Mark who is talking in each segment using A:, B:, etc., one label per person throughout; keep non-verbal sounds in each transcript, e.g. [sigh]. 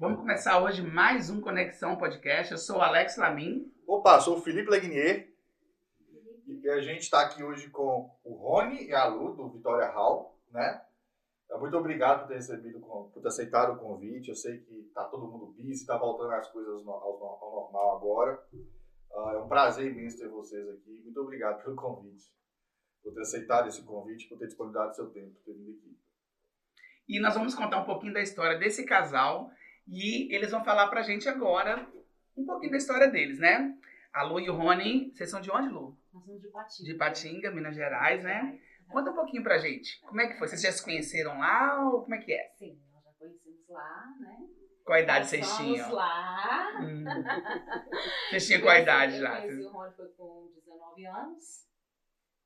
A: Vamos começar hoje mais um Conexão Podcast. Eu sou o Alex Lamin.
B: Opa, sou o Felipe Legnier. E a gente está aqui hoje com o Rony e a Lu, do Vitória Hall, né? Muito obrigado por ter recebido, por ter aceitado o convite. Eu sei que está todo mundo busy, está voltando as coisas ao normal agora. Ah, é um prazer imenso ter vocês aqui. Muito obrigado pelo convite, por ter aceitado esse convite, por ter disponibilizado seu tempo, por ter vindo aqui.
A: E nós vamos contar um pouquinho da história desse casal e eles vão falar pra gente agora um pouquinho da história deles, né? A Lu e o Rony, vocês são de onde,
C: Lu? Nós somos de Patinga.
A: De Patinga, Minas Gerais, né? Conta um pouquinho pra gente. Como é que foi? Vocês já se conheceram lá ou como é que é?
C: Sim, nós já conhecemos lá, né?
A: Qual a idade vocês
C: tinham? lá.
A: Hum. [laughs] Vocês tinham qual a idade
C: eu
A: lá?
C: Conheci o Rony foi com 19 anos.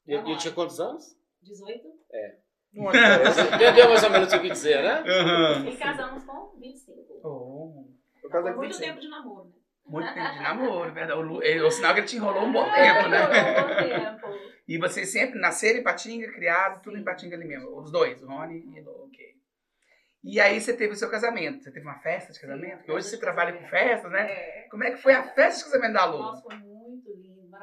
D: E eu tinha quantos anos?
C: 18.
D: É. [laughs] Entendeu mais ou menos o que dizer, né?
C: Uhum. E casamos com 25.
A: Oh.
B: Eu casei
C: com muito 25. tempo de namoro, né?
A: Muito tempo de namoro, [laughs] verdade. O, o, o sinal que ele te enrolou um bom tempo, né?
C: um bom [laughs] tempo.
A: E vocês sempre nasceram em Patinga, criados, tudo em Patinga ali mesmo. Os dois, o Rony e o ok. E aí você teve o seu casamento. Você teve uma festa de casamento? Porque hoje você trabalha com festas, né?
C: É.
A: Como é que foi a festa de casamento da Lu?
C: Nossa, foi muito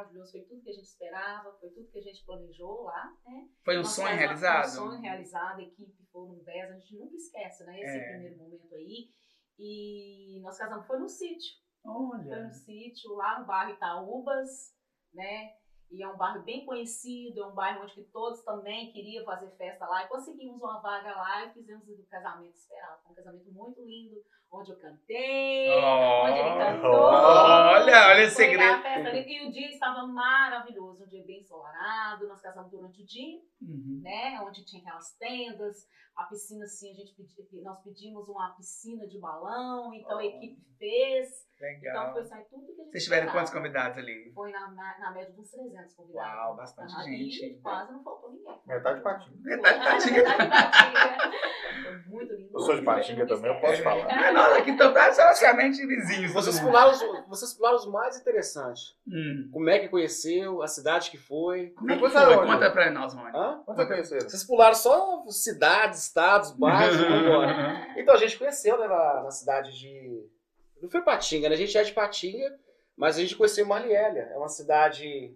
C: maravilhoso. Foi tudo que a gente esperava, foi tudo que a gente planejou lá, né?
A: Foi um
C: Nossa,
A: sonho
C: Foi
A: realizado?
C: um sonho realizado, a equipe foram 10, a gente nunca esquece, né? Esse é. primeiro momento aí. E nós casamos, foi no sítio.
A: Olha.
C: Foi no sítio, lá no bairro Itaúbas, né? E é um bairro bem conhecido, é um bairro onde todos também queriam fazer festa lá. E conseguimos uma vaga lá e fizemos o casamento esperado. Foi um casamento muito lindo, onde eu cantei, oh, onde ele cantou.
A: Olha, olha esse segredo.
C: E o dia estava maravilhoso, um dia bem ensolarado. Nós casamos durante o dia,
A: uhum.
C: né? Onde tinha aquelas tendas, a piscina, assim, a gente pedi, nós pedimos uma piscina de balão, então oh. a equipe fez.
A: Legal.
C: Então foi sair tudo que a gente
A: Vocês tiveram quantos convidados ali?
C: Foi na, na, na média de uns 300 convidados.
A: Uau, bastante
C: ah,
A: gente.
C: E quase não faltou ninguém.
B: Metade [laughs] patinga.
A: Metade patinga.
C: Metade patinga. Foi muito lindo.
B: Eu sou de patinga também, eu posso falar.
A: É, nós aqui estamos praticamente vizinhos.
D: Vocês pularam, os, vocês pularam os mais interessantes.
A: Hum.
D: Como é que conheceu, a cidade que foi.
A: Como é que foi? Conta pra nós, Rony.
D: Hã?
B: Onde conheceram?
D: Vocês pularam só cidades, estados, bairros, [laughs] embora. Então a gente conheceu né, na, na cidade de não foi Patinga, né? A gente é de Patinga, mas a gente conheceu Marliélia. É uma cidade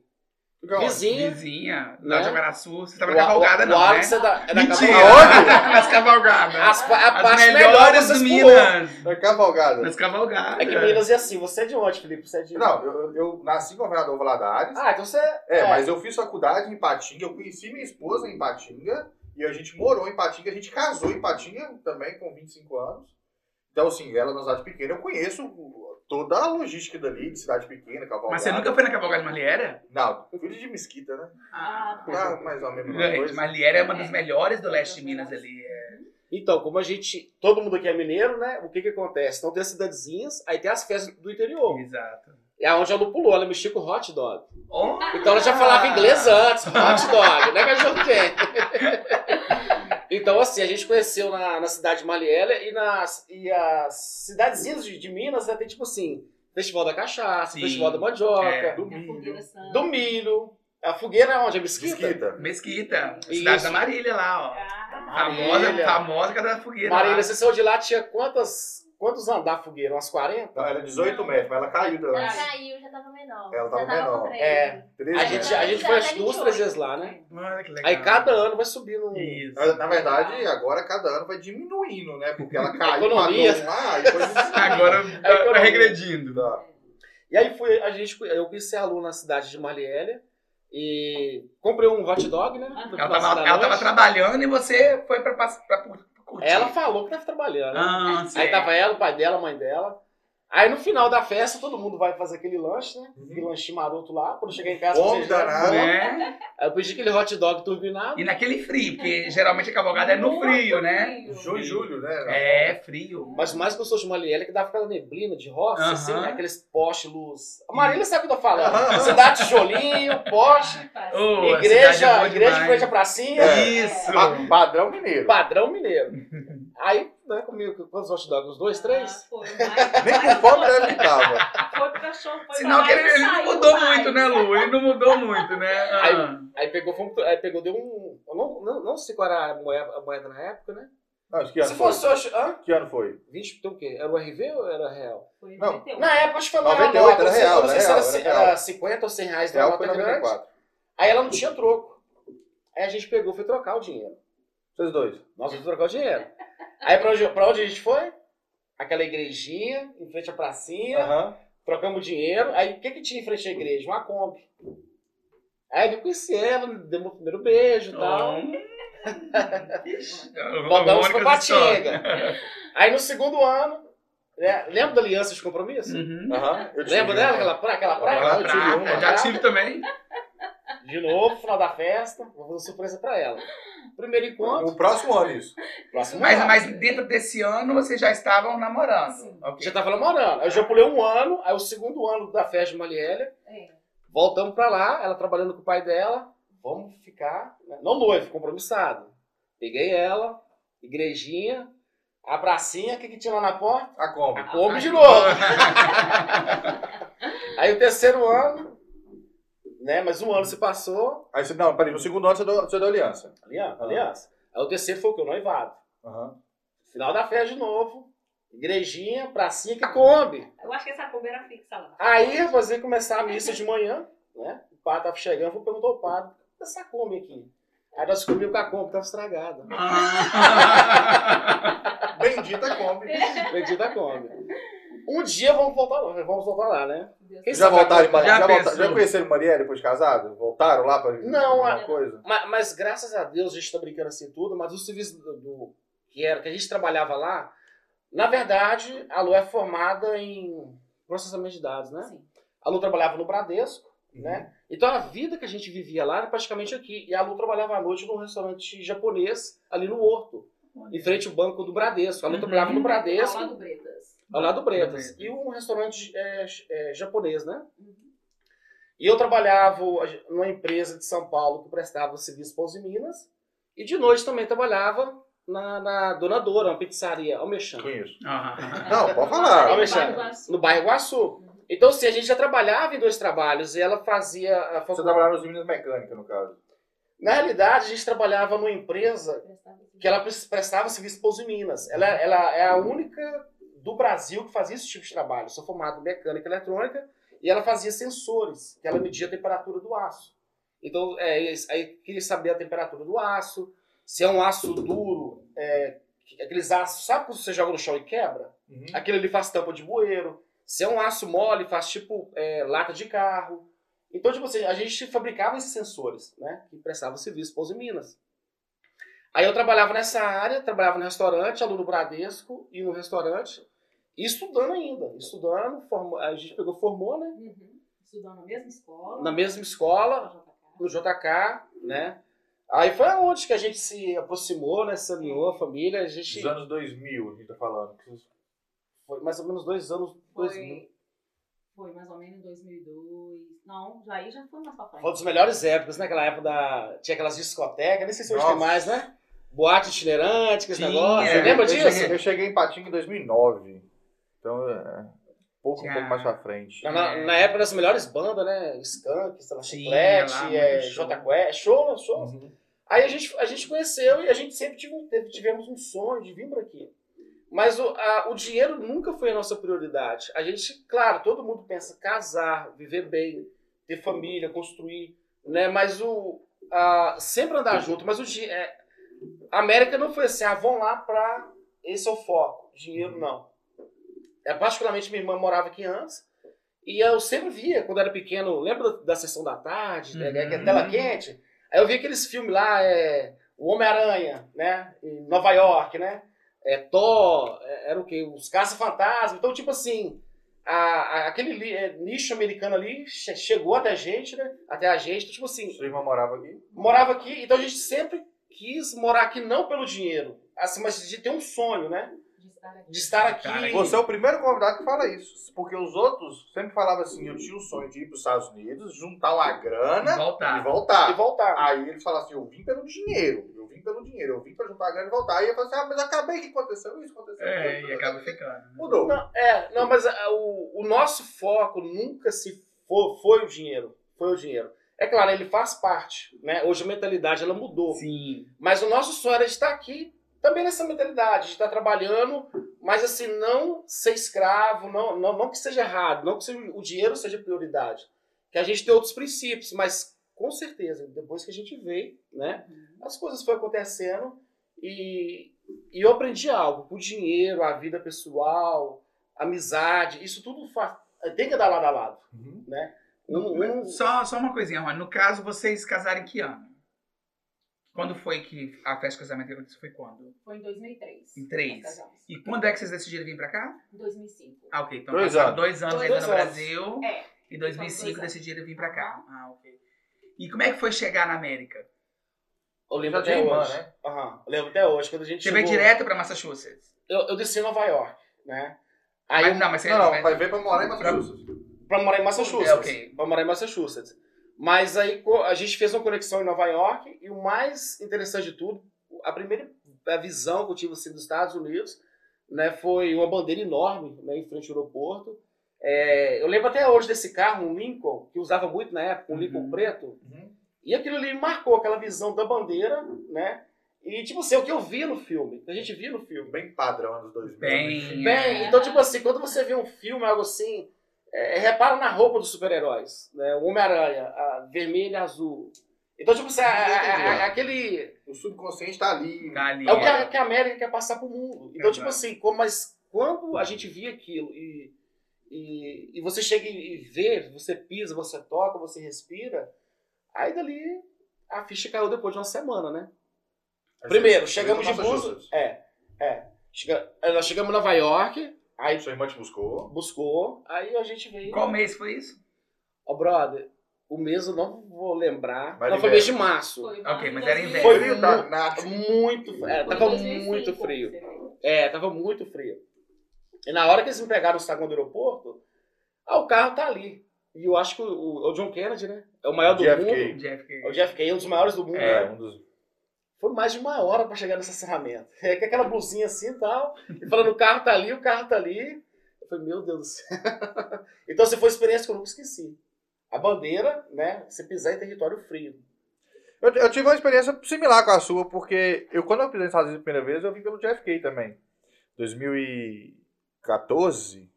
D: vizinha.
A: Vizinha, lá de Aguaraçu. Você estava na cavalgada,
D: o,
A: não,
D: o
A: né?
D: É da, é
A: Mentira!
D: cavalgada. [laughs]
A: Nas cavalgadas.
D: As, a
A: As
D: parte
A: melhores
D: melhor
A: de Minas.
B: Na cavalgada.
A: Nas cavalgadas.
D: É que Minas é assim. Você é de onde, Felipe? Você é de...
B: Não, eu, eu nasci em Governador Valadares.
D: Ah, então você...
B: É, é, mas eu fiz faculdade em Patinga. Eu conheci minha esposa em Patinga. E a gente morou em Patinga. A gente casou em Patinga também com 25 anos. Então, assim, ela na cidade pequena, eu conheço toda a logística dali, de cidade pequena, cavalgada.
A: Mas você nunca foi na cavalgada de Malhiera?
B: Não, filho de Mesquita, né?
C: Ah,
B: tá. mais ou menos uma coisa.
A: Malhiera é uma das melhores do leste de Minas ali. É.
D: Então, como a gente... Todo mundo aqui é mineiro, né? O que que acontece? Então tem as cidadezinhas, aí tem as festas do interior.
A: Exato.
D: É onde ela pulou, ela mexia com hot dog.
A: Oh,
D: Então ela já falava inglês antes, hot dog, né, cachorro quente? [laughs] Então, assim, a gente conheceu na, na cidade de Malhélia e, nas, e as cidadezinhas de, de Minas, né, tem tipo assim, Festival da Cachaça,
A: Sim.
D: Festival da Mandioca,
A: É.
B: Do
C: a
B: milho.
D: do milho. A fogueira é onde? É mesquita?
B: Mesquita.
A: Mesquita. Cidade
D: Isso.
A: da Marília lá, ó.
C: Ah,
A: Famosa, famosa da fogueira.
D: Marília,
A: lá.
D: você saiu de lá, tinha quantas, quantos andar a fogueira? Umas 40?
B: Não, era 18 metros, mas ela caiu
E: Ela
B: antes.
E: caiu, já tava menor.
B: Ela tava menor.
D: É.
B: 13
D: A gente, a gente foi duas,
E: 28.
D: três vezes lá, né?
A: Olha que legal.
D: Aí cada ano vai subindo.
A: Isso.
B: Na, verdade, agora cada ano vai diminuindo, né? Porque ela caiu,
D: Economia.
B: pagou lá, e depois... [laughs]
A: Agora
D: Aí
A: tá, tá regredindo.
B: Tá.
D: E aí foi, a gente, eu conheci a Lu na cidade de Marielle e comprei um hot dog, né?
A: Ela tava,
D: da
A: ela tava trabalhando e você foi pra, pra, pra curtir.
D: Ela falou que tava trabalhando.
A: Ah.
D: Aí tava ela, o pai dela, a mãe dela. Aí no final da festa, todo mundo vai fazer aquele lanche, né?
B: Uhum.
D: Aquele lanchinho maroto lá. Quando eu cheguei em casa, vocês já-
B: danada.
A: Né?
D: Aí eu pedi aquele hot dog turbinado.
A: E naquele frio, porque geralmente a cavalgada é no frio, né?
B: Junho e julho, né?
A: É, frio.
D: Mas o mais gostoso de Marielle é que dá aquela neblina de roça,
A: Aham.
D: assim, né? Aqueles postes, luz. A Marília sabe o que eu tô falando.
B: Aham. [laughs]
D: Cidade de Tijolinho, poste,
A: Oh, a cidade é
D: igreja, igreja
A: demais.
D: frente à pracinha.
B: É.
A: Isso.
B: Pa- Padrão mineiro.
D: Padrão mineiro. Aí, né, comigo, quantos hot dogs? Uns dois, três?
C: Ah, [laughs] foi, mas-
B: Nem com fome estar, velho.
C: Foi pro cachorro, foi
A: Senão
C: pra
A: que ele, ele não
C: saiu
A: mudou
C: mais.
A: muito, né, Lu? Ele não mudou muito, né? Ah.
D: Aí pegou, fomos, aí pegou, deu um. Não, não, não sei qual era a moeda, a moeda na época, né?
B: Não, isso que ano
D: Se
B: foi?
D: fosse hoje. Hã?
B: Que ano foi?
D: 20, então o quê? Era o RV ou era real?
C: Foi em
B: Não.
C: 91.
D: Na época, acho que foi maior.
B: 98
D: não,
B: era
D: não
B: real,
D: não sei
B: era
D: se era,
B: real, era real.
D: era 50 ou 100 reais da
B: Real
D: nota
B: foi
D: grande.
B: 94.
D: Aí ela não tinha troco. Aí a gente pegou e foi trocar o dinheiro.
B: Vocês dois.
D: Nós fomos trocar o dinheiro. Aí pra onde, pra onde a gente foi? Aquela igrejinha, em frente à pracinha.
B: Aham.
D: Trocamos dinheiro. Aí o que, que tinha em frente à igreja? Uma Kombi. Aí eu conheci ela, demos o primeiro beijo e tal. Voltamos pro Patinga. Aí no segundo ano, né, lembra da aliança de compromisso?
A: Uhum.
B: Tive
D: Lembra dela, aquela, pra- aquela praia?
A: Aquela
B: eu tive uma.
A: já tive também.
D: De novo, final da festa, vou fazer surpresa pra ela. Primeiro encontro,
B: O próximo ano, isso.
D: próximo
A: Mas,
D: ano.
A: mas dentro desse ano vocês já estavam namorando.
C: Sim.
A: Ok.
D: Já tava namorando. Aí eu já pulei um ano, aí o segundo ano da festa de Marielle,
C: É.
D: voltamos pra lá, ela trabalhando com o pai dela, vamos ficar, né, não noivo, compromissado. Peguei ela, igrejinha, a pracinha, o que, que tinha lá na porta?
B: A Kombi.
D: A Kombi de novo. [laughs] Aí o terceiro ano, né, mas um ano se passou,
B: Aí você, não, peraí, no segundo ano você deu, você deu aliança.
D: aliança, aliança. Aí o terceiro foi o que? O noivado.
B: Aham.
D: Final da festa de novo, igrejinha, pracinha, que Kombi.
C: Eu acho que essa Kombi era fixa lá.
D: Aí eu fazia começar a missa de manhã, né? O padre tava chegando, eu vou perguntar ao padre, essa Kombi aqui? Aí nós descobrimos que a Kombi tava estragada. [laughs]
B: Bendita Kombi.
D: Bendita Kombi. Um dia vamos voltar lá, vamos voltar lá, né? Quem
B: Já voltaram em
A: Já?
B: Já, já conheceram Marielle depois de casado? Voltaram lá pra
D: Não,
B: alguma
D: a-
B: coisa?
D: Mas, mas graças a Deus a gente tá brincando assim tudo, mas o serviço do, do- que era que a gente trabalhava lá, na verdade, a Lu é formada em processamento de dados, né?
C: Sim.
D: A Lu trabalhava no Bradesco, né? Então a vida que a gente vivia lá era praticamente aqui. E a Lu trabalhava à noite num restaurante japonês ali no Horto, em frente ao banco do Bradesco. A Lu
A: Uhum.
D: trabalhava no
C: Ao
D: Bradesco,
C: lado do Bretas.
D: Ao lado do Bretas. E um restaurante é, é, japonês, né?
C: Uhum.
D: E eu trabalhava numa empresa de São Paulo que prestava serviço para os Minas. E de noite também trabalhava na, na Dona Dora, uma pizzaria, Almechan.
B: Conheço.
A: Aham.
B: Não, pode falar.
C: no
D: Alexandre,
C: Bairro Iguaçu.
D: No bairro Iguaçu. Então, assim, a gente já trabalhava em dois trabalhos e ela fazia. a
B: Você
D: facu-
B: trabalhava nos Minas Mecânica, no caso.
D: Na realidade, a gente trabalhava numa empresa que ela pres- prestava serviço para os Minas. Ela, ela é a única do Brasil que fazia esse tipo de trabalho. Eu sou formado em mecânica e eletrônica e ela fazia sensores, que ela media a temperatura do aço. Então, é, aí queria saber a temperatura do aço, se é um aço duro, é, que- aqueles aços, sabe quando você joga no chão e quebra?
B: Uhum.
D: Aquilo ali faz tampa de bueiro. Se é um aço mole, faz tipo é, lata de carro. Então, tipo assim, a gente fabricava esses sensores, né? Que prestavam serviço para os Minas. Aí eu trabalhava nessa área, trabalhava no restaurante, aluno Bradesco, e no restaurante, e estudando ainda. Estudando, formou- a gente pegou, formou, né?
C: Uhum. Estudando na mesma escola.
D: Na mesma escola, no JK, né? Aí foi onde que a gente se aproximou, né? Se alinhou a família, a gente...
B: Dos anos 2000, a gente tá falando.
D: Foi mais ou menos dois anos, dois
C: Foi, foi mais ou menos em 2002. Não, já aí já foi mais pra frente.
D: Foi uma das melhores épocas, né? Aquela época da. Tinha aquelas discotecas, nem sei se hoje tem mais, né? Boate itinerante, com esse
A: Tinha.
D: negócio. Você lembra
B: eu
D: disso?
B: Cheguei, eu cheguei em Patinga em 2009. Então, é, pouco, um pouco mais pra frente.
D: Na, na- na época das melhores bandas, né? Skunk, sei lá,
A: Tinha
D: Chiclete, é,
A: show.
D: J Quest, show, né? Show.
B: Uhum.
D: Aí a gente, a gente conheceu e a gente sempre tive, um- tivemos um sonho de vir para aqui. Mas o, a- o dinheiro nunca foi a nossa prioridade. A gente, claro, todo mundo pensa casar, viver bem, ter família, construir, né? Mas o a- sempre andar junto. Mas o é, a América não foi assim, ah, vão lá para esse é o foco. Dinheiro não. É, particularmente minha irmã morava aqui antes. E eu sempre via, quando era pequeno, lembra da, da sessão da tarde, né,
A: Uhum.
D: que é tela quente? Aí eu vi aqueles filmes lá, é, o Homem-Aranha, né? Em Nova York, né? É, Thor, é, era o quê? Os Caça-Fantasma. Então, tipo assim, a, a- aquele é, nicho americano ali che- chegou até a gente, né? Até a gente. Então, tipo assim,
B: Sua irmã morava aqui?
D: morava aqui, então a gente sempre quis morar aqui não pelo dinheiro, assim, mas de ter um sonho, né?
C: De estar aqui.
A: Cara,
B: Você é o primeiro convidado que fala isso. Porque os outros sempre falavam assim: eu tinha o sonho de ir para os Estados Unidos, juntar uma grana
A: Voltar.
B: e voltar.
D: E voltar.
B: Aí eles falam assim: eu vim pelo dinheiro, eu vim pelo dinheiro, eu vim para juntar a grana e voltar. Aí eu falo assim: ah, mas acabei que aconteceu isso, aconteceu
A: É,
B: aquilo,
A: e acaba ficando.
B: Mudou.
D: Não, é, não, mas ah, o, o nosso foco nunca se for, foi o dinheiro. Foi o dinheiro. É claro, ele faz parte, né? Hoje a mentalidade ela mudou.
A: Sim.
D: Mas o nosso sonho era de estar aqui, também nessa mentalidade de estar trabalhando, mas assim, não ser escravo, não, não, não que seja errado, não que seja, o dinheiro seja prioridade. Que a gente tem outros princípios, mas com certeza, depois que a gente veio, né, as coisas foram acontecendo e, e eu aprendi algo. O dinheiro, a vida pessoal, amizade, isso tudo faz, tem que dar lado a lado,
B: Uhum.
D: né? Um- um-
A: Só, só uma coisinha, Rony. No caso, vocês casaram em que ano? Quando foi que a festa de casamento aconteceu? Foi quando?
C: Foi em 2003.
A: Em três.
C: Nós casamos.
A: E quando é que vocês decidiram vir pra cá?
C: Em 2005.
A: Ah, ok. Então
B: Dois
A: passaram
B: anos.
A: dois anos
C: Dois
A: ainda no
D: anos.
A: Brasil.
C: É.
A: E em 2005
C: Dois anos.
A: decidiram vir pra cá. Ah, ok. E como é que foi chegar na América?
D: eu lembro até
B: irmã,
D: hoje.
B: né?
D: Aham, eu lembro até hoje, quando a gente
A: Você veio
D: chegou-
A: direto pra Massachusetts?
D: Eu, eu desci em Nova York, né? Aí
A: Mas, não, mas você
B: Não, vai ver pra morar em Massachusetts.
D: pra morar em Massachusetts.
A: É, ok.
D: Pra morar em Massachusetts. Mas aí a gente fez uma conexão em Nova York e o mais interessante de tudo, a primeira a visão que eu tive assim, dos Estados Unidos, né, foi uma bandeira enorme né, em frente ao aeroporto. É, eu lembro até hoje desse carro, um Lincoln, que usava muito na época, um Lincoln
A: Uhum.
D: preto.
B: Uhum.
D: E aquilo ali me marcou, aquela visão da bandeira, né? E tipo assim, é o que eu vi no filme, a gente via no filme.
B: Bem padrão anos 2000.
A: Bem-
D: Bem,
C: É.
D: então, tipo assim, quando você vê um filme, algo assim, é, repara na roupa dos super-heróis, né? O Homem-Aranha, vermelho e azul. Então, tipo assim, a- a- a- aquele.
B: O subconsciente tá ali.
A: Tá ali.
D: É o que a, que a América quer passar pro mundo. Então, tipo
A: Exato.
D: assim, como, mas quando a gente via aquilo e, e, e você chega e vê, você pisa, você toca, você respira, aí dali a ficha caiu depois de uma semana, né? Primeiro,
B: você-
D: chegamos de
B: você. Massachusetts.
D: É, é. Chega, nós chegamos em Nova York, aí
B: Sua irmã te buscou.
D: buscou, aí a gente veio.
A: Qual mês foi isso?
D: Ó, brother, o mês eu não vou lembrar.
B: Mas
D: não, foi mês de março.
C: Foi
A: Ok, mas era
C: 2005.
A: inverno.
D: Foi
B: Frio
D: mu-
B: danado.
D: Muito, é, tava
C: 2005
D: muito frio.
C: veio.
D: É, tava muito frio. E na hora que eles me pegaram no saguão do aeroporto, ah, o carro tá ali. E eu acho que o, o- o John Kennedy, né? É o maior do
B: JFK.
D: mundo.
A: JFK.
D: É o JFK, é um dos maiores do mundo.
B: É, um dos.
D: Foi mais de uma hora pra chegar nesse estacionamento. É com aquela blusinha assim e tal. E falando, o carro tá ali, o carro tá ali. Eu falei, meu Deus do céu. [laughs] então, assim, foi uma experiência que eu nunca esqueci. A bandeira, né? Você pisar em território frio.
B: Eu, eu tive uma experiência similar com a sua, porque eu, quando eu pisei nos Estados Unidos a primeira vez, eu vim pelo JFK também. 2014.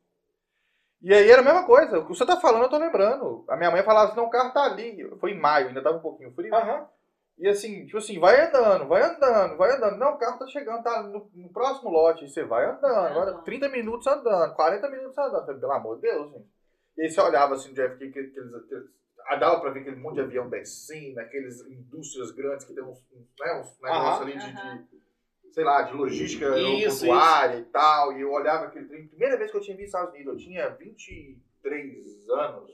B: E aí era a mesma coisa. O que você tá falando, eu tô lembrando. A minha mãe falava assim, não, o carro tá ali. Foi em maio, ainda tava um pouquinho frio.
D: Aham.
B: E assim, tipo assim, vai andando, vai andando, vai andando. Não, o carro tá chegando, tá no, no próximo lote. E você vai andando, vai
C: Aham.
B: 30 minutos andando, 40 minutos andando. Pelo amor de Deus, gente. E aí você olhava assim no JFK, que, que eles, ah, dava pra ver aquele monte de avião descendo, aqueles indústrias grandes que tem uns, né, uns negócios ali de, de, sei lá, de logística
D: Isso,
B: aeroportuária e tal. E eu olhava aquele trem. Primeira vez que eu tinha visto Estados Unidos, eu tinha 23 anos.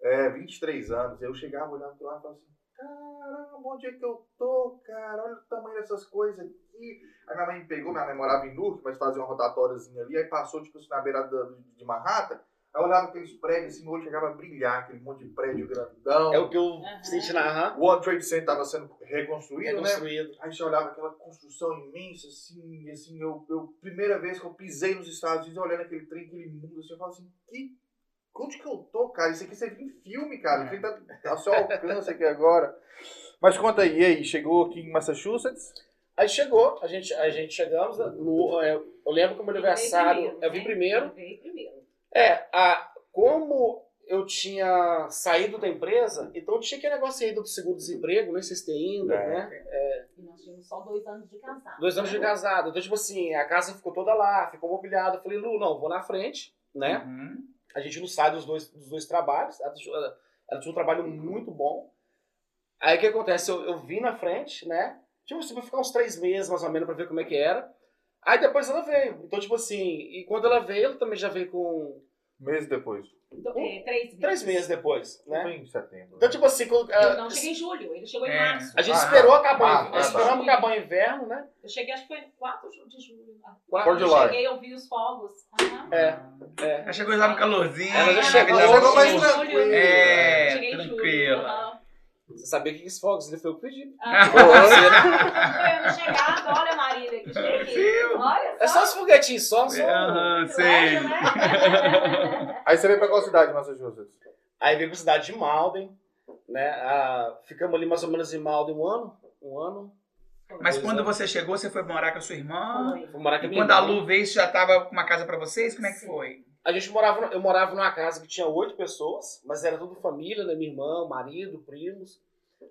B: É, 23 anos. Eu chegava, olhava pro lado e falava assim, caramba, onde é que eu tô, cara? Olha o tamanho dessas coisas aqui. Aí minha mãe me pegou, minha mãe morava em Newark, mas fazia uma rotatóriozinha ali, aí passou, tipo assim, na beirada da- de Manhattan. Aí eu olhava aqueles prédios, assim, meu olho chegava a brilhar, aquele monte de prédio grandão.
D: É o que eu senti na.
B: O World Trade Center estava sendo reconstruído, né?
D: Reconstruído.
B: Aí você olhava aquela construção imensa, assim, e assim, eu, eu, primeira vez que eu pisei nos Estados Unidos, olhando aquele trem, aquele mundo, assim, eu falo assim, que, onde que eu tô, cara? Isso aqui você viu em filme, cara, isso aqui tá ao seu alcance aqui agora. Mas conta aí, e aí, chegou aqui em Massachusetts?
D: Aí chegou, a gente, a gente chegamos. No, é, eu lembro que o meu aniversário. Eu vim primeiro.
C: Ele veio primeiro.
D: É, a, como eu tinha saído da empresa, então tinha aquele negócio aí do seguro-desemprego, não sei se tem ainda,
B: É.
D: né?
C: E nós tínhamos só dois anos de casado.
D: Dois anos de casado. Então, tipo assim, a casa ficou toda lá, ficou mobiliada. Eu falei, Lu, não, vou na frente, né?
A: Uhum.
D: A gente não sai dos dois, dos dois trabalhos. Ela ela tinha um trabalho muito bom. Aí o que acontece? Eu, eu vim na frente, né? Tipo assim, pra ficar uns três meses mais ou menos pra ver como é que era. Aí depois ela veio. Então, tipo assim, e quando ela veio, ela também já veio com
B: Meses depois.
C: Então, é, três meses.
D: três meses depois,
B: Não
D: né?
B: foi em setembro.
D: Então, tipo assim, quando,
C: Eu
D: ah,
C: não cheguei em julho, ele chegou em
A: É.
C: março.
D: a gente
B: Ah,
D: esperou acabar,
B: ah,
D: o-
B: tá,
D: esperamos
C: tá.
D: acabar o inverno, né?
C: Eu cheguei, acho que foi 4 de julho.
D: Quatro
C: Quando
B: de
C: eu
B: July.
C: cheguei, eu vi os fogos.
D: É, é.
A: Ela chegou já no calorzinho.
D: Ela já
C: Ah,
D: chegou-
C: eu
B: chegou mais
C: cheguei em
B: tranquila.
C: julho.
A: É,
C: Cheguei em julho.
A: tranquila.
D: Você sabia que esses fogos ele foi o pedido.
C: Ah,
B: Foi.
C: eu chegado, olha Marília, que cheguei.
D: É só os foguetinhos, só, só.
A: Aham, sei.
C: Né? [laughs]
B: Aí você veio pra qual cidade de Massachusetts?
D: Aí veio pra cidade de Malden, né? Ah, ficamos ali mais ou menos em Malden um ano. Um ano.
A: Mas quando
D: é.
A: você chegou, você foi morar com a sua irmã?
C: Foi.
D: Fui morar com a
A: E
D: minha
A: quando a
D: irmã.
A: Lu veio, você já tava com uma casa pra vocês? Como é que
C: Sim.
A: foi?
D: A gente morava, eu morava numa casa que tinha oito pessoas, mas era tudo família, né? Minha irmã, marido, primos.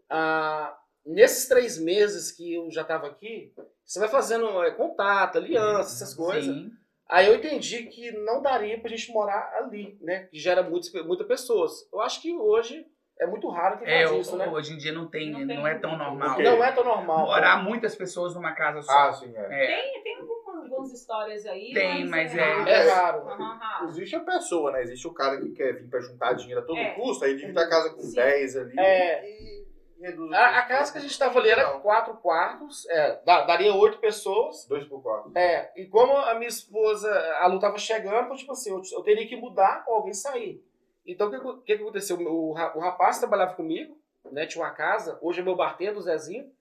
D: Ah, nesses três meses que eu já estava aqui, você vai fazendo é, contato, aliança, essas coisas.
A: Sim.
D: Aí eu entendi que não daria pra gente morar ali, né? Que gera muitas muitas pessoas. Eu acho que hoje é muito raro quem
A: É,
D: faz isso, né?
A: hoje em dia não tem,
C: Não
A: não,
C: tem.
A: é tão normal.
D: Não é tão normal.
A: Morar muitas pessoas numa casa só.
B: Ah, sim, é.
A: É.
C: Tem, tem algumas histórias aí.
A: Tem, mas é-
C: raro.
D: É raro.
C: Raro.
B: Existe a pessoa, né? Existe o cara que quer vir pra juntar dinheiro a todo
C: É.
B: custo, aí divide a casa com
C: Sim.
B: 10 ali
D: É.
B: e reduz
D: A, a casa que a gente tava ali era
B: Não.
D: quatro quartos, é, daria oito pessoas.
B: Dois por quatro.
D: É, e como a minha esposa, a Lu tava chegando, tipo assim, eu, eu teria que mudar ou alguém sair. Então, o que, que, aconteceu? O, o rapaz trabalhava comigo, né, tinha uma casa, hoje é meu bartender, o Zezinho.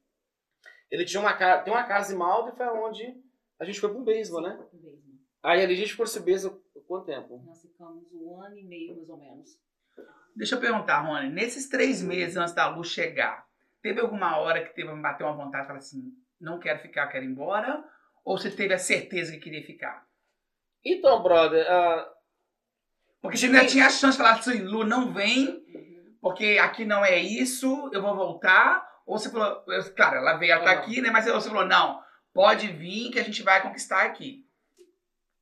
D: Ele tinha uma casa, tem uma casa em Malta e foi onde a gente foi pra um né? Aí ali a gente ficou nesse baseball por quanto tempo?
C: Nós ficamos um ano e meio, mais ou menos.
A: Deixa eu perguntar, Rony, nesses três meses antes da Lu chegar, teve alguma hora que teve me bateu uma vontade de falar assim, não quero ficar, quero ir embora? Ou você teve a certeza que queria ficar?
D: Então, brother, ah,
A: Porque você ainda tinha a chance de falar assim, Lu, não vem,
C: Uhum.
A: porque aqui não é isso, eu vou voltar. Ou você falou, eu- claro, ela veio até
D: Aham.
A: aqui, né? Mas você falou, não, pode vir que a gente vai conquistar aqui.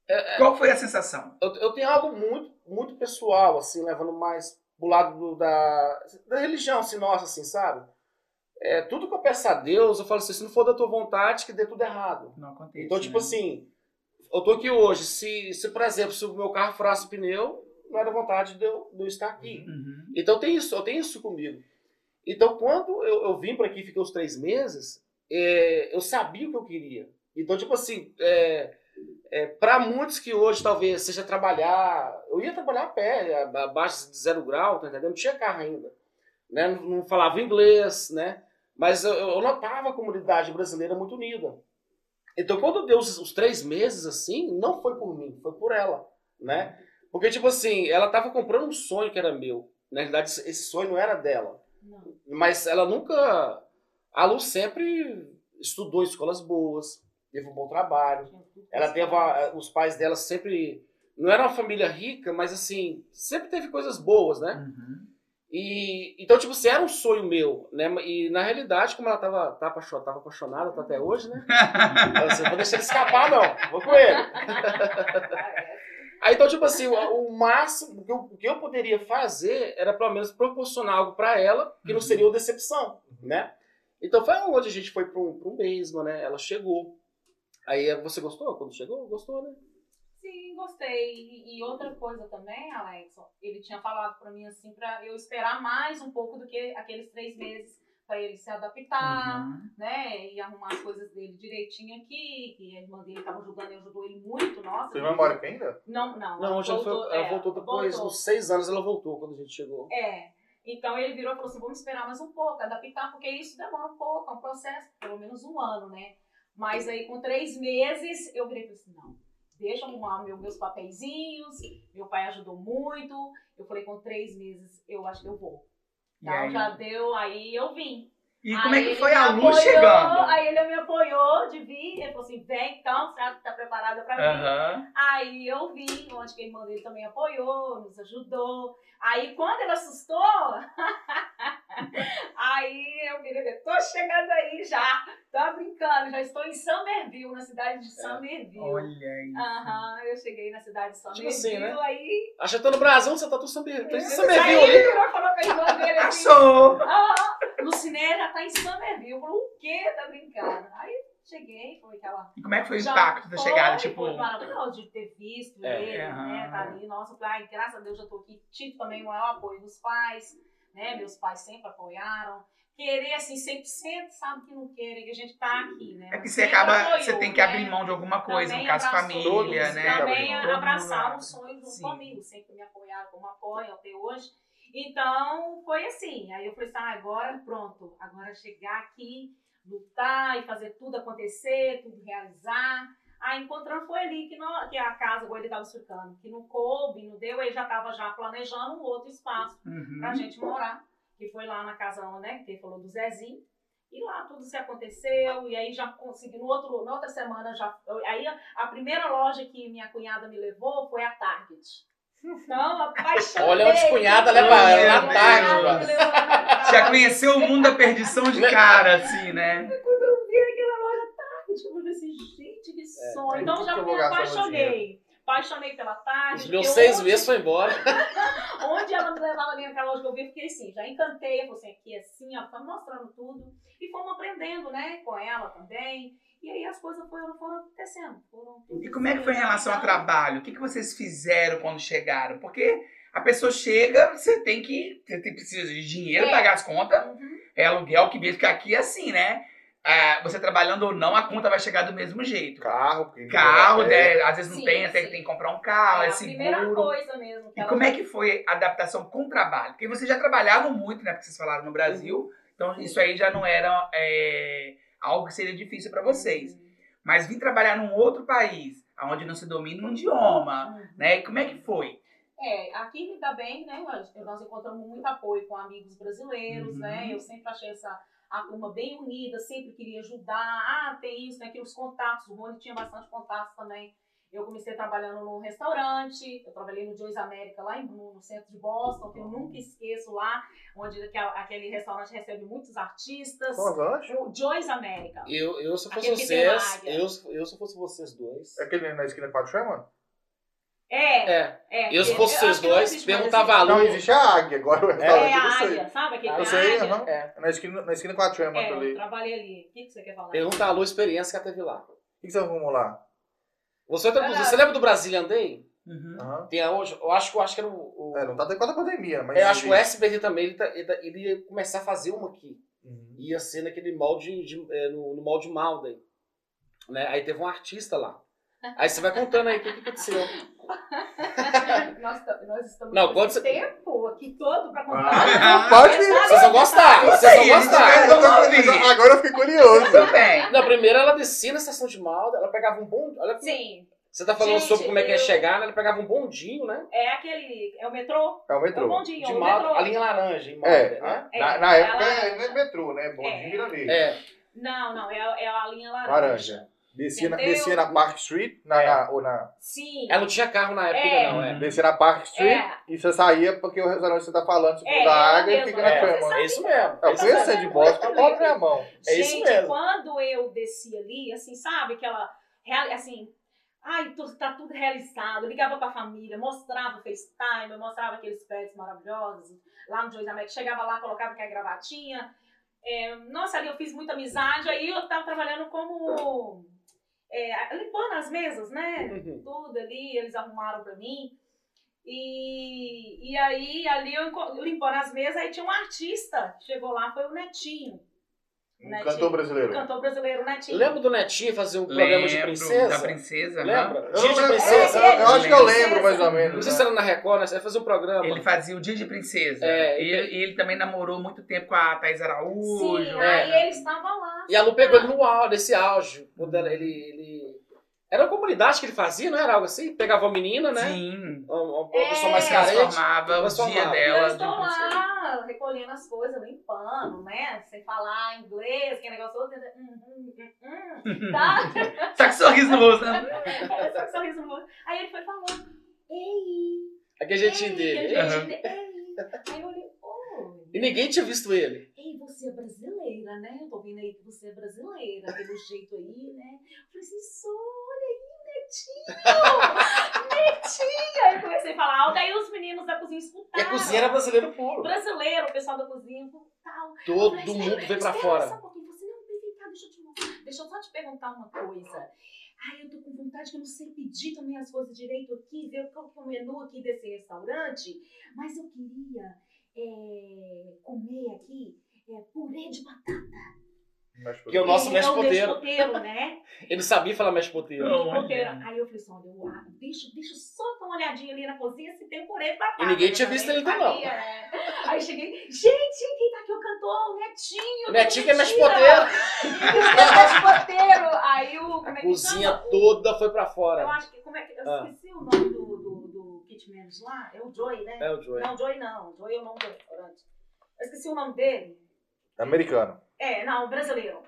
D: É,
A: Qual foi a sensação?
D: eu, eu tenho algo muito, muito pessoal, assim, levando mais pro lado do- da, da religião, assim, nossa, assim, sabe? É, tudo que eu peço a Deus, eu falo assim, se não for da tua vontade, que dê tudo errado.
A: Não acontece.
D: Então, tipo
A: né?
D: assim, eu tô aqui hoje, se, se por exemplo, se o meu carro furasse o pneu, não era vontade de eu, de eu estar aqui.
A: Uhum.
D: Então tem isso, eu tenho isso comigo. Então quando eu, eu vim para aqui, fiquei os três meses, é, eu sabia o que eu queria. Então, tipo assim, é, é, para muitos que hoje talvez seja trabalhar, eu ia trabalhar a pé, abaixo de zero grau, tá entendendo? Não tinha carro ainda. Né? Não, não falava inglês, né? Mas eu, eu notava a comunidade brasileira muito unida. Então, quando deu os, os três meses assim, não foi por mim, foi por ela, né? Porque, tipo assim, ela tava comprando um sonho que era meu. Na realidade, esse esse sonho não era dela.
C: Não.
D: Mas ela nunca. A Lu sempre estudou em escolas boas, teve um bom trabalho. Ela teve. a- os pais dela sempre. Não era uma família rica, mas assim, sempre teve coisas boas, né?
A: Uhum.
D: E, então, tipo assim, era um sonho meu, né? E na realidade, como ela tava, tá apaixonada, tava apaixonada, tá até hoje, né? Eu assim, vou deixar ele escapar, não. Vou com ele. [laughs] Aí, então, tipo assim, o, o máximo que eu, o que eu poderia fazer era pelo menos proporcionar algo pra ela que não
A: Uhum.
D: seria uma decepção, né? Então foi onde a gente foi pra um, pra um né? Ela chegou. Aí você gostou quando chegou? Gostou, né?
C: Sim, gostei. E, e outra coisa também, Alexson, ele tinha falado pra mim assim, pra eu esperar mais um pouco do que aqueles três meses pra ele se adaptar,
A: Uhum.
C: né? E arrumar as coisas dele direitinho aqui, que a irmã dele tava ajudando e ajudou ele muito, nossa.
B: Embora aqui ainda?
C: Não, não.
D: Não, ela, foi, ela
C: é,
D: voltou depois,
C: voltou.
D: uns seis anos ela voltou quando a gente chegou.
C: É. Então ele virou e falou assim: vamos esperar mais um pouco, adaptar, porque isso demora um pouco, é um processo, pelo menos um ano, né? Mas aí com três meses eu virei e falei assim: não, deixa eu arrumar meu, meus papeizinhos, meu pai ajudou muito. Eu falei: com três meses eu acho que eu vou. Então já deu, aí eu vim.
A: E como é
C: Aí
A: que
C: ele
A: foi a Lu
C: apoiou,
A: chegando?
C: Aí ele me apoiou de vir, ele falou assim: vem então, você tá preparada pra vir?
A: Aham.
C: Aí eu vi, onde que a irmã dele também apoiou, nos ajudou. Aí quando ele assustou, [laughs] aí eu virei, ver, tô chegando aí já, tô brincando, já estou em Somerville, na cidade de Somerville.
A: Olha aí.
C: Aham, eu cheguei na cidade de Somerville,
D: Tipo assim, né?
C: aí...
D: Acho que tá no Brasão, você tá tudo Somerville. Tá em
C: aí
D: Somerville
C: ele
D: ali.
C: falou pra irmã dele assim, ah, Luciné já tá em Somerville. Eu falei, o quê? Tá brincando? Aí cheguei, foi aquela...
A: E como é que foi o impacto da chegada? Tipo,
C: Foi maravilhoso de ter visto
D: É.
C: ele, né? Tá ali. Nossa, ai, graças a Deus já tô aqui. Tive também o maior apoio dos pais, né? Meus pais sempre apoiaram. Querer, assim, 100% sabe que não querem, que a gente tá aqui, né?
A: é que você acaba,
C: apoiou,
A: você tem que
C: né?
A: abrir mão de alguma coisa,
C: Também
A: no caso família,
B: Todos,
A: né?
B: né?
C: Também
B: Todo mundo
C: abraçaram
A: abre.
C: o sonho junto
A: Sim.
C: comigo, sempre me apoiaram como apoio até hoje. Então, foi assim. Aí eu falei assim, ah, agora pronto, agora chegar aqui, lutar e fazer tudo acontecer, tudo realizar. Aí encontrando foi ali que, não, que a casa, igual ele estava explicando, que não coube, não deu, ele já estava já planejando um outro espaço
A: Uhum.
C: pra gente morar. Que foi lá na casa, né, que ele falou do Zezinho. E lá tudo se aconteceu, e aí já consegui, no outro, na outra semana já. eu- Aí a, a primeira loja que minha cunhada me levou foi a Target. Não, apaixonei.
D: Olha onde cunhada
A: leva ela na
D: Target.
A: Já conheceu o mundo da perdição de cara, assim, né?
C: Sonho.
B: tem
C: então já
B: que
C: me apaixonei. Apaixonei pela Target.
D: Os meus seis
C: onde-
D: meses foi embora. [laughs]
C: Onde ela me levava ali naquela loja que eu vi, fiquei assim, já encantei, eu falei assim, aqui é assim, ó, tá mostrando tudo. E fomos aprendendo, né, com ela também. E aí as coisas foram, foram acontecendo. Foram
A: E como é que foi em relação ao trabalho? O que, que vocês fizeram quando chegaram? Porque a pessoa chega, você tem que. Você tem, precisa de dinheiro,
C: É.
A: pagar as contas,
C: Uhum.
A: é aluguel que mesmo, porque aqui é assim, né? Ah, você trabalhando ou não, a conta vai chegar do mesmo jeito.
B: Carro, porque
A: Carro,
B: é,
A: né? Às vezes não
C: Sim,
A: tem, até que
C: sim.
A: tem que comprar um carro, é,
C: É a primeira
A: seguro.
C: coisa mesmo.
A: E como é que foi a adaptação com o trabalho? Porque vocês já trabalhavam muito, né? Porque vocês falaram no Brasil. Então isso aí já não era é, algo que seria difícil para vocês.
C: Uhum.
A: Mas vir trabalhar num outro país, onde não se domina um idioma,
C: Uhum.
A: né? E como é que foi?
C: É, aqui ainda bem, né? Nós, nós encontramos muito apoio com amigos brasileiros,
A: Uhum.
C: né? Eu sempre achei essa a turma bem unida, sempre queria ajudar. Ah, tem isso, tem aquilo, os contatos. O Rony tinha bastante contatos também. Eu comecei trabalhando num restaurante, eu trabalhei no Joyce América lá em, no, no centro de Boston, que eu nunca esqueço lá, onde aquele restaurante recebe muitos artistas.
B: Qual lanche?
C: O Joyce América.
D: Eu, eu se fosse
C: Aquele que
D: vocês, eu, eu se fosse vocês dois.
B: É aquele na esquina com a Sherman?
C: É,
D: É,
C: é.
D: eu fosse
C: acho
D: vocês
C: que
D: dois,
C: existe mais
D: perguntava
C: esse-
D: a Lu.
B: Não, existe a águia, agora o
C: É, [laughs]
B: eu
C: a águia, sabe aquele
D: Eu
B: Eu
C: da
B: sei,
C: águia?
B: aham.
D: É.
B: É na esquina, na esquina com a Sherman
C: É, eu
B: ali.
C: trabalhei ali. O que, que você quer falar?
D: Pergunta a Lu a experiência que ela teve lá.
B: O que você arrumou lá?
D: Você você lembra do Brasília Andei?
A: Uhum.
B: Aham.
D: Tem a hoje, eu acho que eu acho que era o. o
B: É, não tá até com a pandemia, mas.
D: eu acho que o SBT também ele, tá- ele, tá- ele ia começar a fazer uma aqui.
B: Uhum.
D: Ia ser naquele molde de, é, no, no molde Malden. Né? Aí teve um artista lá. Aí você vai contando aí o que, que aconteceu. [laughs]
C: nós, nós estamos
D: Não,
C: com
D: você-
C: tempo aqui todo pra contar.
A: Ah,
B: Pode ir.
D: Vocês vão gostar, vocês vão gostar.
B: Agora eu fiquei curioso.
A: Bem.
D: Não, primeiro ela descia na estação de Malden, ela pegava um bonde. Olha,
C: Sim,
D: você tá falando
C: Gente,
D: sobre como é que é
C: eu-
D: chegar, né? Ela pegava um bondinho, né?
C: é aquele. É o metrô?
B: É o
C: É o
B: metrô.
C: bondinho,
D: De
C: é o metrô.
D: a linha laranja em
B: É,
D: né?
C: É,
B: na, na época
C: ela-
B: é, não é metrô, né? Bom
C: É.
B: vira verde.
D: É.
C: Não, não, é, é a linha laranja.
B: Laranja. Descia na, descia na Park Street, na,
D: É.
B: na- ou na,
C: Sim.
D: Ela não tinha carro na época,
C: É.
D: não, é.
B: descia na Park Street
C: É.
B: e você saía porque o restaurante que você tá falando, tipo,
C: É,
B: da
C: ela
B: água e fica na
C: é.
B: Sherman.
D: É isso mesmo.
B: Eu
D: é isso
B: conheço
D: mesmo.
B: de Boston com a própria minha mão.
D: É isso
C: Gente,
D: mesmo.
C: quando eu desci ali, assim, sabe? Aquela. real- Assim. Ai, tu- tá tudo realizado. Eu ligava pra família, mostrava o FaceTime, eu mostrava aqueles pets maravilhosos lá no Joyce América. Chegava lá, colocava aquela gravatinha. É, nossa, ali eu fiz muita amizade. Aí eu tava trabalhando como. É, limpando as mesas, né?
D: Uhum.
C: tudo ali, eles arrumaram pra mim. E, e aí, ali eu limpando as mesas, aí tinha um artista, chegou lá, foi o Netinho,
B: Um
C: Netinho.
B: cantor brasileiro.
C: cantor brasileiro Netinho.
D: Lembra do Netinho fazer um programa de
A: Lembro
D: princesa?
A: Da princesa.
D: Lembra? Dia
B: não
D: de
B: lembro-
D: princesa.
B: eu- eu acho que eu lembro mais ou
D: Não
B: menos.
D: sei se
B: né?
D: era na Record, né? Você vai fazer um programa.
A: Ele fazia o Dia de Princesa.
D: É,
A: e ele, ele também namorou muito tempo com a Thaís Araújo.
C: Sim,
D: é.
C: aí ele estava lá.
D: E a Lu pegou ele no auge, nesse auge. Quando ele, ele... Era uma comunidade que ele fazia, não era algo assim? Pegava uma menina, né?
A: Sim.
D: Uma, uma
C: É.
D: pessoa mais carente.
A: transformava o
D: transformava.
A: dia
C: E eu
A: dela de
C: estou
A: princesa.
C: lá, recolhendo as coisas, limpando, né? Sem falar inglês, que negócio todo. Hum, hum, hum, hum, tá? [laughs]
A: Só que sorriso no rosto, né?
C: Era só um sorriso no rosto. Aí ele foi falando, ei,
D: Aquele jeitinho
C: ei,
D: dele.
C: aquele
A: Aham.
C: jeitinho dele, ei. Aí eu olhei,
D: E ninguém tinha visto ele.
C: Ei, você é brasileira, né? Eu tô vendo aí que você é brasileira, pelo jeito aí, né? Eu falei assim, sou, olha aí, Netinho! Netinho! Aí eu comecei a falar alto, aí os meninos da cozinha
D: E
C: escutaram.
D: a cozinha era brasileiro puro.
C: Brasileiro, o pessoal da cozinha, tal.
D: Todo
C: falei,
D: mundo veio pra fora.
C: Só um pouquinho, você não vem cá, deixa eu te mostrar. Deixa eu só te perguntar uma coisa. Ai, eu tô com vontade que eu não sei pedir também as coisas direito aqui, ver qual que é o menu aqui desse restaurante, mas eu queria é, comer aqui é, purê de batata.
D: Que é o nosso
C: É,
D: mexe
C: é o
D: poteiro.
C: poteiro, né? [laughs]
D: Ele não sabia falar mexe poteiro.
C: Poteiro. Aí eu falei assim, olha, eu, deixa, deixa eu só dar uma olhadinha ali na cozinha se tem purê de batata.
D: E ninguém tinha
C: Eu
D: visto ele ainda, não.
C: né? Aí cheguei, gente, quem tá aqui o cantor? O Netinho.
D: O Netinho que é mexe
C: mentira.
D: poteiro.
C: Mexe poteiro. Aí o, como é
D: A
C: que
D: cozinha
C: chama?
D: toda foi pra
C: Eu
D: fora.
C: acho que, como é que, eu
D: Ah.
C: esqueci o nome do, Kitmans lá, é o Joey, né?
D: É o Joey.
C: Não, Joey não, Joey é o nome do restaurante. Eu esqueci o nome dele.
B: Americano.
C: É, não, brasileiro.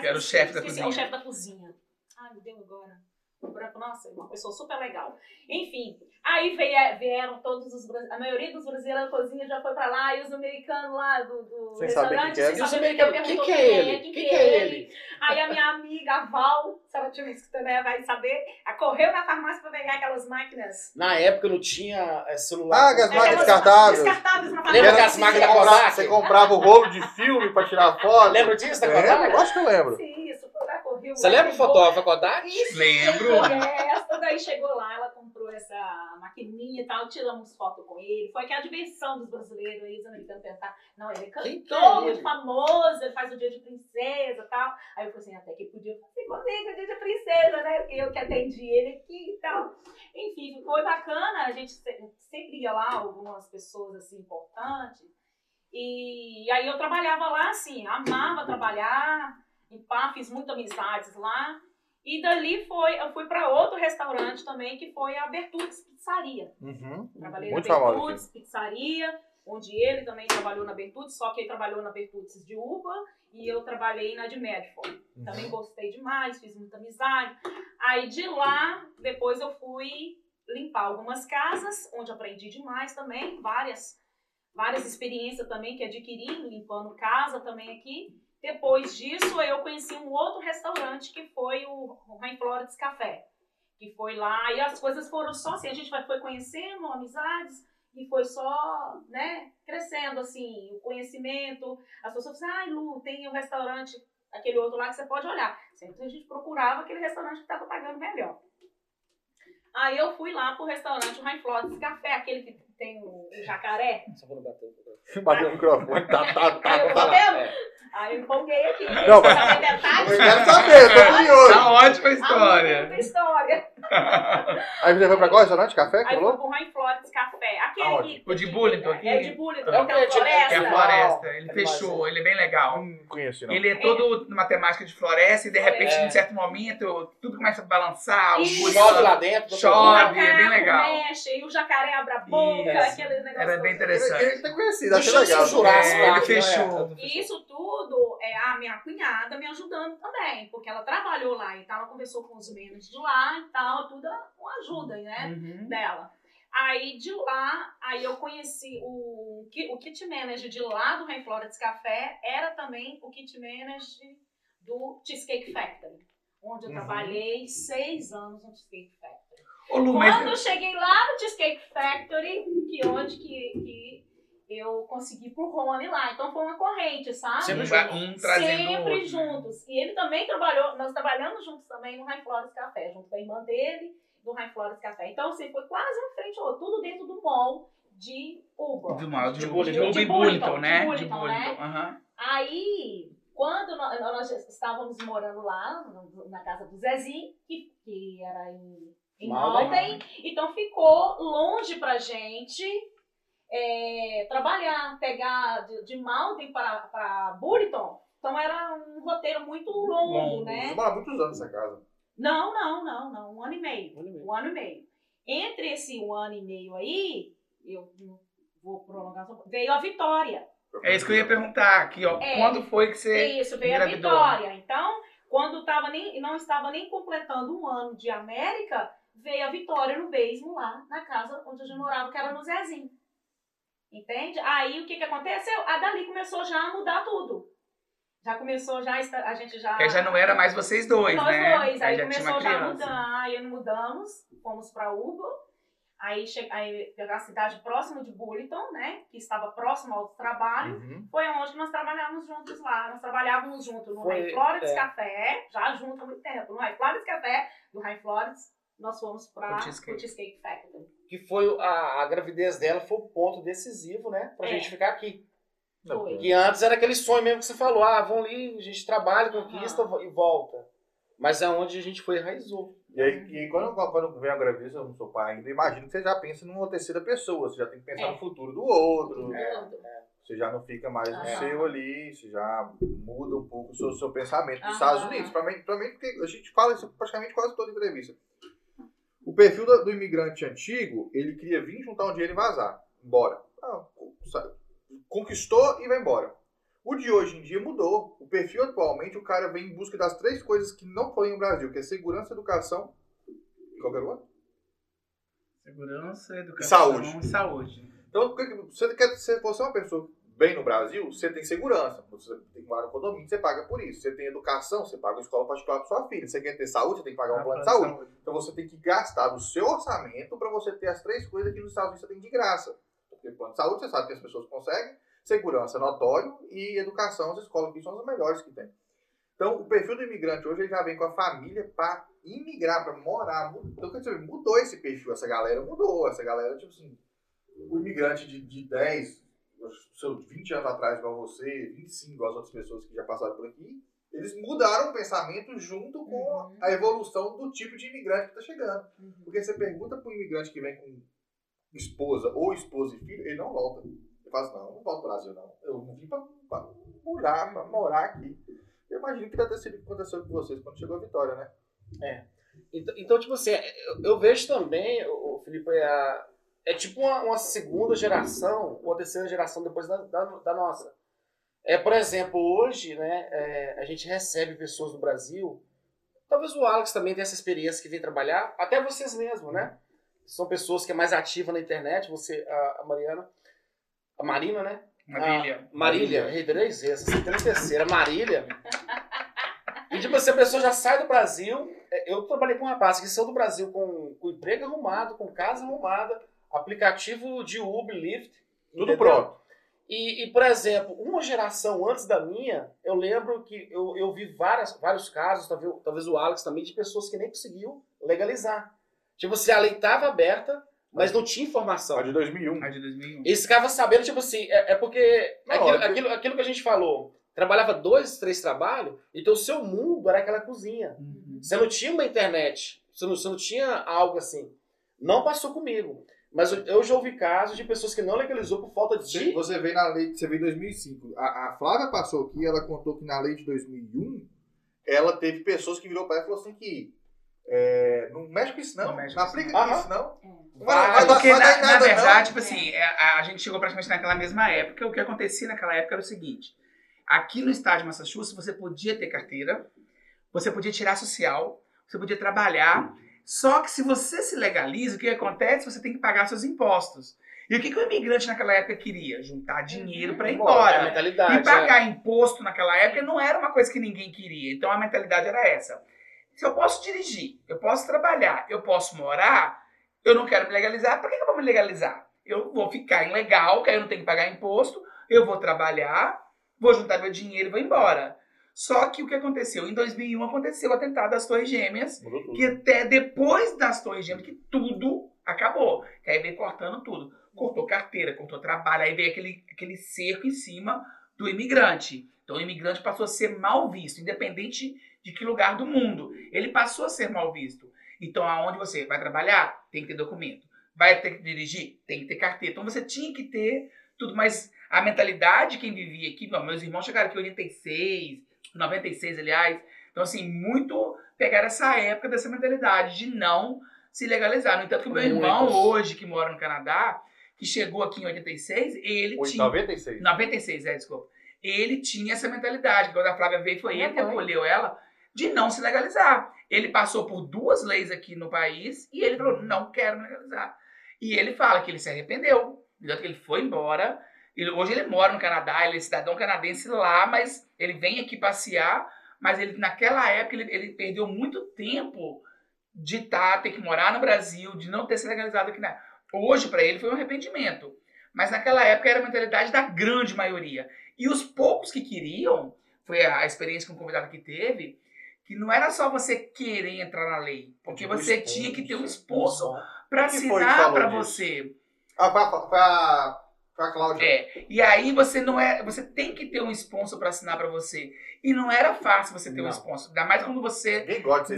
A: Que era o
C: esqueci-
A: chefe da
C: esqueci,
A: cozinha.
C: É o chefe da cozinha. Ai, me deu agora. O branco, nossa, uma pessoa super legal. Enfim, aí veio- vieram todos os brasileiros, a maioria dos brasileiros cozinha já foi pra lá, e os americanos lá do, do
B: Sem
C: restaurante.
B: quem que
D: E os americanos,
C: perguntou
D: quem que é ele?
C: Quem
D: Quem
C: que
D: que
C: é
D: é
C: ele?
D: ele?
C: Aí a minha amiga a Val, se ela tiver escutando, ela vai saber, correu na farmácia pra pegar aquelas máquinas.
D: Na época não tinha é, celular.
B: Ah, que as máquinas
C: Aquelas
B: descartáveis.
C: Descartáveis na
D: Lembra
C: farmácia.
D: aquelas máquinas da Kodak?
B: Você comprava o rolo de filme pra tirar foto.
D: Lembra disso da
B: Lembro,
D: Kodak?
B: eu acho que eu lembro.
C: Sim, correu.
D: Você lembra o fotógrafo Kodak?
A: Lembro.
C: Essa daí chegou lá, ela comprou essa maquininha e tal, tiramos foto com ele. Foi que a diversão dos brasileiros aí, os americanos tentar. Não, ele é cantor,
D: é
C: muito
D: ele?
C: famoso, ele faz o dia de princesa e tal. Aí eu falei assim, até que podia fazer comigo o dia de princesa, né? Porque eu que atendi ele aqui e tal. Enfim, foi bacana, a gente se- sempre ia lá, algumas pessoas assim importantes. E aí eu trabalhava lá, assim, amava trabalhar, em pá, fiz muitas amizades lá. E dali foi, eu fui para outro restaurante também, que foi a Bertudes Pizzaria.
B: Uhum.
C: Trabalhei
B: Muito
C: na Bertudes Pizzaria, onde ele também trabalhou na Bertudes, só que ele trabalhou na Bertudes de Uva e eu trabalhei na de Medford. Também
B: Uhum.
C: gostei demais, fiz muita amizade. Aí de lá, depois eu fui limpar algumas casas, onde aprendi demais também, várias, várias experiências também que adquiri limpando casa também aqui. Depois disso, eu conheci um outro restaurante que foi o Rain Flores Café, que foi lá e as coisas foram só assim, a gente foi conhecendo amizades e foi só, né, crescendo assim, o conhecimento. As pessoas falam, ai Lu, tem um restaurante, aquele outro lá que você pode olhar. Sempre a gente procurava aquele restaurante que estava pagando melhor. Aí eu fui lá pro restaurante, Rain Flores Café, aquele que tem o, jacaré.
D: Só pra não bater.
B: Bateu o microfone. Tá, tá, tá. [laughs]
C: Eu
B: tá.
C: bateu?
D: É.
C: Aí eu empolguei aqui.
B: Não,
C: Quer
B: mas-
C: saber detalhes?
B: Eu quero saber, tô curioso.
A: Tá ótima a
C: Ah,
A: história.
C: muita história. [laughs]
B: Aí você foi pra qual restaurante? Café que
C: Aí
B: falou?
C: fui pro Rain Flores. Aquele
A: O de Bullington aqui?
C: É o de Bullington,
D: É o
C: que
D: é de-
C: a
A: É a
C: floresta.
A: floresta. Ele
D: É
A: fechou, ele é bem legal.
B: Não conheci, não.
A: Ele é todo numa temática de floresta e de repente,
D: É.
A: em certo momento, tudo começa a balançar,
C: Isso.
A: buris
D: Chove lá dentro.
A: Chove.
C: O
A: é bem legal.
C: mexe, e o jacaré abre a boca,
A: Isso.
C: aquele negócio.
A: Era bem
C: todo.
B: Ele,
A: interessante.
B: ele tá conhecido, achei
D: Deixa eu
B: legal.
D: Jurássico
A: É, ele fechou.
D: né?
C: E isso tudo é a minha cunhada me ajudando também, porque ela trabalhou lá e tal, ela conversou com os meninos de lá e tal, tudo com ajuda, né?
A: Uhum.
C: dela. Aí de lá, aí eu conheci o, o kit manager de lá do Rain Florence Café, era também o kit manager do Cheesecake Factory, onde eu
B: Uhum.
C: trabalhei seis anos no Cheesecake Factory.
A: Ô, Lu,
C: Quando
A: mas
C: eu cheguei lá no Cheesecake Factory, que onde que, que eu consegui pro Rony lá. Então foi uma corrente, sabe?
D: Sempre
A: um, trazendo
C: Sempre
A: outro. né?
C: juntos. E ele também trabalhou, nós trabalhamos juntos também no High Flores Café, junto com a irmã dele, no High Flores Café. Então, assim, foi quase um frente ao outro, tudo dentro do mall de Uber.
A: Do mal, de,
D: De
A: de,
D: Bullington.
A: de
C: De
A: Bullington,
C: Bullington,
A: né?
C: de
A: De
C: Bullington,
A: Bullington, aham.
C: Aí, quando nós, nós estávamos morando lá, na casa do Zezinho, que, que era em, em
D: Malden.
C: Malden, então ficou longe pra gente é, trabalhar, pegar de, de Malden para Burlington. Então era um roteiro muito longo,
A: Longo.
C: né?
B: Você mora muitos anos nessa casa.
C: Não, não, não, não. Um ano e meio.
D: Um ano e meio.
C: Um ano e meio. Entre esse um ano e meio aí, eu vou prolongar, só- veio a Vitória.
A: É isso que eu ia perguntar aqui, ó.
C: É.
A: Quando foi que você.
C: Isso, veio a
A: engravidou?
C: Vitória. Então, quando tava nem, não estava nem completando um ano de América, veio a Vitória no mesmo lá, na casa onde a gente morava, que era no Zezinho. Entende? Aí o que que aconteceu? A dali começou já a mudar tudo. Já começou já, a gente já...
A: Que aí já não era mais vocês dois,
C: Nós
A: né?
C: dois. Aí,
A: já tinha
C: começou já a mudar. Aí mudamos, fomos para Uba. Aí, che... aí pegar a cidade próxima de Bulleton, né? Que estava próximo ao trabalho.
B: Uhum.
C: Foi onde nós trabalhávamos juntos lá. Nós trabalhávamos juntos no
D: Foi,
C: High
D: é.
C: Café, já junto há muito tempo. No High Flores Café, do High Flores, nós fomos para
A: O Cheesecake.
C: Cheesecake Factory.
D: Que foi a, a gravidez dela foi o ponto decisivo, né? Pra
C: É.
D: gente ficar aqui.
C: Foi.
D: Que antes era aquele sonho mesmo que você falou, ah, vão ali, a gente trabalha, conquista e volta. Mas é onde a gente foi e enraizou.
B: E aí, e quando, quando vem a gravidez, eu não sou pai ainda, imagino que você já pensa numa terceira pessoa, você já tem que pensar
C: É.
B: no futuro do outro,
C: Tudo.
B: você já não fica mais no
C: Ah.
B: seu ali, você já muda um pouco o seu, seu pensamento dos
C: Ah.
B: Estados Unidos. Pra mim, pra mim, porque a gente fala isso praticamente quase toda entrevista. O perfil do, do imigrante antigo, ele queria vir, juntar um dinheiro e vazar, embora. Ah, sa- conquistou e vai embora. O de hoje em dia mudou. O perfil atualmente, o cara vem em busca das três coisas que não foi no Brasil, que é segurança, educação e qualquer outra.
A: Segurança, educação
B: Saúde.
A: e saúde.
B: Então, você quer se você é uma pessoa bem no Brasil, você tem segurança. Você tem que morar no condomínio, você paga por isso. Você tem educação, você paga uma escola particular para sua filha. Você quer ter saúde, você tem que pagar um
A: Ah,
B: plano de
A: plano de
B: saúde. Então você tem que gastar do seu orçamento para você ter as três coisas que nos Estados Unidos você tem de graça. Porque plano de saúde, você sabe que as pessoas conseguem, segurança notório e educação, as escolas aqui são as melhores que tem. Então, o perfil do imigrante hoje ele já vem com a família para imigrar, para morar. Então, quer dizer, mudou esse perfil, essa galera mudou. Essa galera, tipo assim, o imigrante de, de 10, seus 20 anos atrás, igual você, 25, igual as outras pessoas que já passaram por aqui, eles mudaram o pensamento junto com
C: Uhum.
B: a evolução do tipo de imigrante que está chegando.
C: Uhum.
B: Porque você pergunta para um imigrante que vem com esposa ou esposa e filho, ele não volta. Ele fala assim, não, eu não volto pro Brasil, não. Eu não vim para morar, para morar aqui. Eu imagino que deve ter sido o que aconteceu com vocês quando chegou a Vitória, né?
D: Então, então, tipo assim, eu, eu vejo também, o Felipe, é, a- é tipo uma, uma segunda geração, ou terceira geração depois da, da, da nossa. É, por exemplo, hoje, né, é, a gente recebe pessoas do Brasil, talvez o Alex também tenha essa experiência que vem trabalhar, até vocês mesmos, né? São pessoas que é mais ativa na internet, você, a, a Mariana, a Marina, né?
A: Marília.
D: Ah, Marília, errei três vezes, você tem terceira, Marília. E tipo assim, a pessoa já sai do Brasil. é, Eu trabalhei com um rapaz que saiu do Brasil com, com emprego arrumado, com casa arrumada, aplicativo de Uber, Lyft.
B: Tudo
D: entendeu?
B: pronto.
D: E, e, por exemplo, uma geração antes da minha, eu lembro que eu, eu vi várias, vários casos, talvez, talvez o Alex também, de pessoas que nem conseguiu legalizar. Tipo assim, a lei estava aberta, mas não tinha informação.
B: A de 2001.
A: A de 2001.
D: Eles ficavam sabendo, tipo assim, é, é porque
B: Não,
D: aquilo,
B: é que-
D: aquilo, aquilo que a gente falou, trabalhava dois, três trabalhos, então o seu mundo era aquela cozinha.
A: Uhum.
D: Você não tinha uma internet, você não, você não tinha algo assim. Não passou comigo. Mas eu, eu já ouvi casos de pessoas que não legalizou por falta
B: Você,
D: de.
B: você vê na lei, você vê em 2005. A, a Flávia passou aqui, ela contou que na lei de 2001, ela teve pessoas que virou para ela e falou assim que é, não mexe com isso não,
A: Não
B: não,
A: mexe com
B: aplica
A: isso
B: com
D: não.
B: isso não.
C: É.
B: Vai, vai
A: porque
B: vai
A: na, na verdade,
B: não.
A: tipo assim, é, a, a gente chegou praticamente naquela mesma época. O que acontecia naquela época era o seguinte: aqui no estado de Massachusetts você podia ter carteira, você podia tirar social, você podia trabalhar. Só que se você se legaliza, o que acontece? Você tem que pagar seus impostos. E o que, que o imigrante naquela época queria? Juntar dinheiro para ir
B: Embora,
D: É a
A: embora.
D: mentalidade.
A: E pagar imposto naquela época não era uma coisa que ninguém queria. Então a mentalidade era essa. Se eu posso dirigir, eu posso trabalhar, eu posso morar, eu não quero me legalizar, para que eu vou me legalizar? Eu vou ficar ilegal, que aí eu não tenho que pagar imposto, eu vou trabalhar, vou juntar meu dinheiro e vou embora. Só que o que aconteceu? Em 2001 aconteceu o atentado das Torres Gêmeas, que até depois das Torres Gêmeas, que tudo acabou. Que aí veio cortando tudo. Cortou carteira, cortou trabalho, aí veio aquele, aquele cerco em cima do imigrante. Então o imigrante passou a ser mal visto, independente de que lugar do mundo. Ele passou a ser mal visto. Então aonde você vai trabalhar, tem que ter documento. Vai ter que dirigir, tem que ter carteira. Então você tinha que ter tudo. Mas a mentalidade, quem vivia aqui, bom, meus irmãos chegaram aqui em 86, 96, aliás. Então, assim, muito pegaram essa época dessa mentalidade de não se legalizar. No entanto, que o meu irmão, hoje, que mora no Canadá, que chegou aqui em 86, ele
B: Oito-
A: tinha.
B: 96.
A: 96, é, desculpa. Ele tinha essa mentalidade. Quando a Flávia veio, foi ele que acolheu ela, de não se legalizar. Ele passou por duas leis aqui no país e ele falou: não quero legalizar. E ele fala que ele se arrependeu. Que ele foi embora. Ele- hoje ele mora no Canadá, ele é cidadão canadense lá, mas ele vem aqui passear. Mas ele, naquela época, ele, ele perdeu muito tempo de tá, ter que morar no Brasil, de não ter se legalizado aqui na. Hoje, para ele, foi um arrependimento. Mas naquela época era a mentalidade da grande maioria. E os poucos que queriam, foi a, a experiência que um convidado aqui teve, que não era só você querer entrar na lei, porque
B: Tipo,
A: você
B: esposo.
A: tinha que ter um esposo para assinar para você.
B: Ah, foi a, foi a, foi a Cláudia.
A: É, e aí você não é, você tem que ter um sponsor para assinar para você. E não era fácil você ter um
D: Não.
A: sponsor, ainda mais quando você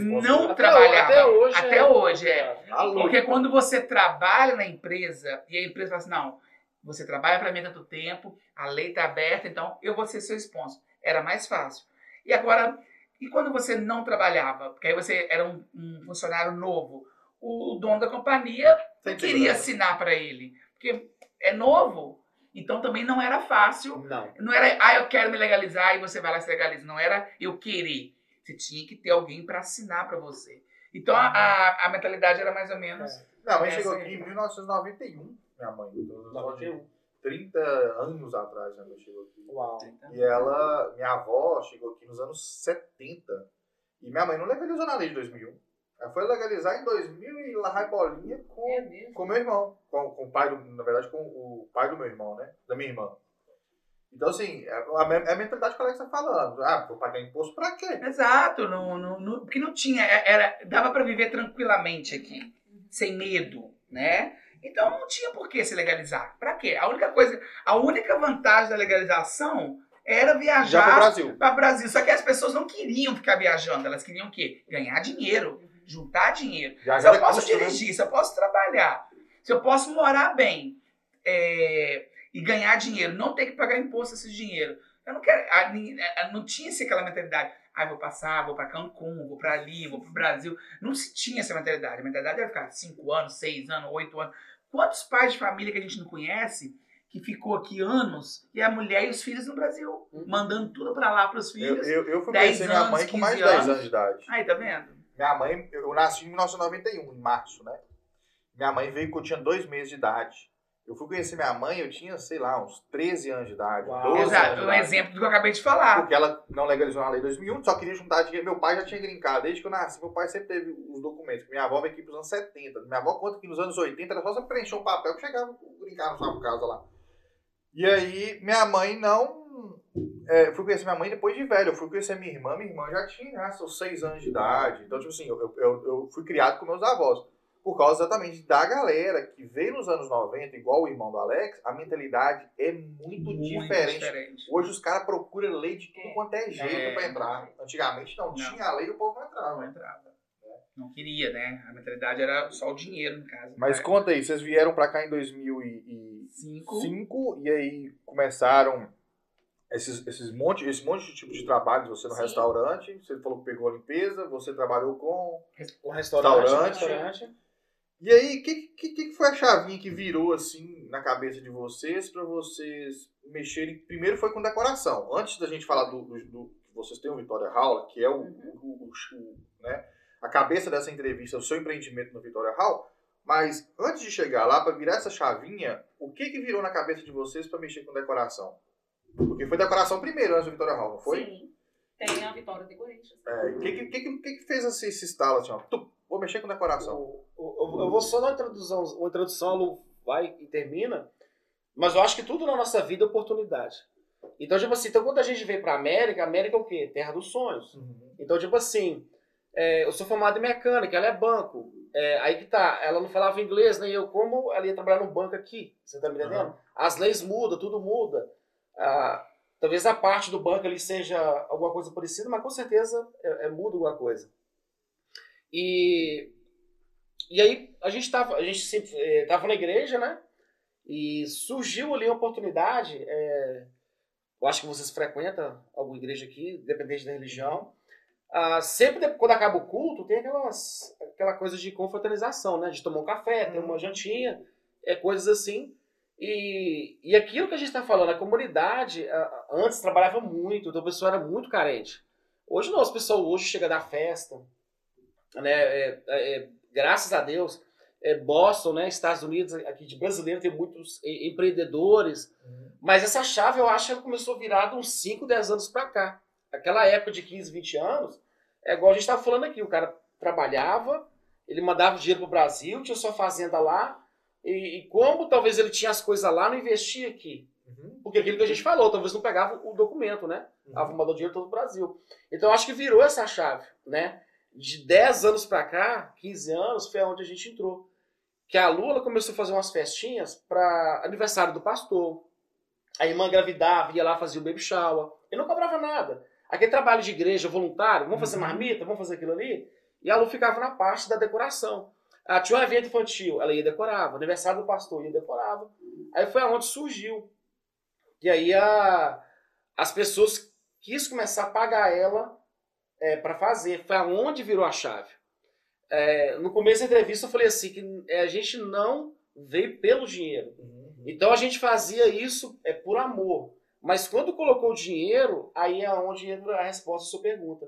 A: não
D: Até,
A: trabalhava.
D: até hoje.
A: Até hoje, é.
B: Luta.
A: Porque quando você trabalha na empresa e a empresa fala assim, não, você trabalha para mim há tanto tempo, a lei está aberta, então eu vou ser seu sponsor. Era mais fácil. E agora, e quando você não trabalhava? Porque aí você era um, um funcionário novo, o dono da companhia
B: Sem
A: queria assinar para ele. Porque é novo. Então também não era fácil.
D: Não.
A: Não era, ah, eu quero me legalizar e você vai lá e se legaliza. Não era eu querer. Você tinha que ter alguém para assinar para você. Então a, a, a mentalidade era mais ou menos.
B: Minha mãe
A: Essa
B: chegou aqui em 1991, minha mãe. Então, eu tô falando de
D: 91.
B: 30 anos atrás, né, ela chegou aqui.
D: Uau.
B: E ela, minha avó, chegou aqui nos anos 70. E minha mãe não legalizou na lei de 2001. Ela foi legalizar em 2000 e lá vai bolinha com,
C: É
B: com meu irmão. Com, com o pai do, na verdade, com o pai do meu irmão, né? Da minha irmã. Então, assim, é a, é a mentalidade que o Alex tá falando. Ah, vou pagar imposto pra quê?
A: Exato, não, não, não- porque não tinha, é- era, dava para viver tranquilamente aqui, sem medo, né? Então não tinha por que se legalizar. Pra quê? A única coisa, a única vantagem da legalização era viajar
B: Brasil.
A: para o Brasil. Só que as pessoas não queriam ficar viajando, elas queriam o quê? Ganhar dinheiro, juntar dinheiro. Se eu posso
B: custo, né?
A: dirigir, se eu posso trabalhar, se eu posso morar bem é, e ganhar dinheiro, não ter que pagar imposto esse dinheiro. Eu não quero. Não tinha aquela mentalidade. Ah, vou passar, vou para Cancún, vou para ali, vou para o Brasil. Não se tinha essa mentalidade. A mentalidade era ficar 5 anos, 6 anos, 8 anos. Quantos pais de família que a gente não conhece que ficou aqui anos e a mulher e os filhos no Brasil,
D: Uhum.
A: mandando tudo para lá para os
B: Eu,
A: filhos?
B: eu, eu fui
A: 10
B: conhecer minha mãe com mais de
A: 15
B: 10
A: anos.
B: anos de idade.
A: Aí, tá vendo?
B: Minha mãe, eu nasci em 1991, em março, né? Minha mãe veio quando eu tinha dois meses de idade. Eu fui conhecer minha mãe, eu tinha, sei lá, uns 13 anos de idade,
D: Uau.
B: 12 anos
A: Exato, um exemplo do que eu acabei de falar.
B: Porque ela não legalizou na lei 2001, só queria juntar dinheiro. Meu pai já tinha grincado desde que eu nasci. Meu pai sempre teve os documentos. Minha avó veio aqui pros anos 70. Minha avó conta que nos anos 80 era só você preencher um papel que chegava brincar na sua casa lá. E aí, minha mãe não. É, eu fui conhecer minha mãe depois de velho. Eu fui conhecer minha irmã. Minha irmã já tinha já, seus 6 anos de idade. Então, tipo assim, eu, eu- eu fui criado com meus avós. Por causa exatamente da galera que veio nos anos 90, igual o irmão do Alex, a mentalidade é muito, diferente.
A: diferente.
B: Hoje os caras procuram lei de tudo
C: É.
B: quanto é jeito
A: É.
B: pra entrar. Antigamente não,
A: Não.
B: tinha lei e o povo não
A: Não
B: entrava.
A: entrava. Não queria, né? A mentalidade era só o dinheiro no caso.
B: Mas
A: né?
B: conta aí, vocês vieram pra cá em 2005
A: Cinco.
B: e aí começaram esses, esses monte, esse monte de tipo de trabalhos, você no
C: Sim.
B: restaurante, você falou que pegou a limpeza, você trabalhou com...
D: Um restaurante.
B: Restaurante.
D: restaurante.
B: E aí, o que, que, que foi a chavinha que virou assim na cabeça de vocês pra vocês mexerem? Primeiro foi com decoração. Antes da gente falar do, do, do- vocês têm o Vitória Hall, que é o,
C: Uhum.
B: o- o- o- né, a cabeça dessa entrevista, o seu empreendimento no Vitória Hall. Mas antes de chegar lá, pra virar essa chavinha, o que que virou na cabeça de vocês pra mexer com decoração? Porque foi decoração primeiro antes do Vitória Hall, não foi?
C: Sim. Tem a Vitória Decorations.
B: É, o que, que, que, que fez esse, esse estalo assim, ó? Tu, vou mexer com decoração.
D: O- o- Eu vou só dar uma introdução, uma introdução, a Lu vai e termina. Mas eu acho que tudo na nossa vida é oportunidade. Então, tipo assim, então quando a gente veio pra América, a América é o quê? Terra dos sonhos.
B: Uhum.
D: Então, tipo assim, é, eu sou formado em mecânica, ela é banco. É, aí que tá, ela não falava inglês, nem eu, como ela ia trabalhar no banco aqui? Você tá me entendendo?
B: Uhum.
D: As leis mudam, tudo muda. Ah, talvez a parte do banco ali seja alguma coisa parecida, mas com certeza é, é, muda alguma coisa. E, e aí a gente tava, a gente sempre eh, tava na igreja, né? E surgiu ali uma oportunidade. eh, eu acho que vocês frequentam alguma igreja aqui, independente da religião. Ah, sempre quando acaba o culto, tem aquelas, aquela coisa de confraternização, né? De tomar um café, ter uma jantinha, é, coisas assim. E, e aquilo que a gente está falando, a comunidade antes trabalhava muito, então o pessoal era muito carente. Hoje não, as pessoas hoje chegam da festa, né? é, é, é, graças a Deus, é, Boston, né? Estados Unidos, aqui de brasileiro, tem muitos empreendedores. Mas essa chave, eu acho que ela começou a virar de uns 5, 10 anos pra cá. Aquela época de 15, 20 anos, é igual a gente estava falando aqui, o cara trabalhava, ele mandava dinheiro pro Brasil, tinha sua fazenda lá, e, e como talvez ele tinha as coisas lá, não investia aqui.
B: Uhum.
D: Porque aquilo que a gente falou, talvez não pegava o documento, né? Ah, vou mandar o dinheiro todo o Brasil. Então eu acho que virou essa chave, né? De 10 anos pra cá, 15 anos, foi onde a gente entrou. Que a Lula começou a fazer umas festinhas para aniversário do pastor. A irmã engravidava, ia lá fazia o baby shower. Ele não cobrava nada. Aquele trabalho de igreja voluntário, vamos fazer
B: Uhum.
D: marmita, vamos fazer aquilo ali. E a Lu ficava na parte da decoração. Ah, tinha um evento infantil, ela ia decorava. Aniversário do pastor, ia decorava. Aí foi aonde surgiu. E aí a, as pessoas quis começar a pagar ela é, para fazer. Foi aonde virou a chave. É, no começo da entrevista eu falei assim que é, a gente não veio pelo dinheiro.
B: Uhum.
D: Então a gente fazia isso é por amor. Mas quando colocou o dinheiro, aí é onde entra a resposta à sua pergunta.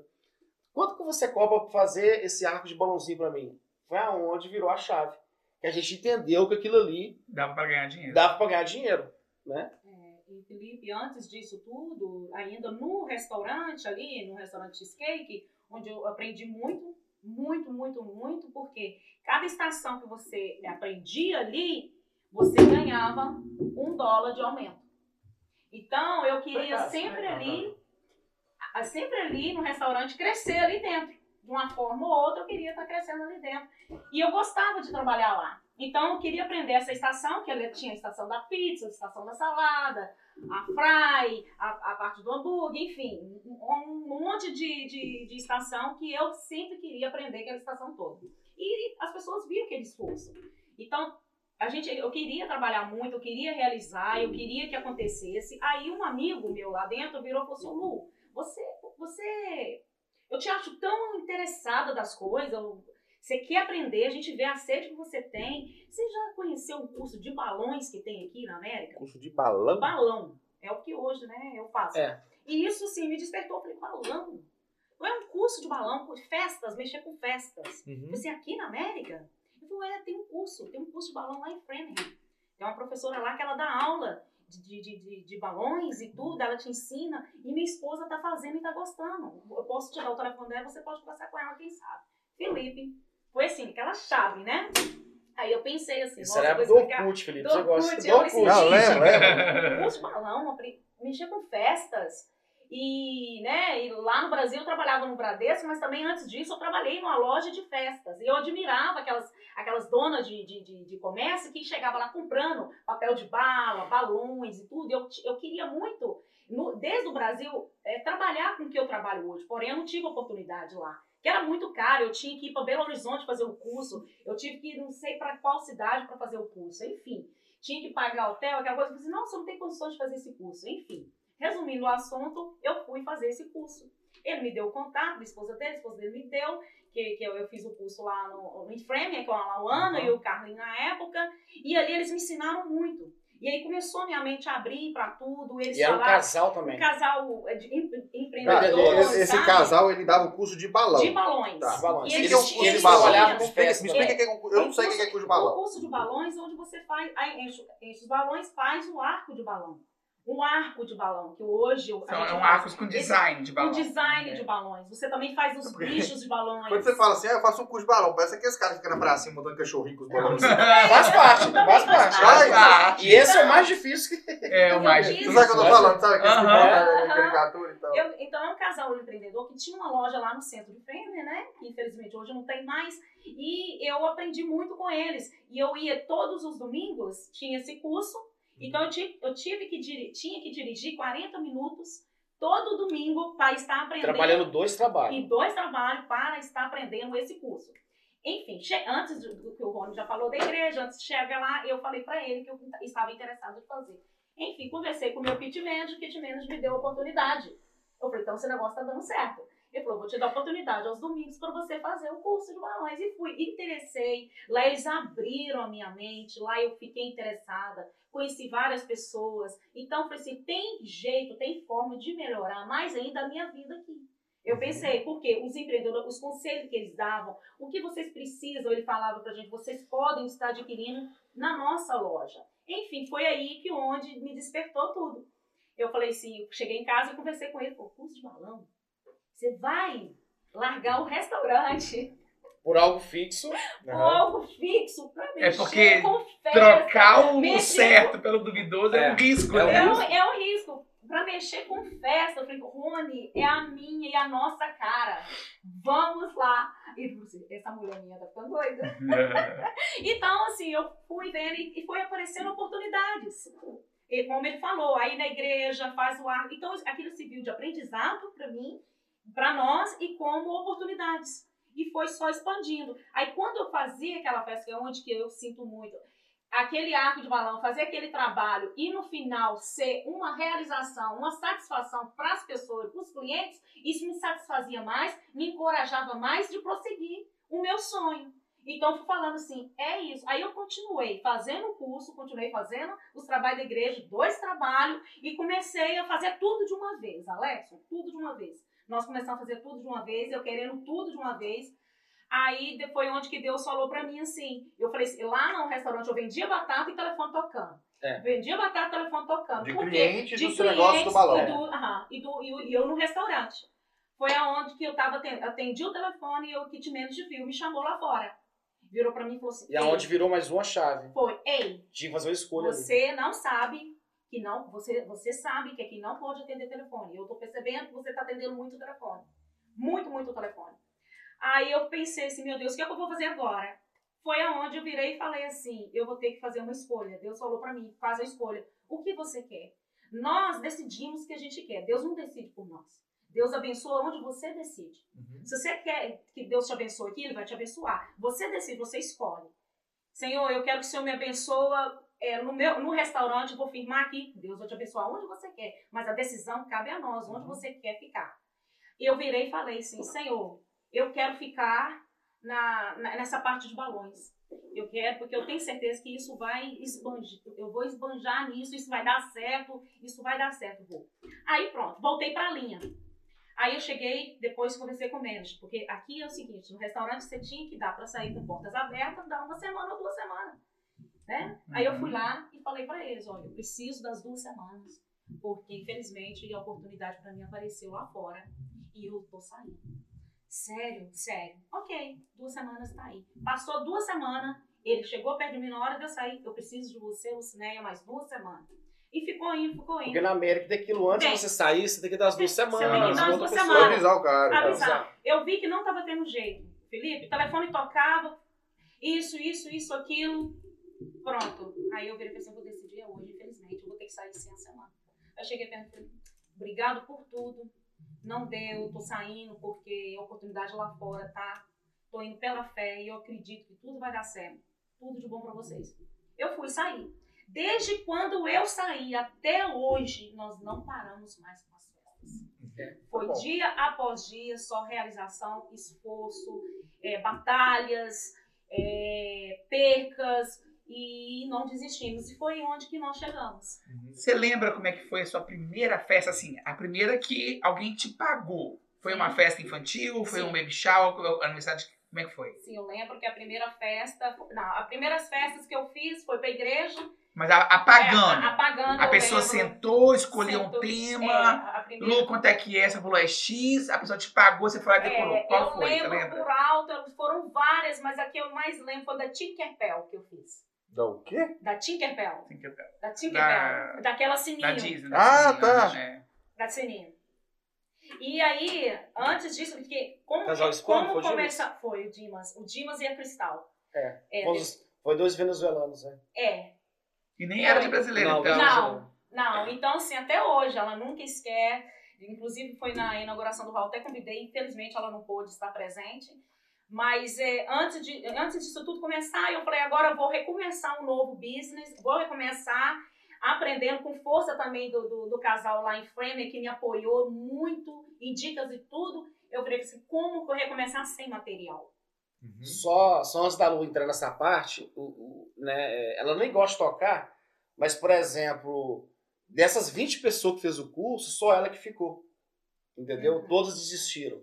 D: Quanto que você cobra para fazer esse arco de balãozinho para mim? Foi aonde virou a chave. Que a gente entendeu que aquilo ali
A: Dava pra ganhar dinheiro.
D: dava para ganhar dinheiro, né?
C: E Felipe, antes disso tudo, ainda no restaurante ali, no restaurante Cheesecake, onde eu aprendi muito, muito, muito, muito, porque cada estação que você aprendia ali, você ganhava um dólar de aumento. Então, eu queria sempre ali, a- sempre ali no restaurante, crescer ali dentro. De uma forma ou outra, eu queria estar crescendo ali dentro. E eu gostava de trabalhar lá. Então, eu queria aprender essa estação, que ela tinha a estação da pizza, a estação da salada, a fry, a, a parte do hambúrguer, enfim, um, monte de, de, de estação que eu sempre queria aprender aquela estação toda. E as pessoas viam aquele esforço. Então, a gente, eu queria trabalhar muito, eu queria realizar, eu queria que acontecesse. Aí um amigo meu lá dentro virou e falou assim, Lu, você, você, eu te acho tão interessada das coisas, eu- você quer aprender, a gente vê a sede que você tem. Você já conheceu um curso de balões que tem aqui na América?
D: Curso de balão.
C: balão. É o que hoje, né, eu faço.
D: É.
C: E isso, sim, me despertou. Eu falei, balão? Não é um curso de balão, com festas, mexer com festas.
D: Uhum.
C: Você aqui na América? Eu falei, é, tem um curso, tem um curso de balão lá em Framingham. Tem uma professora lá que ela dá aula de, de, de, de- balões e tudo, ela te ensina. E minha esposa tá fazendo e tá gostando. Eu posso te dar o telefone dela, você pode conversar com ela, quem sabe. Felipe. Foi assim, aquela chave, né? Aí eu pensei assim,
D: Isso
C: nossa,
D: era do. Orkut, Felipe.
C: Do
D: Você gosta do
C: eu
D: Orkut.
B: Não, lembra, lembra.
C: de balão, mexia com festas. E, né, e lá no Brasil eu trabalhava no Bradesco, mas também antes disso eu trabalhei numa loja de festas. E eu admirava aquelas, aquelas donas de, de, de, de comércio que chegavam lá comprando papel de bala, balões e tudo. Eu, eu queria muito, no- desde o Brasil, eh, trabalhar com o que eu trabalho hoje. Porém, eu não tive oportunidade lá. Que era muito caro, eu tinha que ir para Belo Horizonte fazer o curso, eu tive que ir não sei para qual cidade para fazer o curso, enfim. Tinha que pagar hotel, aquela coisa. Eu falei assim, não, você não tem condições de fazer esse curso, enfim. Resumindo o assunto, eu fui fazer esse curso. Ele me deu o contato, a esposa dele, a esposa dele me deu, que, que eu, eu fiz o curso lá no, no Inframe, com a Lauana
B: Uhum.
C: e o Carlinho na época, e ali eles me ensinaram muito. E aí começou minha mente a abrir para tudo, eles
D: E era um
C: falaram,
D: casal
C: um
D: também.
C: casal de em-
B: Tá,
C: empreendedores,
B: esse, esse casal, ele dava o curso de balão.
C: de balões.
B: Tá.
D: balões.
C: E
B: Eles-
C: eles,
B: eles
C: eles
D: trabalhavam com
B: Me explica,
D: festa.
B: me explica o que é um- Eu não sei o que é curso de
C: O
B: balão.
C: curso de balões, onde você faz, aí enche, enche os balões, faz o arco de balão. Um arco de balão, que hoje gente
A: é um
C: faz.
A: arcos com design de
C: O
A: balão.
C: design
A: É.
C: de balões. Você também faz os [laughs]
B: Porque-
C: bichos de balões.
B: Quando você fala assim, ah, eu faço um curso de balão, parece aqueles caras que ficam na pracinha montando cachorrinho com os balões. [laughs]
D: Faz parte, faz parte.
B: Faz
A: parte.
D: E esse é o mais difícil que.
A: É o mais
C: Eu
B: Você
A: difícil.
B: sabe o que eu tô falando, sabe? Aqueles que
A: Aham.
B: montam
C: Aham.
B: caricatura e tal.
C: Eu- então é um casal empreendedor que tinha uma loja lá no centro de Fêmea, né? Que infelizmente hoje não tem mais. E eu aprendi muito com eles. E eu ia todos os domingos, tinha esse curso. Então eu tive, eu tive que diri- tinha que dirigir 40 minutos todo domingo para estar aprendendo.
D: Trabalhando dois trabalhos.
C: e dois trabalhos para estar aprendendo esse curso. Enfim, che- antes do, que o Rony já falou da igreja, antes de chegar lá, eu falei para ele que eu estava interessado em fazer. Enfim, conversei com o meu pit manager, o pit manager me deu a oportunidade. Eu falei, então esse negócio tá dando certo. Ele falou, vou te dar oportunidade aos domingos para você fazer o curso de balões. E fui, interessei. Lá eles abriram a minha mente, lá eu fiquei interessada, conheci várias pessoas. Então, falei assim, tem jeito, tem forma de melhorar mais ainda a minha vida aqui. Eu pensei, porque os empreendedores, os conselhos que eles davam, o que vocês precisam, ele falava pra gente, vocês podem estar adquirindo na nossa loja. Enfim, foi aí que onde me despertou tudo. Eu falei assim, eu cheguei em casa e conversei com ele, pô, curso de balão, você vai largar o restaurante
D: Por algo fixo. [laughs]
C: ou algo fixo pra mexer
A: porque
C: com festa.
A: Trocar o
C: mexer
A: certo pelo duvidoso é,
D: É.
A: um risco,
D: É um
A: né?
C: É um, é um risco. Pra mexer com festa, eu falei, Rony, é a minha e a nossa cara. Vamos lá. E essa mulher minha tá ficando doida. [laughs] [laughs] Então, assim, eu fui vendo e foi aparecendo oportunidades. E como ele falou, aí na igreja faz o ar. Então, aquilo serviu de aprendizado para mim, para nós e como oportunidades. E foi só expandindo. Aí, quando eu fazia aquela festa, que é onde que eu sinto muito, aquele arco de balão, fazer aquele trabalho e no final ser uma realização, uma satisfação para as pessoas, para os clientes, isso me satisfazia mais, me encorajava mais de prosseguir o meu sonho. Então, fui falando assim, é isso. Aí eu continuei fazendo o curso, continuei fazendo os trabalhos da igreja, dois trabalhos, e comecei a fazer tudo de uma vez, Alex, tudo de uma vez. Nós começamos a fazer tudo de uma vez, eu querendo tudo de uma vez. Aí foi onde que Deus falou pra mim assim. Eu falei assim, lá no restaurante eu vendia batata e telefone tocando.
D: É.
C: Vendia batata e telefone tocando.
B: De
C: Por
B: cliente
C: De
B: do seu negócio do balão.
C: E, do, aham, e, do, e, e eu no restaurante. Foi aonde que eu tava aten- atendi o telefone e o kitman de fio me chamou lá fora. Virou pra mim e falou assim:
D: E aonde virou mais uma chave.
C: Foi, ei,
D: Tinha que fazer uma escolha ali.
C: você não sabe que não, você, você sabe que aqui não pode atender telefone. Eu tô percebendo que você tá atendendo muito telefone. Muito, muito telefone. Aí eu pensei assim, meu Deus, o que, é que eu vou fazer agora? Foi aonde eu virei e falei assim, eu vou ter que fazer uma escolha. Deus falou pra mim, faz a escolha. O que você quer? Nós decidimos o que a gente quer. Deus não decide por nós. Deus abençoa onde você decide.
B: Uhum.
C: Se você quer que Deus te abençoe aqui, Ele vai te abençoar. Você decide, você escolhe. Senhor, eu quero que o Senhor me abençoa é, no, meu, no restaurante, eu vou firmar aqui. Deus vai te abençoar onde você quer. Mas a decisão cabe a nós, onde
B: Uhum.
C: você quer ficar. E eu virei e falei assim, Senhor, eu quero ficar na, na- nessa parte de balões. Eu quero, porque eu tenho certeza que isso vai expandir. Eu vou esbanjar nisso, isso vai dar certo, isso vai dar certo, vou. Aí pronto, voltei pra linha. Aí eu cheguei, depois conversei com o manager, porque aqui é o seguinte, no restaurante você tinha que dar pra sair com portas abertas, dar uma semana ou duas semanas, né? Aí eu fui lá e falei pra eles, olha, eu preciso das duas semanas, porque infelizmente a oportunidade pra mim apareceu lá fora e eu tô saindo. Sério, sério. Ok, duas semanas tá aí. Passou duas semanas, ele chegou perto de mim na hora de eu sair, eu preciso de você, Lucinéia, mais duas semanas. E ficou indo, ficou indo.
D: Porque na América tem aquilo antes
C: Tem.
D: você sair, você tem que dar as duas
C: Você tem que
D: semanas.
C: dar as duas semanas.
B: Avisar o cara. então.
C: Avisar. Eu vi que não estava tendo jeito. Felipe, o telefone tocava, isso, isso, isso, aquilo. Pronto. Aí eu virei e pensei, eu vou decidir é hoje, infelizmente. Eu vou ter que sair sem a semana. Aí eu cheguei e perguntei, obrigado por tudo. Não deu, tô saindo porque a oportunidade lá fora tá. Tô indo pela fé e eu acredito que tudo vai dar certo. Tudo de bom pra vocês. Eu fui sair. Desde quando eu saí até hoje, nós não paramos mais com as festas. Foi
B: Tá bom.
C: dia após dia, só realização, esforço, é, batalhas, é, percas, e não desistimos. E foi onde que nós chegamos.
A: Você lembra como é que foi a sua primeira festa, assim? A primeira que alguém te pagou? Foi uma festa infantil? Foi
C: Sim.
A: um baby shower? Aniversário de... Como é que foi?
C: Sim, eu lembro que a primeira festa, não, as primeiras festas que eu fiz foi pra igreja.
A: Mas
C: é,
A: apagando.
C: a- apagando.
A: a
C: eu
A: pessoa
C: lembro.
A: sentou, escolheu um
C: Sentou, é,
A: tema.
C: a primeira-
A: Lu, quanto é que é? Você falou é X, a pessoa te pagou, você lá e decorou.
C: É,
A: Qual
C: eu
A: foi? Você
C: lembro
A: lembra?
C: por alto, foram várias, mas a que eu mais lembro foi da Tinkerbell que eu fiz.
B: Da o quê?
C: Da Tinkerbell.
A: Eu-
C: Da Tinkerbell.
A: Da-
C: Daquela sininho.
A: Da Disney. da
B: Ah,
A: Disney,
B: tá.
A: né?
C: da sininho. E aí, antes disso, porque como,
D: Casal hispânico,
C: como
D: foi o
C: começa... Foi o Dimas. O Dimas e a Cristal.
D: É.
C: É,
D: Foi dos- Foi dois venezuelanos, né?
C: é.
A: E nem era de brasileiro,
D: Não,
A: então.
C: Não, não. Então, assim, até hoje, ela nunca esquece. Inclusive, foi na inauguração do Raul, até convidei. Infelizmente, ela não pôde estar presente. Mas é, antes, de, antes disso tudo começar, eu falei, agora eu vou recomeçar um novo business. Vou recomeçar aprendendo com força também do, do, do casal lá em Framer, que me apoiou muito, em dicas e tudo. Eu falei assim, como recomeçar sem material?
B: Uhum.
D: Só, só antes da Lu entrar nessa parte, o, o- né, ela nem gosta de tocar, mas, por exemplo, dessas 20 pessoas que fez o curso, só ela que ficou. Entendeu?
C: Uhum.
D: Todas desistiram.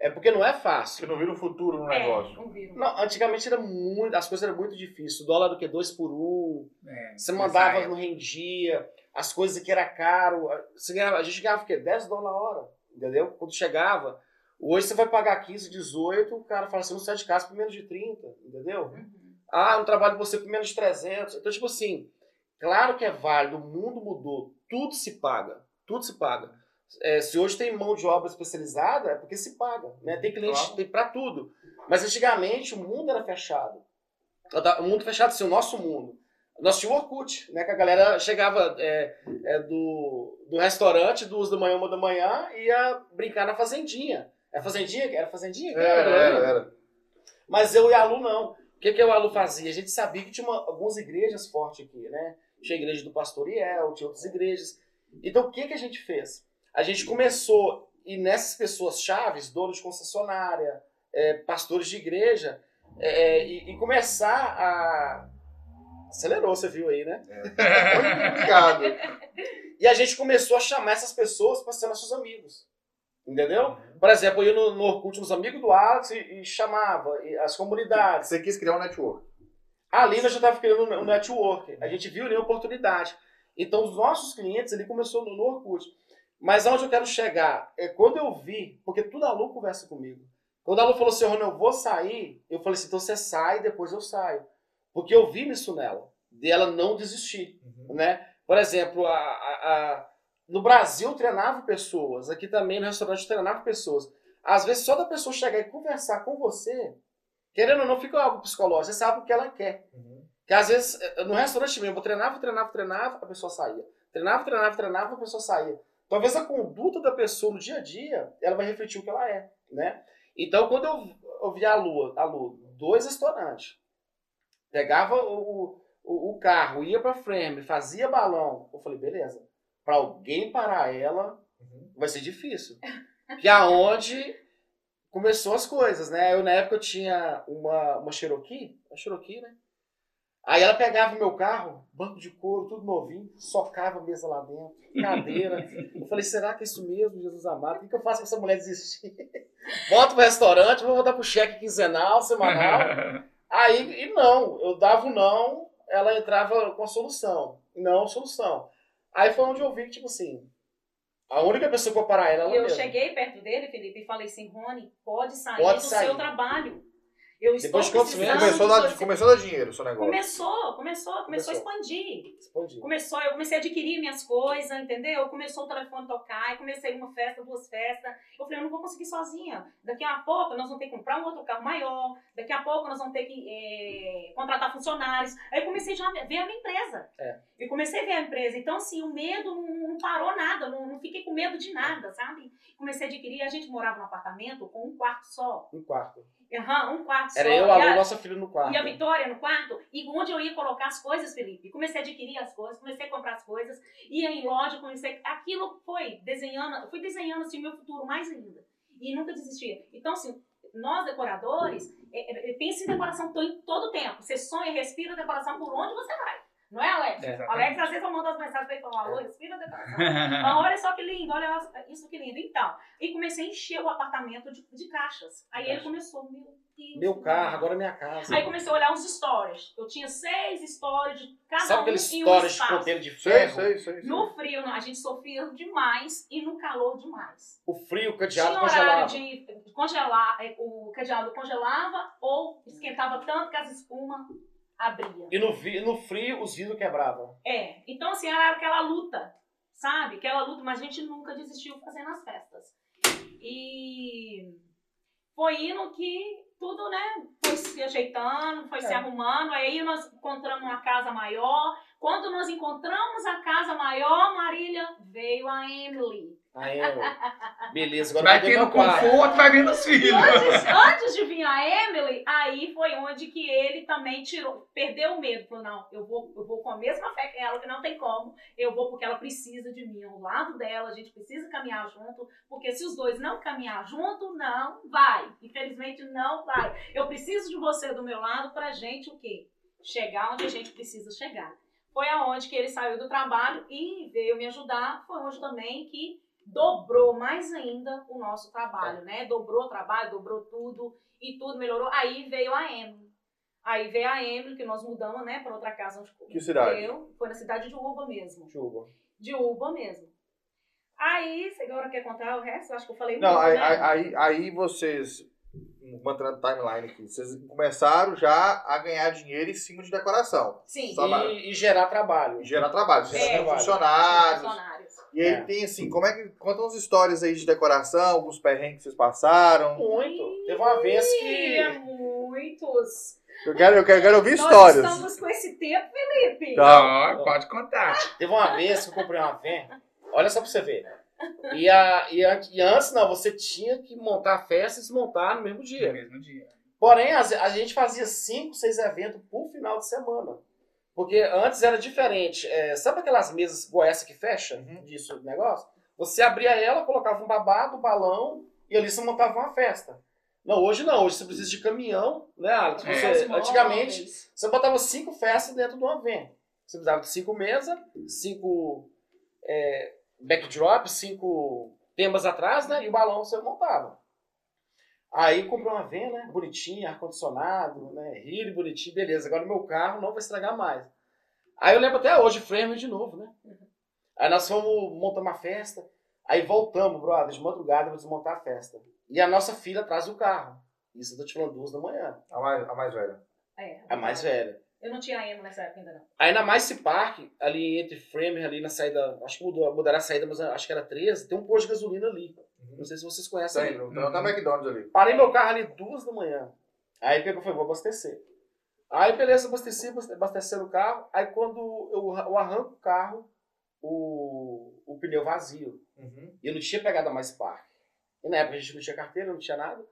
D: É porque não é
B: Você
D: fácil.
B: não vira o futuro no
C: É,
B: negócio.
C: não viram.
D: Não, antigamente era muito, as coisas eram muito difíceis. O dólar era o quê? Dois por um.
A: É,
D: Você mandava, não rendia. As coisas que era caro. Você ganhava, a gente ganhava o quê? 10 dólares a hora. Entendeu? Quando chegava. Hoje você vai pagar 15, 18, o cara fala assim, não sai de casa por menos de 30, entendeu?
C: Uhum.
D: Ah, eu trabalho com você por menos de 300. Então, tipo assim, claro que é válido, o mundo mudou, tudo se paga, tudo se paga. É, se hoje tem mão de obra especializada, é porque se paga, né? Tem cliente,
B: Claro.
D: pra tudo. Mas antigamente o mundo era fechado. O mundo fechado, assim, o nosso mundo. Nós tínhamos Orkut, né? Que a galera chegava é, é, do, do restaurante, duas da manhã, uma da manhã, e ia brincar na fazendinha. É fazendinha? Era fazendinha?
B: Era, era, era.
D: Mas eu e a Lu não. O que, que eu e a Lu fazia? A gente sabia que tinha uma- algumas igrejas fortes aqui, né? Tinha a igreja do Pastoriel, tinha outras igrejas. Então o que, que a gente fez? A gente começou, e nessas pessoas chaves, donos de concessionária, é, pastores de igreja, é, e, e começar a. Acelerou, você viu aí, né? [laughs]
B: Muito obrigado.
D: E a gente começou a chamar essas pessoas para ser nossos amigos. Entendeu? Por exemplo, eu ia no, no Orkut nos amigos do Alex e, e chamava e as comunidades.
B: Você quis criar um network.
D: Ali nós já estava criando um network. A gente viu ali a oportunidade. Então, os nossos clientes, ele começou no, no Orkut. Mas aonde eu quero chegar? É quando eu vi, porque tudo a Lu conversa comigo. Quando a Lu falou assim, Rony, eu vou sair, eu falei assim, então você sai, depois eu saio. Porque eu vi isso nela, de ela não desistir,
B: Uhum.
D: né? Por exemplo, a, a- a- no Brasil eu treinava pessoas, aqui também no restaurante eu treinava pessoas. Às vezes só da pessoa chegar e conversar com você, querendo ou não, fica algo psicológico, você sabe o que ela quer.
B: Uhum.
D: Que às vezes, eh, no restaurante mesmo, eu treinava, treinava, treinava, a pessoa saía. Treinava, treinava, treinava, a pessoa saía. Talvez a conduta da pessoa no dia a dia, ela vai refletir o que ela é, né? Então, quando eu, eu vi a Lua, a Lu, dois restaurantes, pegava o, o, o carro, ia pra frame, fazia balão, eu falei, beleza. Pra alguém parar ela,
B: Uhum.
D: vai ser difícil. Que é aonde começou as coisas, né? Eu, na época, eu tinha uma, uma Cherokee, uma Cherokee, né? Aí ela pegava o meu carro, banco de couro, tudo novinho, socava a mesa lá dentro, cadeira. Eu falei, será que é isso mesmo, Jesus amado? O que, que eu faço pra essa mulher desistir? [laughs] Volto pro restaurante, vou voltar pro cheque quinzenal, semanal. [laughs] Aí, e não, eu dava um não, ela entrava com a solução. Não, solução. Aí foi onde eu vi que, tipo assim, a única pessoa que eu parar ela, ela
C: E eu
D: mesma.
C: cheguei perto dele, Felipe, e falei assim, Rony, pode sair
D: Pode
C: do
D: sair.
C: seu trabalho. Eu estou
D: Depois de quantos meses?
B: Começou, a dar, começou a dar dinheiro o seu negócio.
C: Começou, começou, começou a expandir. Começou, eu comecei a adquirir minhas coisas, entendeu? Começou o telefone tocar, comecei uma festa, duas festas. Eu falei, eu não vou conseguir sozinha. Daqui a pouco nós vamos ter que comprar um outro carro maior, daqui a pouco nós vamos ter que eh, contratar funcionários. Aí eu comecei já a ver a minha empresa.
D: É.
C: E comecei a ver a empresa. Então, assim, o medo não, não parou nada, não, não fiquei com medo de nada, sabe? Comecei a adquirir, a gente morava num apartamento com um quarto só.
D: Um quarto.
C: Aham, um quarto
D: Era
C: só.
D: eu, a Lu, nossa filha no quarto.
C: e a Vitória no quarto, e onde eu ia colocar as coisas, Felipe. Comecei a adquirir as coisas, comecei a comprar as coisas, ia em loja, comecei. Aquilo foi desenhando, eu fui desenhando assim, o meu futuro mais ainda. E nunca desistia. Então, assim, nós decoradores, é, é, pense em decoração em todo tempo. Você sonha, respira decoração por onde você vai. Não é, Alex?
A: É, exatamente.
C: Alex, às vezes eu mando as mensagens pra ele falar, alô, respira decoração. [laughs] Ah, olha só que lindo, olha isso que lindo. Então, e comecei a encher o apartamento de, de caixas. Aí ele
D: Caixa.
C: começou, meu Deus.
D: Meu carro, agora é minha casa.
C: Aí comecei a olhar uns stories. Eu tinha seis stories de cada
D: Sabe
C: um
D: aqueles
C: em um
D: stories de ponteiro de
B: Sei,
D: ferro?
B: sei, sei. sei.
C: No frio, não, a gente sofria demais e no calor demais.
D: O frio, o cadeado
C: Tinha horário
D: congelado.
C: de congelar, é, o cadeado congelava ou esquentava tanto que as espumas abria.
D: E no, no frio, os vidros quebravam.
C: É, então assim, era aquela luta, sabe? Aquela luta, mas a gente nunca desistiu fazendo as festas. E foi indo que tudo, né, foi se ajeitando, foi se
D: É.
C: arrumando. Aí nós encontramos uma casa maior. Quando nós encontramos a casa maior, Marília, veio a Emily.
D: Aí eu... Beleza, agora
A: Vai
D: meu quarto.
A: conforto, vai vendo os filhos.
C: Antes, antes de vir a Emily, aí foi onde que ele também tirou, perdeu o medo. Falou, não, eu vou, eu vou com a mesma fé que ela, que não tem como. Eu vou porque ela precisa de mim, ao lado dela, a gente precisa caminhar junto. Porque se os dois não caminhar junto, não vai. Infelizmente, não vai. Eu preciso de você do meu lado pra gente o quê? Chegar onde a gente precisa chegar. Foi aonde que ele saiu do trabalho e veio me ajudar. Foi onde também que dobrou mais ainda o nosso trabalho, né? Dobrou o trabalho, dobrou tudo e tudo melhorou. Aí veio a Emily. Aí veio a Emily, que nós mudamos, né, para outra casa onde
B: Que cidade?
C: Eu, foi na cidade de Uba mesmo.
D: Chuva.
C: De Uba mesmo. Aí, você agora quer contar o resto? Eu acho que eu falei
B: Não,
C: muito,
B: aí,
C: né?
B: aí, aí, vocês, mantendo a timeline aqui, vocês começaram já a ganhar dinheiro em cima de decoração.
C: Sim.
D: E, e gerar trabalho.
B: E gerar trabalho. Vocês
C: É.
B: funcionários. E aí
D: É.
B: tem assim, como é que. Conta uns histórias aí de decoração, alguns perrengues que vocês passaram.
D: Muito. Teve uma vez
C: Ih, é
D: que.
C: muitos.
B: Eu quero, eu quero, eu quero ouvir
C: Nós
B: histórias.
C: estamos com esse tempo, Felipe.
B: Tá.
A: Ó, pode contar.
D: Teve uma vez que eu comprei uma van. Olha só pra você ver. E, a, e, a- e antes, não, você tinha que montar a festa e desmontar no mesmo
A: No
D: dia.
A: mesmo dia.
D: Porém, a, a gente fazia cinco, seis eventos por final de semana. Porque antes era diferente. É, sabe aquelas mesas goiás que fecha
B: Uhum.
D: disso, negócio? Você abria ela, colocava um babado, um balão, e ali você montava uma festa. Não, hoje não. Hoje você precisa de caminhão, né, Alex?
A: É.
D: Você-
C: Os
D: antigamente,
C: móveis.
D: você botava cinco festas dentro de uma van. Você precisava de cinco mesas, cinco é, backdrops, cinco temas atrás, né? E o balão você montava. Aí comprei uma van, né? Bonitinha, ar-condicionado, né? Rio bonitinho, beleza. Agora o meu carro não vai estragar mais. Aí eu lembro até hoje, frame de novo, né? Aí nós fomos montar uma festa. Aí voltamos, brother, de madrugada pra desmontar a festa. E a nossa filha atrás do carro. Isso eu tô te falando duas da manhã.
B: A mais, a mais velha.
C: É,
D: A mais velha.
C: Eu não tinha emo nessa época ainda, não.
D: Aí na Mais Park, ali entre Framer, ali na saída, acho que mudou, mudaram a saída, mas acho que era 13, tem um posto de gasolina ali. Não sei se vocês conhecem
B: Tem,
D: ali.
B: tem até McDonald's ali.
D: Parei meu carro ali duas da manhã. Aí pegou e falei, vou abastecer. Aí beleza, abasteci, abaste- abastecendo o carro. Aí quando eu, eu arranco o carro, o, o pneu vazio.
B: Uhum.
D: E eu não tinha pegado a Mais Park. E na época a gente não tinha carteira, não tinha nada.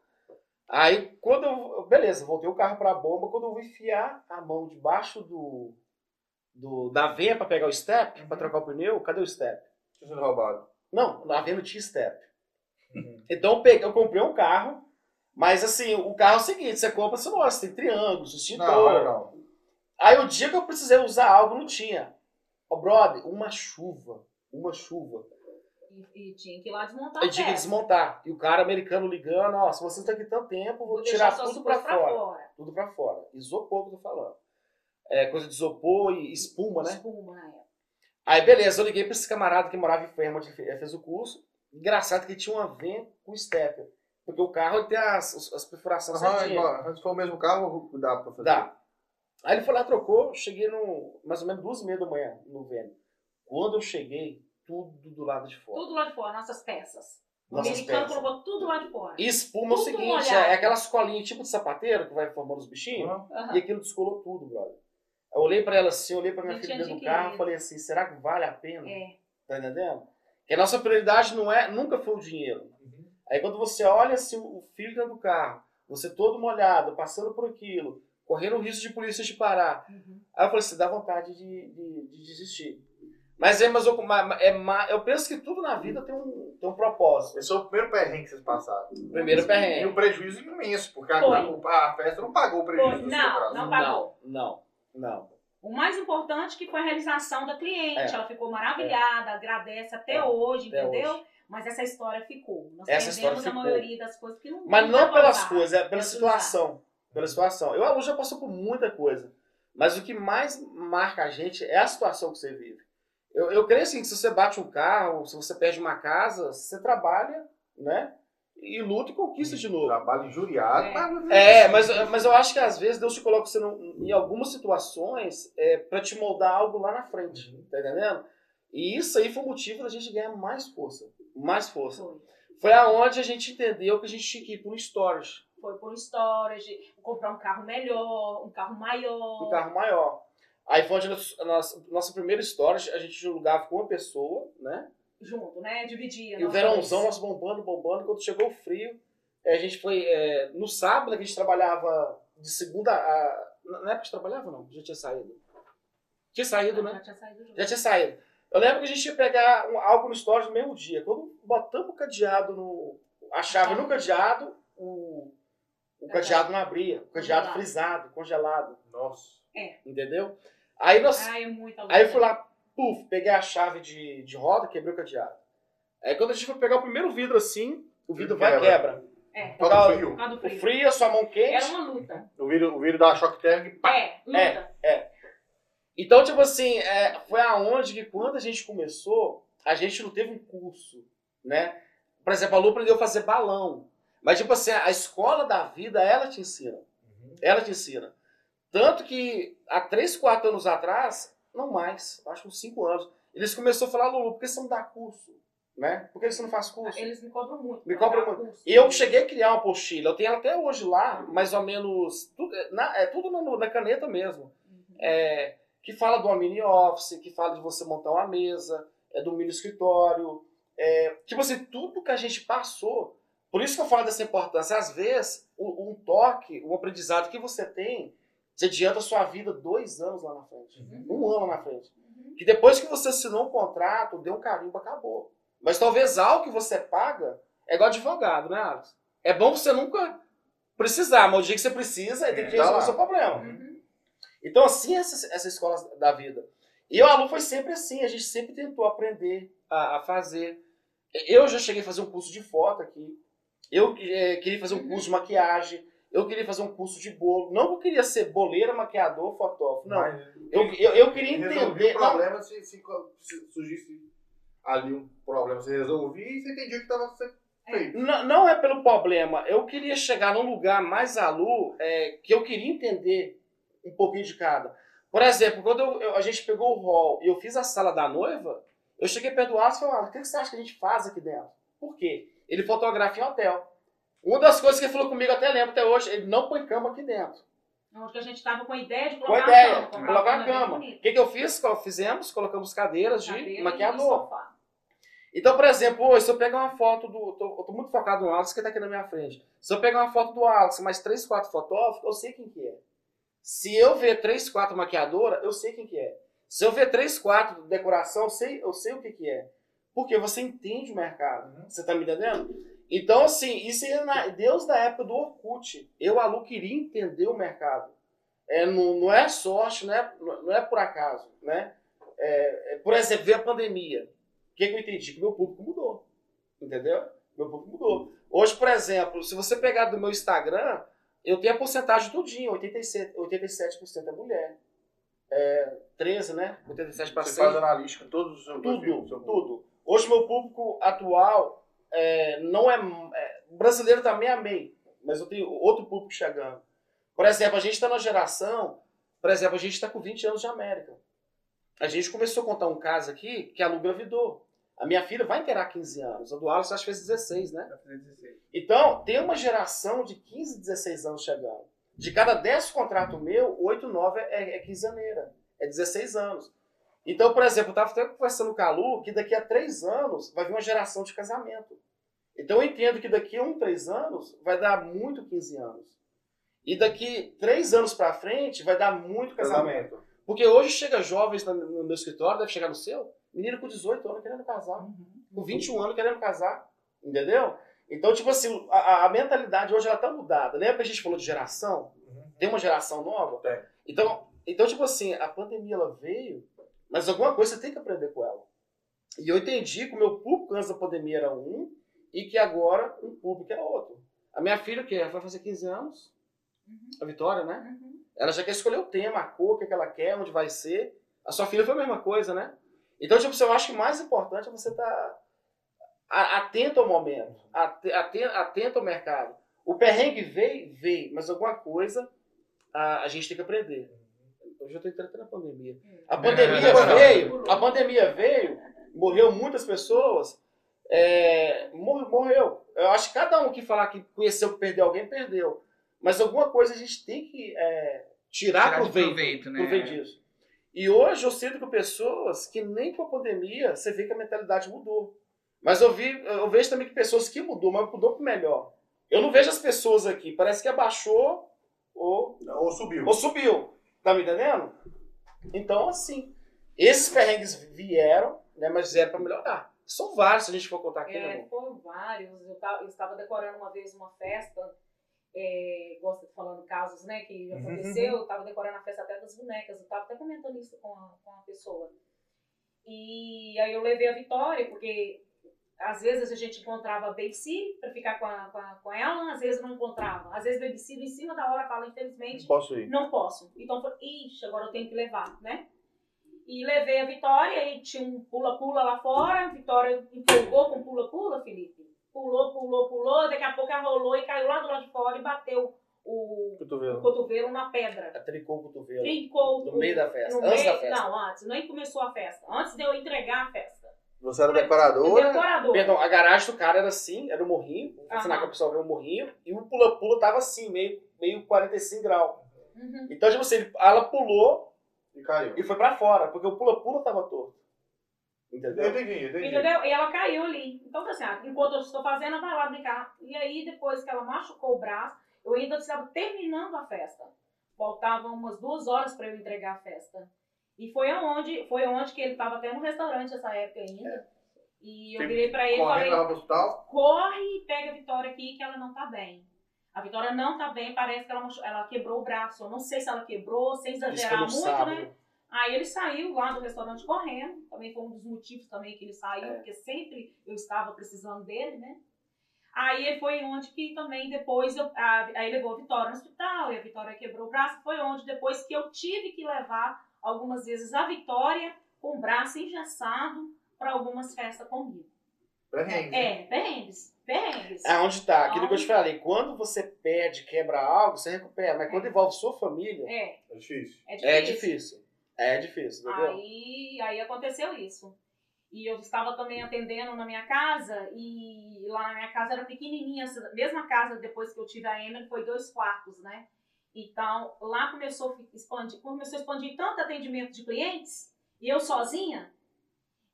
D: Aí, quando eu. Beleza, voltei o carro pra bomba. Quando eu vou enfiar a mão debaixo do. do da veia pra pegar o step, pra trocar o pneu, cadê o step?
B: Tinha sido roubado.
D: Não, na veia não tinha step.
B: Uhum.
D: Então eu, peguei, eu comprei um carro, mas assim, o carro é o seguinte: você compra, você mostra, tem triângulo, extintor.
B: Não, olha não.
D: Aí o dia que eu precisei usar algo, não tinha. Ó, brother, uma chuva. Uma chuva.
C: E, e tinha que ir lá desmontar
D: Eu tinha que desmontar. E o cara americano ligando, ó, se você está aqui tanto tempo, vou
C: Vou
D: tirar tudo pra
C: coisas
D: fora. Tudo pra fora. Isopor que eu tô falando. É, coisa de isopor e espuma, né?
C: Espuma na época.
D: Aí beleza, eu liguei pra esse camarada que morava em Fremont, que fe- fez o curso. Engraçado que tinha uma van com stepper. Porque o carro ele tem as, as- perfurações
B: Aham,
D: certinhas.
B: se for o mesmo carro, dá pra fazer.
D: Dá. Aí ele foi lá, trocou, cheguei no mais ou menos duas e meia da manhã no Vênus. Quando eu cheguei, tudo do lado de fora.
C: Tudo lá de fora, nossas peças. O
D: Nossas
C: americano
D: peças.
C: colocou tudo lá de fora.
D: E espuma é o
C: Tudo
D: seguinte,
C: molhado.
D: é aquelas colinhas tipo de sapateiro que vai formando os bichinhos.
B: Uhum.
D: E aquilo descolou tudo, brother. Eu olhei pra ela assim, olhei pra minha filha dentro do carro e falei assim, será que vale a pena?
C: É.
D: Tá entendendo? Que a nossa prioridade não é, nunca foi o dinheiro.
B: Uhum.
D: Aí quando você olha assim, o filho dentro do carro, você todo molhado, passando por aquilo, correndo o risco de polícia te parar.
C: Uhum.
D: Aí eu falei assim, dá vontade de, de, de desistir. Mas, é, mas eu, é, eu penso que tudo na vida tem um, tem um propósito.
B: Esse foi o primeiro perrengue que vocês passaram.
D: Primeiro
B: E
D: perrengue.
B: um prejuízo imenso, porque a, a, a festa não pagou o prejuízo
C: Não, não pagou.
D: Não, não, não.
C: O mais importante que foi a realização da cliente.
D: É.
C: Ela ficou maravilhada, agradece até
D: É.
C: hoje,
D: Até
C: entendeu?
D: hoje.
C: Mas essa história ficou. Nós
D: Essa
C: perdemos a
D: ficou.
C: maioria das coisas que não
D: Mas não pelas
C: usar.
D: coisas, é pela situação. Pela situação. Eu, a Lu já passou por muita coisa. Mas o que mais marca a gente é a situação que você vive. Eu, eu creio assim, que se você bate um carro, se você perde uma casa, você trabalha, né? E luta e conquista de novo.
B: Trabalho injuriado.
C: É.
B: mas-
D: É, mas, mas eu acho que às vezes Deus te coloca você num- em algumas situações é, para te moldar algo lá na frente, tá entendendo? E isso aí foi o motivo da gente ganhar mais força, mais força.
C: Foi.
D: Foi aonde a gente entendeu que a gente tinha que ir para um storage,
C: Foi por storage, comprar um carro melhor, um carro maior.
D: um carro maior. Aí foi onde a nossa, nossa primeira storage, a gente alugava com uma pessoa, né?
C: Junto, né? Dividia.
D: E o verãozão, nós bombando, bombando. Quando chegou o frio, eh, a gente foi. eh, no sábado, que a gente trabalhava de segunda a. Na época que trabalhava, não? Já tinha saído. Tinha saído,
C: Já
D: né?
C: tinha saído junto.
D: Já tinha saído. Eu lembro que a gente ia pegar um- algo no store no mesmo dia. Quando botamos o cadeado no. A chave no cadeado, o, o cadeado não abria. O cadeado
C: Congelado.
D: frisado, congelado.
B: Nossa.
D: Entendeu? Aí nós.
C: Ai, é.
D: Aí eu fui lá, puf, peguei a chave de, de roda, quebrei o cadeado. Aí quando a gente foi pegar o primeiro vidro assim, o vidro vai e quebra.
C: É,
B: Por causa do
C: por
B: frio.
C: causa do
D: O
C: frio.
D: frio, a sua mão quente.
C: Era uma luta.
B: O vírus, o vírus dá choque térmico e pá.
C: É, luta.
D: Então, tipo assim, é, foi aonde que quando a gente começou, a gente não teve um curso, né? Por exemplo, a Lu aprendeu a fazer balão. Mas, tipo assim, a escola da vida, ela te ensina.
B: Uhum.
D: Ela te ensina. Tanto que há 3, 4 anos atrás, não mais, acho que uns 5 anos, eles começaram a falar, Lulu, por que você não dá curso? Né? Por que você não faz curso?
C: Eles me cobram muito.
D: Me cobram muito.
C: curso.
D: E eu cheguei a criar uma apostila, eu tenho até hoje lá, mais ou menos, tudo, na, é tudo na, na caneta mesmo.
C: Uhum.
D: É, que fala do mini office, que fala de você montar uma mesa, é do mini escritório, é, tipo assim, tudo que a gente passou. Por isso que eu falo dessa importância. Às vezes, um, um toque, um aprendizado que você tem, te adianta a sua vida dois anos lá na frente.
C: Uhum.
D: Um ano lá na frente.
C: Uhum.
D: Que depois que você assinou um contrato, deu um carimbo, acabou. Mas talvez algo que você paga é igual advogado, né, Alex? É bom você nunca precisar, mas o dia que você precisa, tem que
B: Tá
D: resolver o seu problema.
A: Uhum.
D: Então, assim, essa, essa escola da vida. E o aluno foi sempre assim, a gente sempre tentou aprender a, a fazer. Eu já cheguei a fazer um curso de foto aqui. Eu eh, queria fazer um curso de maquiagem. Eu queria fazer um curso de bolo. Não que eu queria ser boleira, maquiador, fotógrafo. Não.
B: Mas
D: Eu, eu, eu queria entender.
B: o problema se, se, se surgisse ali um problema, você resolvia e você entendia o que estava sendo feito.
D: Não, não é pelo problema. Eu queria chegar num lugar mais alu é, que eu queria entender um pouquinho de cada. Por exemplo, quando eu- eu- a gente pegou o hall e eu fiz a sala da noiva, eu cheguei perto do Alisson e falei, "Ah, o que que você acha que a gente faz aqui dentro? Por quê? Ele fotografa em hotel. Uma das coisas que ele falou comigo, até lembro até hoje, ele não põe cama aqui dentro.
C: Onde que a gente estava com a ideia de
D: Com
C: colocar
D: a ideia,
C: a cama.
D: colocar a cama. O que, que eu fiz? Fizemos, colocamos cadeiras de
C: Cadeira
D: maquiador. Então, por exemplo, hoje, se eu pegar uma foto do. Tô, eu tô muito focado no Alex que tá aqui na minha frente. Se eu pegar uma foto do Alex, mais três, quatro fotógrafos, eu sei quem que é. Se eu ver três, quatro maquiadora, eu sei quem que é. Se eu ver três, quatro decoração, eu sei, eu sei o que que é. Porque você entende o mercado.
B: Uhum.
D: Você tá me entendendo? Então, assim, isso é na, Deus da época do Orkut. Eu, Alu, queria entender o mercado. É, não, não é sorte, não é, não é por acaso, né? É, é, por exemplo, veio a pandemia. O que, que eu entendi? Que meu público mudou. Entendeu? Meu público mudou. Hoje, por exemplo, se você pegar do meu Instagram, eu tenho a porcentagem tudinho, 87%, 87% é mulher. É, 13, né? 87 para
B: Você
D: 100.
B: faz analítica todos os seus
D: Tudo, tudo. Hoje meu público atual é, não é, é- Brasileiro também amei, mas eu tenho outro público chegando. Por exemplo, a gente está na geração. Por exemplo, a gente está com 20 anos de América. A gente começou a contar um caso aqui que a Lu gravidou. A minha filha vai inteirar 15 anos. A do Alisson acho que fez 16, né?
A: Vai fazer 16.
D: Então, tem uma geração de 15, 16 anos chegando. De cada 10 contratos meu, 8, 9 é, é quinzaneira. É 16 anos. Então, por exemplo, eu estava até conversando com a Lu que daqui a 3 anos vai vir uma geração de casamento. Então, eu entendo que daqui a 1, 3 anos vai dar muito 15 anos. E daqui 3 anos para frente vai dar muito casamento.
B: casamento.
D: Porque hoje chega jovens no meu escritório, deve chegar no seu, menino com 18 anos querendo casar com 21 anos querendo casar, entendeu? Então, tipo assim, a, a mentalidade hoje ela tá mudada. Lembra que a gente falou de geração?
B: Uhum.
D: Tem uma geração nova?
B: Tem.
D: Então, então, tipo assim, a pandemia ela veio, mas alguma coisa você tem que aprender com ela. E eu entendi que o meu público antes da pandemia era um e que agora um público é outro. A minha filha, que vai fazer 15 anos, a Vitória, né?
C: Uhum.
D: Ela já quer escolher o tema, a cor, o que que ela quer, onde vai ser. A sua filha foi a mesma coisa, né? Então, tipo, eu acho que o mais importante é você estar atento ao momento, ate- aten- atento ao mercado. O perrengue veio, veio, mas alguma coisa a, a gente tem que aprender. Eu já estou entrando até na pandemia. A pandemia
A: Não.
D: veio, a pandemia veio, morreu muitas pessoas, é, mor- morreu. Eu acho que cada um que falar que conheceu que perdeu alguém, perdeu. Mas alguma coisa a gente tem que é, tirar,
A: Tirar
D: proveito,
A: proveito, né?
D: proveito disso. E hoje eu sinto com pessoas que nem com a pandemia você vê que a mentalidade mudou. Mas eu, vi, eu vejo também que pessoas que mudou, mas mudou para melhor. Eu não vejo as pessoas aqui, parece que abaixou ou
B: Ou subiu.
D: ou subiu. Tá me entendendo? Então, assim, esses perrengues vieram, né, mas vieram para melhorar. São vários, se a gente for contar aqui, né,
C: É,
D: amor?
C: foram vários. Eu, tava, eu estava decorando uma vez uma festa, é, gosta de falando casos, né, que
B: Uhum.
C: aconteceu. Eu estava decorando a festa até das bonecas. Eu estava até comentando isso com a, com a pessoa. E aí eu levei a Vitória, porque às vezes a gente encontrava babysitter para ficar com, a, com, a, com ela, às vezes não encontrava. Às vezes babysitter em cima da hora fala, infelizmente,
B: Posso ir.
C: não posso. Então, eu falei, ixi, agora eu tenho que levar, né? E levei a Vitória e tinha um pula-pula lá fora. A Vitória empolgou com pula-pula, Felipe. Pulou, pulou, pulou. Daqui a pouco ela rolou e caiu lá do lado de fora e bateu o, o
B: Cotovelo.
C: cotovelo na pedra.
D: Tricou o cotovelo.
C: Trincou
D: No
C: o-
D: meio da festa.
C: no
D: Antes
C: meio-
D: da festa.
C: Não, antes. Nem começou a festa. Antes de eu entregar a festa.
B: Você era decoradora.
C: Decorador.
D: Perdão, a garagem do cara era assim, era um morrinho. Vou ensinar que o pessoal ver um morrinho. E o pula-pula tava assim, meio, meio 45 graus.
C: Uhum.
D: Então, tipo assim, ela pulou
B: E caiu.
D: e foi pra fora, porque o pula-pula tava torto.
B: Eu
D: Entendeu?
B: entendi, eu entendi.
C: Entendeu? E ela caiu ali. Então, assim, ah, enquanto eu estou fazendo, ela vai lá brincar. E aí, depois que ela machucou o braço, eu ainda estava terminando a festa. Faltavam umas duas horas para eu entregar a festa. E foi aonde, foi onde que ele estava até no restaurante essa época ainda. E eu
B: Teve
C: virei para ele e falei, corre e pega a Vitória aqui que ela não tá bem. A Vitória não tá bem, parece que ela, ela quebrou o braço. Eu não sei se ela quebrou, sem exagerar muito,
D: sábado.
C: né? Aí ele saiu lá do restaurante correndo. Também foi um dos motivos também que ele saiu,
D: É.
C: porque sempre eu estava precisando dele, né? Aí ele foi onde que também depois eu, a- aí levou a Vitória no hospital e a Vitória quebrou o braço. Foi onde depois que eu tive que levar algumas vezes a Vitória com o braço engessado para algumas festas comigo.
B: Perrengue.
C: É, perrengues, perrengues.
D: É onde tá, aquilo que eu te falei. Quando você perde, quebra algo, você recupera. Mas quando envolve sua família,
C: É,
B: É difícil.
C: é difícil.
D: é difícil. É difícil, entendeu?
C: Aí, aí aconteceu isso. E eu estava também atendendo na minha casa, e lá na minha casa era pequenininha, essa mesma casa depois que eu tive a Emily foi dois quartos, né? Então, lá começou a expandir, começou a expandir tanto atendimento de clientes, e eu sozinha,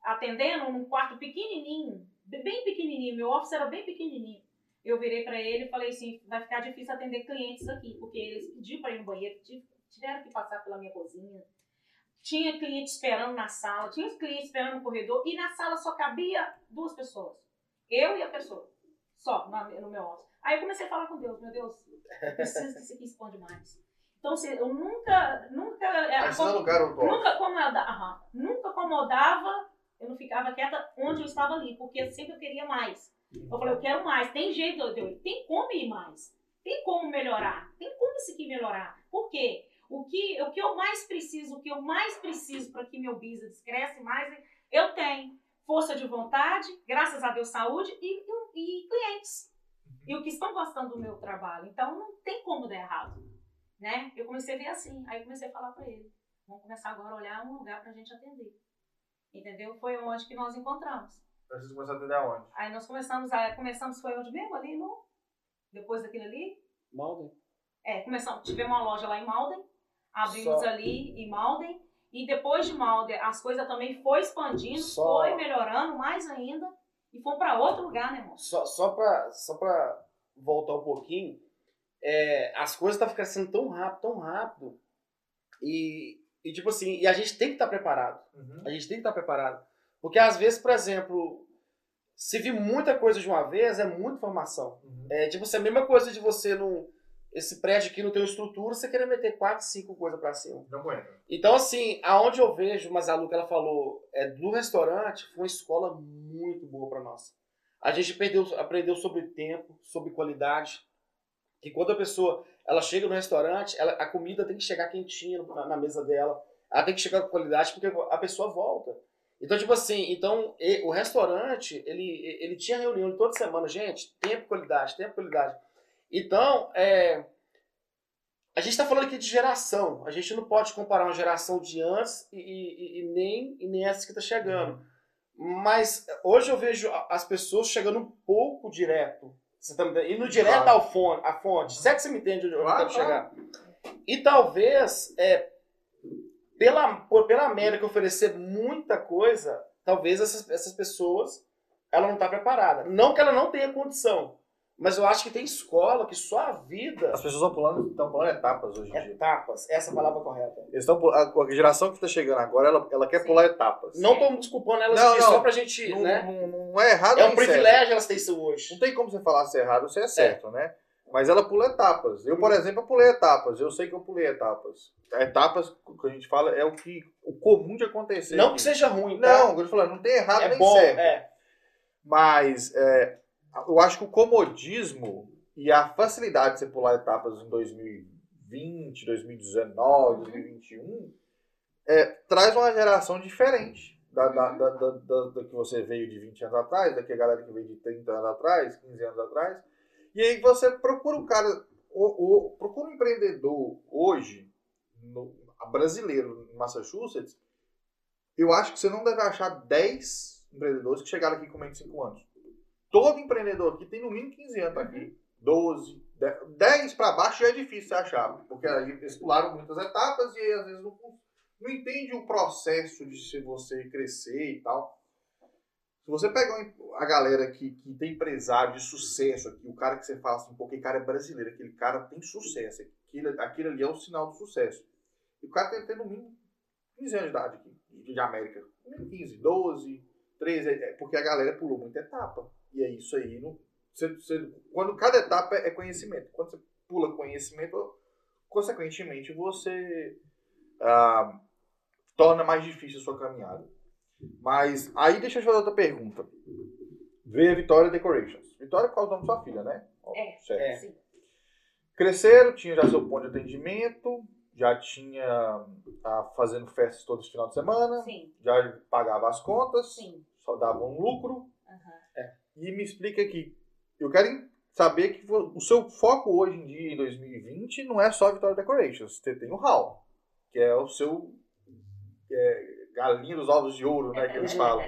C: atendendo num quarto pequenininho, bem pequenininho, meu office era bem pequenininho. Eu virei para ele e falei assim, vai ficar difícil atender clientes aqui, porque eles pediram para ir no banheiro, tive- tiveram que passar pela minha cozinha, tinha cliente esperando na sala, tinha os clientes esperando no corredor e na sala só cabia duas pessoas. Eu e a pessoa. Só na- no meu office. Aí eu comecei a falar com Deus, meu Deus, eu preciso que isso aqui expande mais. Então, assim, eu nunca, nunca. é,
B: Mas você não lugar o top.
C: Nunca acomodava, aham, nunca acomodava, eu não ficava quieta onde eu estava ali, porque sempre eu queria mais. Eu falei, eu quero mais, tem jeito de eu ir, tem como ir mais, tem como melhorar, tem como isso aqui melhorar. Por quê? O que, o que eu mais preciso, o que eu mais preciso para que meu business cresça mais, eu tenho força de vontade, graças a Deus, saúde e, e- e clientes. E o que estão gostando do meu trabalho. Então não tem como dar errado. Né? Eu comecei a ver assim. Aí comecei a falar para ele. Vamos começar agora a olhar um lugar para a gente atender. Entendeu? Foi onde que nós encontramos.
B: Preciso começar a atender aonde?
C: Aí nós começamos, a, começamos foi onde mesmo? Ali no. Depois daquilo ali?
D: Malden.
C: É, começamos, tivemos uma loja lá em Malden, abrimos
D: Só.
C: ali em Malden, e depois de Malden as coisas também foi expandindo,
D: Só.
C: foi melhorando mais ainda, e fomos para outro lugar, né, irmão?
D: Só, só, pra, só pra voltar um pouquinho, é, as coisas estão crescendo tão rápido, tão rápido. E, e tipo assim, e a gente tem que estar preparado.
B: Uhum.
D: A gente tem que estar preparado. Porque às vezes, por exemplo, se vir muita coisa de uma vez, é muita informação.
B: Uhum.
D: É tipo assim, a mesma coisa de você não. Esse prédio aqui não tem estrutura, você querer meter quatro, cinco coisas pra cima.
B: Não aguenta.
D: Então, assim, aonde eu vejo, mas a Lu que ela falou, é do restaurante, foi uma escola muito boa para nós. A gente perdeu, aprendeu sobre tempo, sobre qualidade. Que quando a pessoa ela chega no restaurante, ela, a comida tem que chegar quentinha na, na mesa dela. Ela tem que chegar com qualidade porque a pessoa volta. Então, tipo assim, então e- o restaurante, ele, ele tinha reunião toda semana, gente, tempo, qualidade, tempo, qualidade. Então, é, a gente está falando aqui de geração. A gente não pode comparar uma geração de antes e, e- e nem, e nem essa que está chegando. Mas hoje eu vejo as pessoas chegando um pouco direto. Você tá me? Indo direto
B: Claro.
D: ao fonte, à fonte. Se é que você me entende onde eu
B: Claro,
D: quero chegar. E talvez, é, pela, por- pela América oferecer muita coisa, talvez essas, essas pessoas ela não está preparada. Não que ela não tenha condição, mas eu acho que tem escola que só a vida
B: As pessoas estão pulando, estão pulando etapas hoje em dia.
D: etapas. Essa é a palavra correta.
B: Eles estão, a, a geração que está chegando agora, ela, ela quer
C: Sim.
B: pular etapas.
D: Não estou desculpando elas
B: Não,
D: aqui,
B: não.
D: só pra gente,
B: não,
D: né?
B: não, não é errado
D: É um
B: nem certo.
D: privilégio elas terem isso hoje.
B: Não tem como você falar se é errado ou se é certo, né? Mas ela pula etapas. Eu, por exemplo, eu pulei etapas. Eu sei que eu pulei etapas. Etapas, que a gente fala, é o que o comum de acontecer.
D: Não
B: aqui.
D: que seja ruim, tá?
B: Não, eu tô falando, não tem errado
D: é
B: nem
D: bom,
B: certo.
D: é.
B: Mas é, eu acho que o comodismo e a facilidade de você pular etapas em 2020, 2019, 2021 é, traz uma geração diferente da, da, da, da, da- que você veio de 20 anos atrás, da que a galera que veio de 30 anos atrás, 15 anos atrás. E aí você procura um cara, o, o- procura um empreendedor hoje, no, brasileiro, em Massachusetts, eu acho que você não deve achar 10 empreendedores que chegaram aqui com menos de 5 anos. Todo empreendedor aqui tem no mínimo 15 anos aqui. 12, 10 para baixo já é difícil você achar, porque eles pularam muitas etapas e aí às vezes não, não entende o processo de se você crescer e tal. Se você pegar um- a galera que, que tem empresário de sucesso aqui, o cara que você fala assim, pô, aquele cara é brasileiro, aquele cara tem sucesso, aquilo, aquilo ali é o sinal do sucesso. E o cara tem ter no mínimo 15 anos de idade aqui, de, de América. No mínimo 15, 12, 13, é- é porque a galera pulou muita etapa. E é isso aí, você, você- quando cada etapa é conhecimento. Quando você pula conhecimento, consequentemente você ah, torna mais difícil a sua caminhada. Mas aí deixa eu te fazer outra pergunta. Veio a Vitória Decorations. Vitória por causa do nome da sua filha, né?
C: É.
B: Certo.
D: É.
C: Sim.
B: Cresceram, tinha já seu ponto de atendimento, já tinha ah, fazendo festas todo final de semana,
C: Sim.
B: já pagava as contas,
C: Sim.
B: só dava um lucro.
C: Aham.
B: E me explica aqui, eu quero saber que o seu foco hoje em dia, em 2020, não é só Vitória Decorations. Você tem o Hall, que é o seu é, galinha dos ovos de ouro, né, que eles [laughs] falam.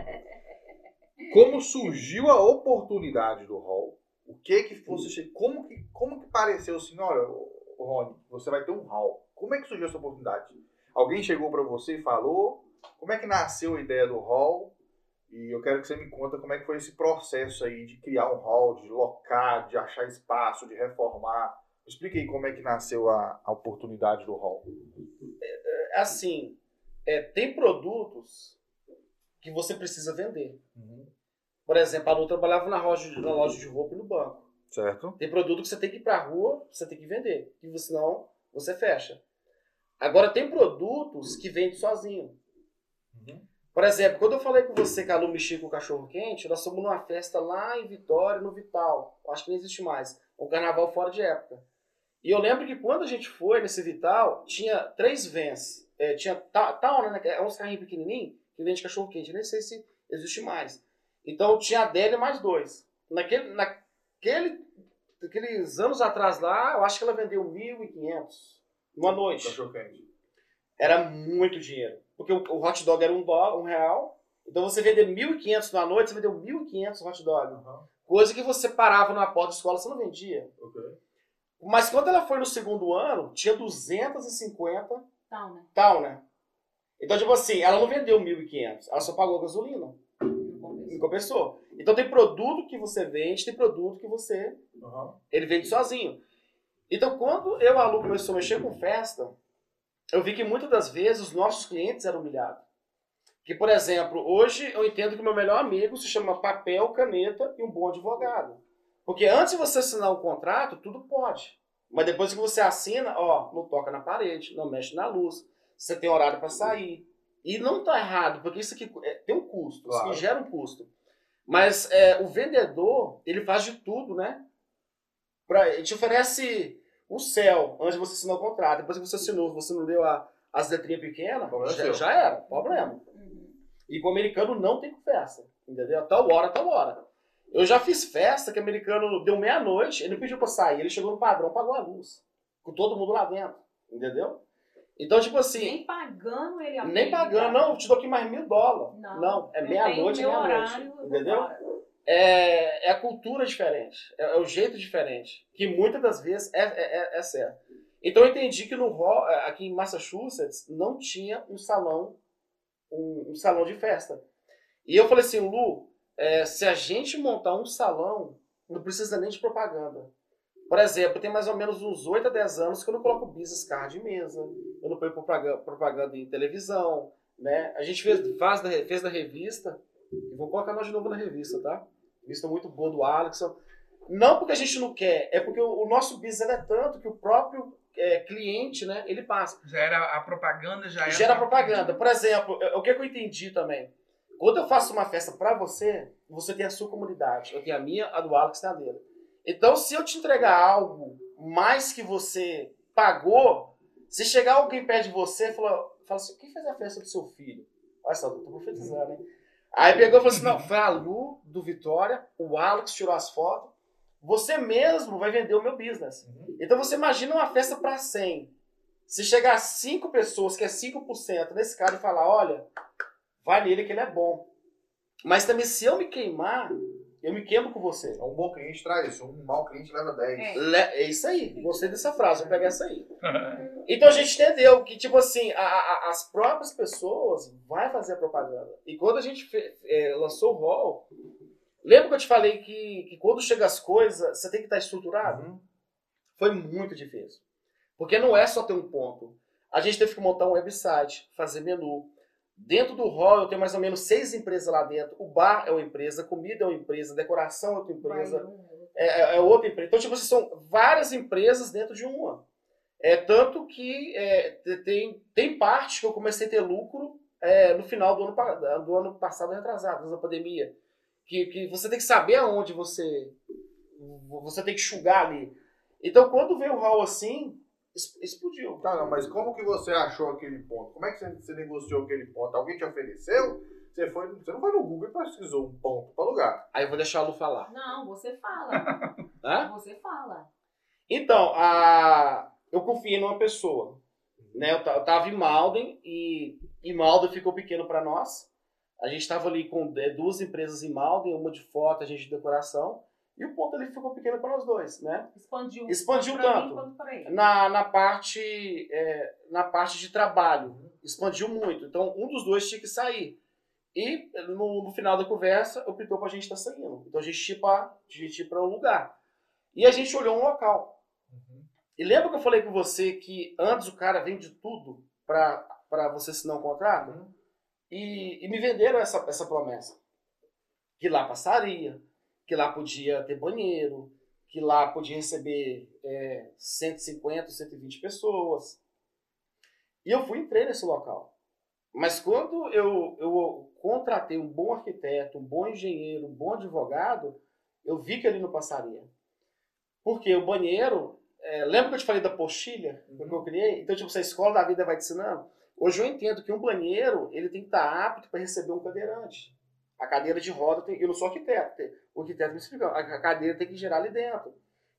B: Como surgiu a oportunidade do Hall? O que que você como que como que pareceu assim, olha, Rony, você vai ter um Hall. Como é que surgiu essa oportunidade? Alguém chegou para você e falou? Como é que nasceu a ideia do Hall? E eu quero que você me conta como é que foi esse processo aí de criar um hall, de locar, de achar espaço, de reformar. Explique aí como é que nasceu a, a oportunidade do hall.
D: Assim, é, tem produtos que você precisa vender. Por exemplo, a Lu trabalhava na loja, na loja de roupa e no banco.
B: Certo?
D: Tem produto que você tem que ir pra rua, você tem que vender. E senão você fecha. Agora tem produtos que vendem sozinho. Por exemplo, quando eu falei com você que a Lu mexia com o cachorro quente, nós fomos numa festa lá em Vitória, no Vital. Acho que nem existe mais. Um carnaval fora de época. E eu lembro que quando a gente foi nesse Vital, tinha três vans. É, tinha ta- Town, né? que É uns carrinhos pequenininhos que vende cachorro quente. Nem sei se existe mais. Então tinha a Adélia e mais dois. Naquele, naquele, naqueles anos atrás lá, eu acho que ela vendeu 1.500 numa noite
B: Cachorro quente.
D: era muito dinheiro. Porque o, o hot dog era um dólar, um real. Então você vender 1.500 na noite, você vendeu 1.500 hot dog. Coisa que você parava numa porta de escola, você não vendia.
B: Ok.
D: Mas quando ela foi no segundo ano, tinha 250
C: Então, né?
D: tal, né? Então, tipo assim, ela não vendeu 1.500, ela só pagou gasolina.
C: Não
D: compensou. Então tem produto que você vende, tem produto que você
B: Uhum.
D: ele vende sozinho. Então, quando eu a Lu começou a mexer com festa, eu vi que muitas das vezes os nossos clientes eram humilhados. Que, por exemplo, hoje eu entendo que o meu melhor amigo se chama papel, caneta e um bom advogado. Porque antes de você assinar um contrato, tudo pode. Mas depois que você assina, ó, não toca na parede, não mexe na luz, você tem horário para sair. E não tá errado, porque isso aqui é, tem um custo, isso
B: Claro.
D: aqui gera um custo. Mas é, o vendedor, ele faz de tudo, né? Pra, ele te oferece o céu antes de você assinar o contrato. Depois que você assinou, você não deu a, as letrinhas pequenas,
B: Problema
D: já, já era, problema.
C: Uhum.
D: E com o americano não tem festa, entendeu? Tal hora, tal hora. Eu já fiz festa que o americano deu meia-noite, ele não pediu pra sair, ele chegou no padrão, pagou a luz. Com todo mundo lá dentro, entendeu? Então, tipo assim,
C: Nem pagando ele
D: nem, pagando, não, eu te dou aqui mais mil dólares.
C: Não,
D: Não, é meia-noite, meia-noite. Entendeu?
C: embora.
D: É, é a cultura diferente, é, é o jeito diferente, que muitas das vezes é, é, é- é certo. Então eu entendi que no é, aqui em Massachusetts não tinha um salão, um, um salão de festa. E eu falei assim, Lu, é, se a gente montar um salão, não precisa nem de propaganda. Por exemplo, tem mais ou menos uns 8 a 10 anos que eu não coloco business card em mesa, eu não ponho propaganda, propaganda em televisão, né? A gente fez, faz da, fez da revista, vou colocar nós de novo na revista, tá? Revista muito boa do Alex. Não porque a gente não quer, é porque o, o nosso business é tanto que o próprio é, cliente, né, ele passa.
A: Já era a propaganda, já era.
D: Gera propaganda. Por exemplo, eu- o que, que eu entendi também? Quando eu faço uma festa pra você, você tem a sua comunidade. Eu tenho a minha, a do Alex tem a dele. Então, se eu te entregar algo mais que você pagou, se chegar alguém perto de você e fala, fala assim, quem fez a festa do seu filho? Olha só, eu tô profetizando, hein? Aí pegou e falou assim, não, foi a Lu, do Vitória, o Alex tirou as fotos, você mesmo vai vender o meu business. Então você imagina uma festa para 100. Se chegar 5 pessoas, que é 5%, nesse cara e falar, olha, vai nele que ele é bom. Mas também se eu me queimar, eu me queimo com você.
B: Um bom cliente traz isso, um mau cliente leva 10.
C: É.
D: Le- É isso aí, gostei dessa frase, vou pegar essa aí. [laughs] Então a gente entendeu que, tipo assim, a- a- as próprias pessoas vai fazer a propaganda. E quando a gente é, lançou o Hall, lembra que eu te falei que, que quando chega as coisas, você tem que estar estruturado?
B: Uhum.
D: Foi muito difícil. Porque não é só ter um ponto. A gente teve que montar um website, fazer menu. Dentro do hall eu tenho mais ou menos seis empresas lá dentro. O bar é uma empresa, a comida é uma empresa, a decoração é outra empresa.
C: Vai outro.
D: é, é- é outra empresa. Então, tipo assim, são várias empresas dentro de uma. É tanto que é, te- tem, tem parte que eu comecei a ter lucro é, no final do ano, do ano passado retrasado, antes da pandemia. Que, que você tem que saber aonde você você tem que enxugar ali. Então, quando veio o hall assim, explodiu.
B: Tá, não, mas como que você achou aquele ponto? Como é que você, você negociou aquele ponto? Alguém te ofereceu? Você, foi, você não foi no Google e pesquisou um ponto para alugar.
D: Aí eu vou deixar a Lu falar.
C: Não, você fala. [laughs]
D: Hã?
C: Você fala.
D: Então, a... eu confiei numa pessoa. Né? Eu, eu tava em Malden e, e Malden ficou pequeno para nós. A gente estava ali com é, duas empresas em Malden, uma de foto, a gente de decoração. E o ponto ali ficou pequeno para nós dois, né?
C: Expandiu.
D: Expandiu
C: tanto. Mim, ele.
D: Na, na, parte, é, na parte de trabalho, expandiu muito. Então, um dos dois tinha que sair. E no, no final da conversa, optou pra gente estar saindo. Então, a gente tinha pra- a gente ia para um lugar. E a gente olhou um local. E lembra que eu falei com você que antes o cara vende tudo pra, pra você assinar um contrato?
B: Uhum.
D: E, e me venderam essa, essa promessa. Que lá passaria, que lá podia ter banheiro, que lá podia receber é, 150, 120 pessoas. E eu fui entrei nesse local. Mas quando eu, eu contratei um bom arquiteto, um bom engenheiro, um bom advogado, eu vi que ali não passaria. Porque o banheiro, é, lembra que eu te falei da postilha que eu criei? Então, tipo, se a escola da vida vai te ensinando, hoje eu entendo que um banheiro, ele tem que estar apto para receber um cadeirante. A cadeira de roda, tem, eu não sou arquiteto, o arquiteto me explicou, a a cadeira tem que girar ali dentro.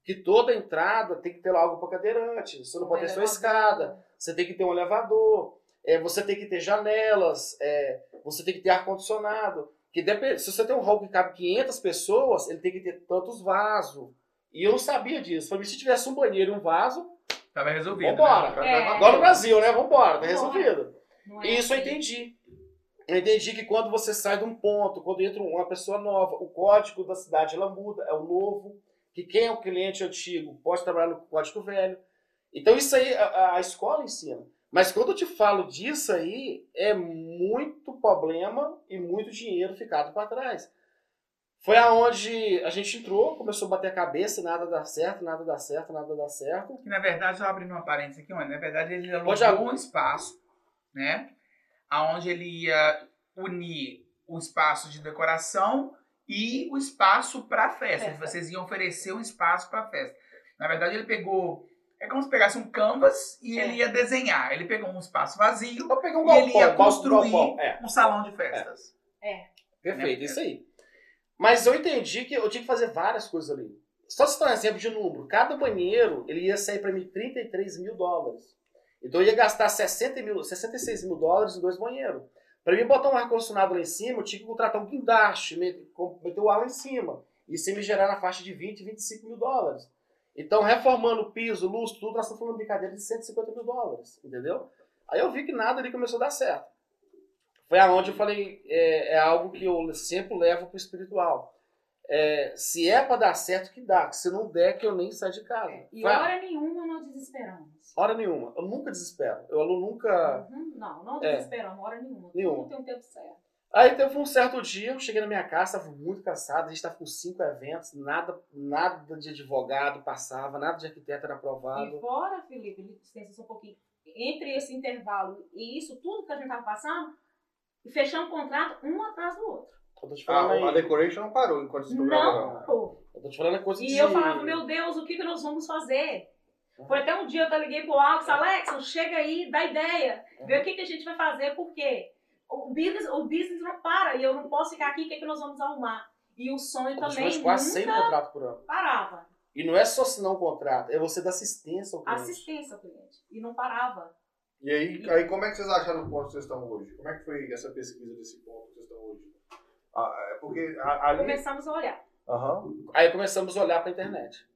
D: Que toda entrada tem que ter algo para cadeirante, você não
C: Um
D: pode ter só escada, você tem que ter um elevador, é, você tem que ter janelas, é, você tem que ter ar-condicionado. Que depende, se você tem um hall que cabe 500 pessoas, ele tem que ter tantos vasos. E eu não sabia disso. Falei, se tivesse um banheiro e um vaso,
A: Tava resolvido.
D: Vambora.
A: Né?
C: É.
D: igual no Brasil, né? Vambora, tá
C: Vambora.
D: resolvido.
C: É
D: E isso eu
C: assim.
D: entendi. Eu entendi que quando você sai de um ponto, quando entra uma pessoa nova, o código da cidade ela muda, é o novo. Que quem é o cliente antigo pode trabalhar no código velho. Então isso aí a, a escola ensina. Mas quando eu te falo disso aí, é muito problema e muito dinheiro ficado para trás. Foi aonde a gente entrou, começou a bater a cabeça, nada dá certo, nada dá certo, nada dá certo.
A: Que na verdade, só abrindo uma parênteses aqui, mano, na verdade ele alugou um espaço, né? Aonde ele ia unir o espaço de decoração e o espaço para festa.
C: Festa.
A: Vocês iam oferecer um espaço para festa. Na verdade, ele pegou. É como se pegasse um canvas e
C: É.
A: ele ia desenhar. Ele pegou um espaço vazio,
D: Eu peguei um
A: E
D: galpão,
A: ele ia construir
D: galpão, é.
A: um salão de festas.
D: Perfeito,
A: Né?
D: isso aí. Mas eu entendi que eu tinha que fazer várias coisas ali. Só citar um exemplo de número. Cada banheiro, ele ia sair para mim 33 mil dólares. Então eu ia gastar 60 mil, 66 mil dólares em dois banheiros. Para mim botar um ar-condicionado lá em cima, eu tinha que contratar um guindaste, meter o ar lá em cima. Isso ia me gerar na faixa de 20, 25 mil dólares. Então, reformando o piso, luz, tudo, nós estamos falando de brincadeira de 150 mil dólares. Entendeu? Aí eu vi que nada ali começou a dar certo foi aonde eu falei, é, é algo que eu sempre levo pro espiritual. É, se é para dar certo, que dá. Se não der, que eu nem saio de casa.
C: E
D: Vai.
C: hora nenhuma nós desesperamos.
D: Hora nenhuma. Eu nunca desespero. Eu aluno nunca.
C: Uhum, Não, não
D: É.
C: desesperamos, hora nenhuma.
D: Nenhuma.
C: Tudo tem um tempo certo.
D: Aí teve um certo dia, eu cheguei na minha casa, estava muito cansado, a gente estava com cinco eventos, nada, nada de advogado passava, nada de arquiteto era
C: E
D: aprovado.
C: fora, Felipe, licença só um pouquinho, entre esse intervalo e isso tudo que a gente tava passando, e fechando o contrato um atrás do outro.
D: Eu tô te
B: A,
D: falando
B: a
D: aí.
B: decoration não parou enquanto esse programa
C: Não,
B: não.
C: pô.
D: Eu tô te falando coisa
C: E
D: de...
C: eu falava, meu Deus, o que, que nós vamos fazer? Foi até um dia eu liguei pro Alex, Alex, chega aí, dá ideia, vê o que, que a gente vai fazer, porque o business, o business não para e eu não posso ficar aqui, o que, que nós vamos arrumar? E o sonho
D: Eu
C: também
D: quase 100
C: nunca
D: contratos por ano.
C: parava.
D: E não é só assinar um contrato, é você dar assistência ao cliente.
C: Assistência ao cliente. E não parava.
B: E aí, aí, como é que vocês acharam o ponto que vocês estão hoje? Como é que foi essa pesquisa desse ponto que vocês estão hoje? Ah, é porque ali...
C: Começamos a olhar.
B: Aham.
D: Aí começamos a olhar para a internet.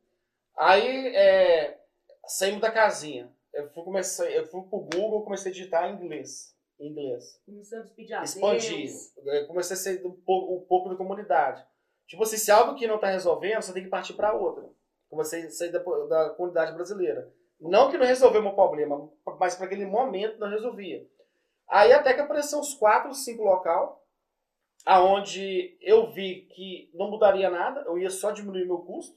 D: Aí é, saímos da casinha. Eu fui, comecei, eu fui pro Google comecei a digitar em inglês. Em inglês.
C: Começamos a pedir a
D: Expandi.
C: Deus.
D: Eu comecei a sair um pouco, um pouco da comunidade. Tipo assim, se algo que não está resolvendo, você tem que partir para outra. Comecei a sair da, da comunidade brasileira. Não que não resolveu o meu problema, mas para aquele momento não resolvia. Aí até que apareceu uns quatro, cinco local, aonde eu vi que não mudaria nada, eu ia só diminuir meu custo.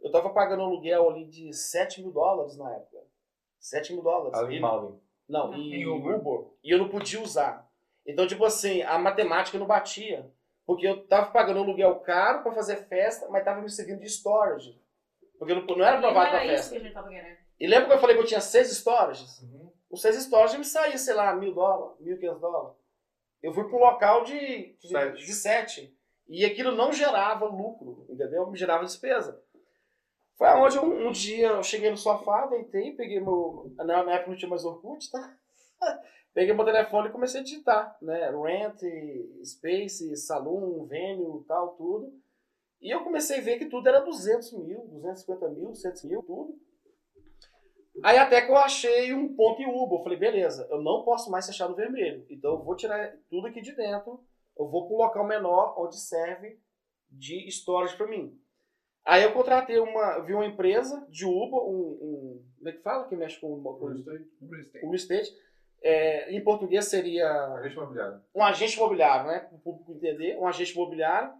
D: Eu tava pagando um aluguel ali de 7 mil dólares na época. 7 mil dólares.
B: Ali
D: E-
B: em Malvin.
D: Não,
A: Em
D: em
A: Uber.
D: Uber. E eu não podia usar. Então, tipo assim, a matemática não batia. Porque eu tava pagando um aluguel caro pra fazer festa, mas tava me servindo de storage. Porque eu não, não era aprovado pra
C: era isso
D: festa.
C: que a gente tava querendo.
D: E lembra que eu falei que eu tinha seis storages?
B: Uhum.
D: Os seis storages me saía, sei lá, mil dólares, mil e quinhentos dólares. Eu fui para um local de, de,
B: Sete.
D: de sete. E aquilo não gerava lucro, entendeu? Me gerava despesa. Foi onde um, um dia eu cheguei no sofá, deitei, peguei meu. Na época não tinha mais Orkut, tá? [laughs] Peguei meu telefone e comecei a digitar, né? Rent, Space, Saloon, Venue, tal, tudo. E eu comecei a ver que tudo era 200 mil, 250 mil, 100 mil, tudo. Aí até que eu achei um ponto em Uber. Eu falei, beleza, eu não posso mais fechar no vermelho. Então eu vou tirar tudo aqui de dentro. Eu vou para um local menor onde serve de storage para mim. Aí eu contratei uma, vi uma empresa de Uber, um, um como é que fala que mexe com,
B: isso aí.
A: Real estate.
D: real estate. É, em português seria
B: Agente imobiliário.
D: um agente imobiliário, né? Para o público entender, um agente imobiliário.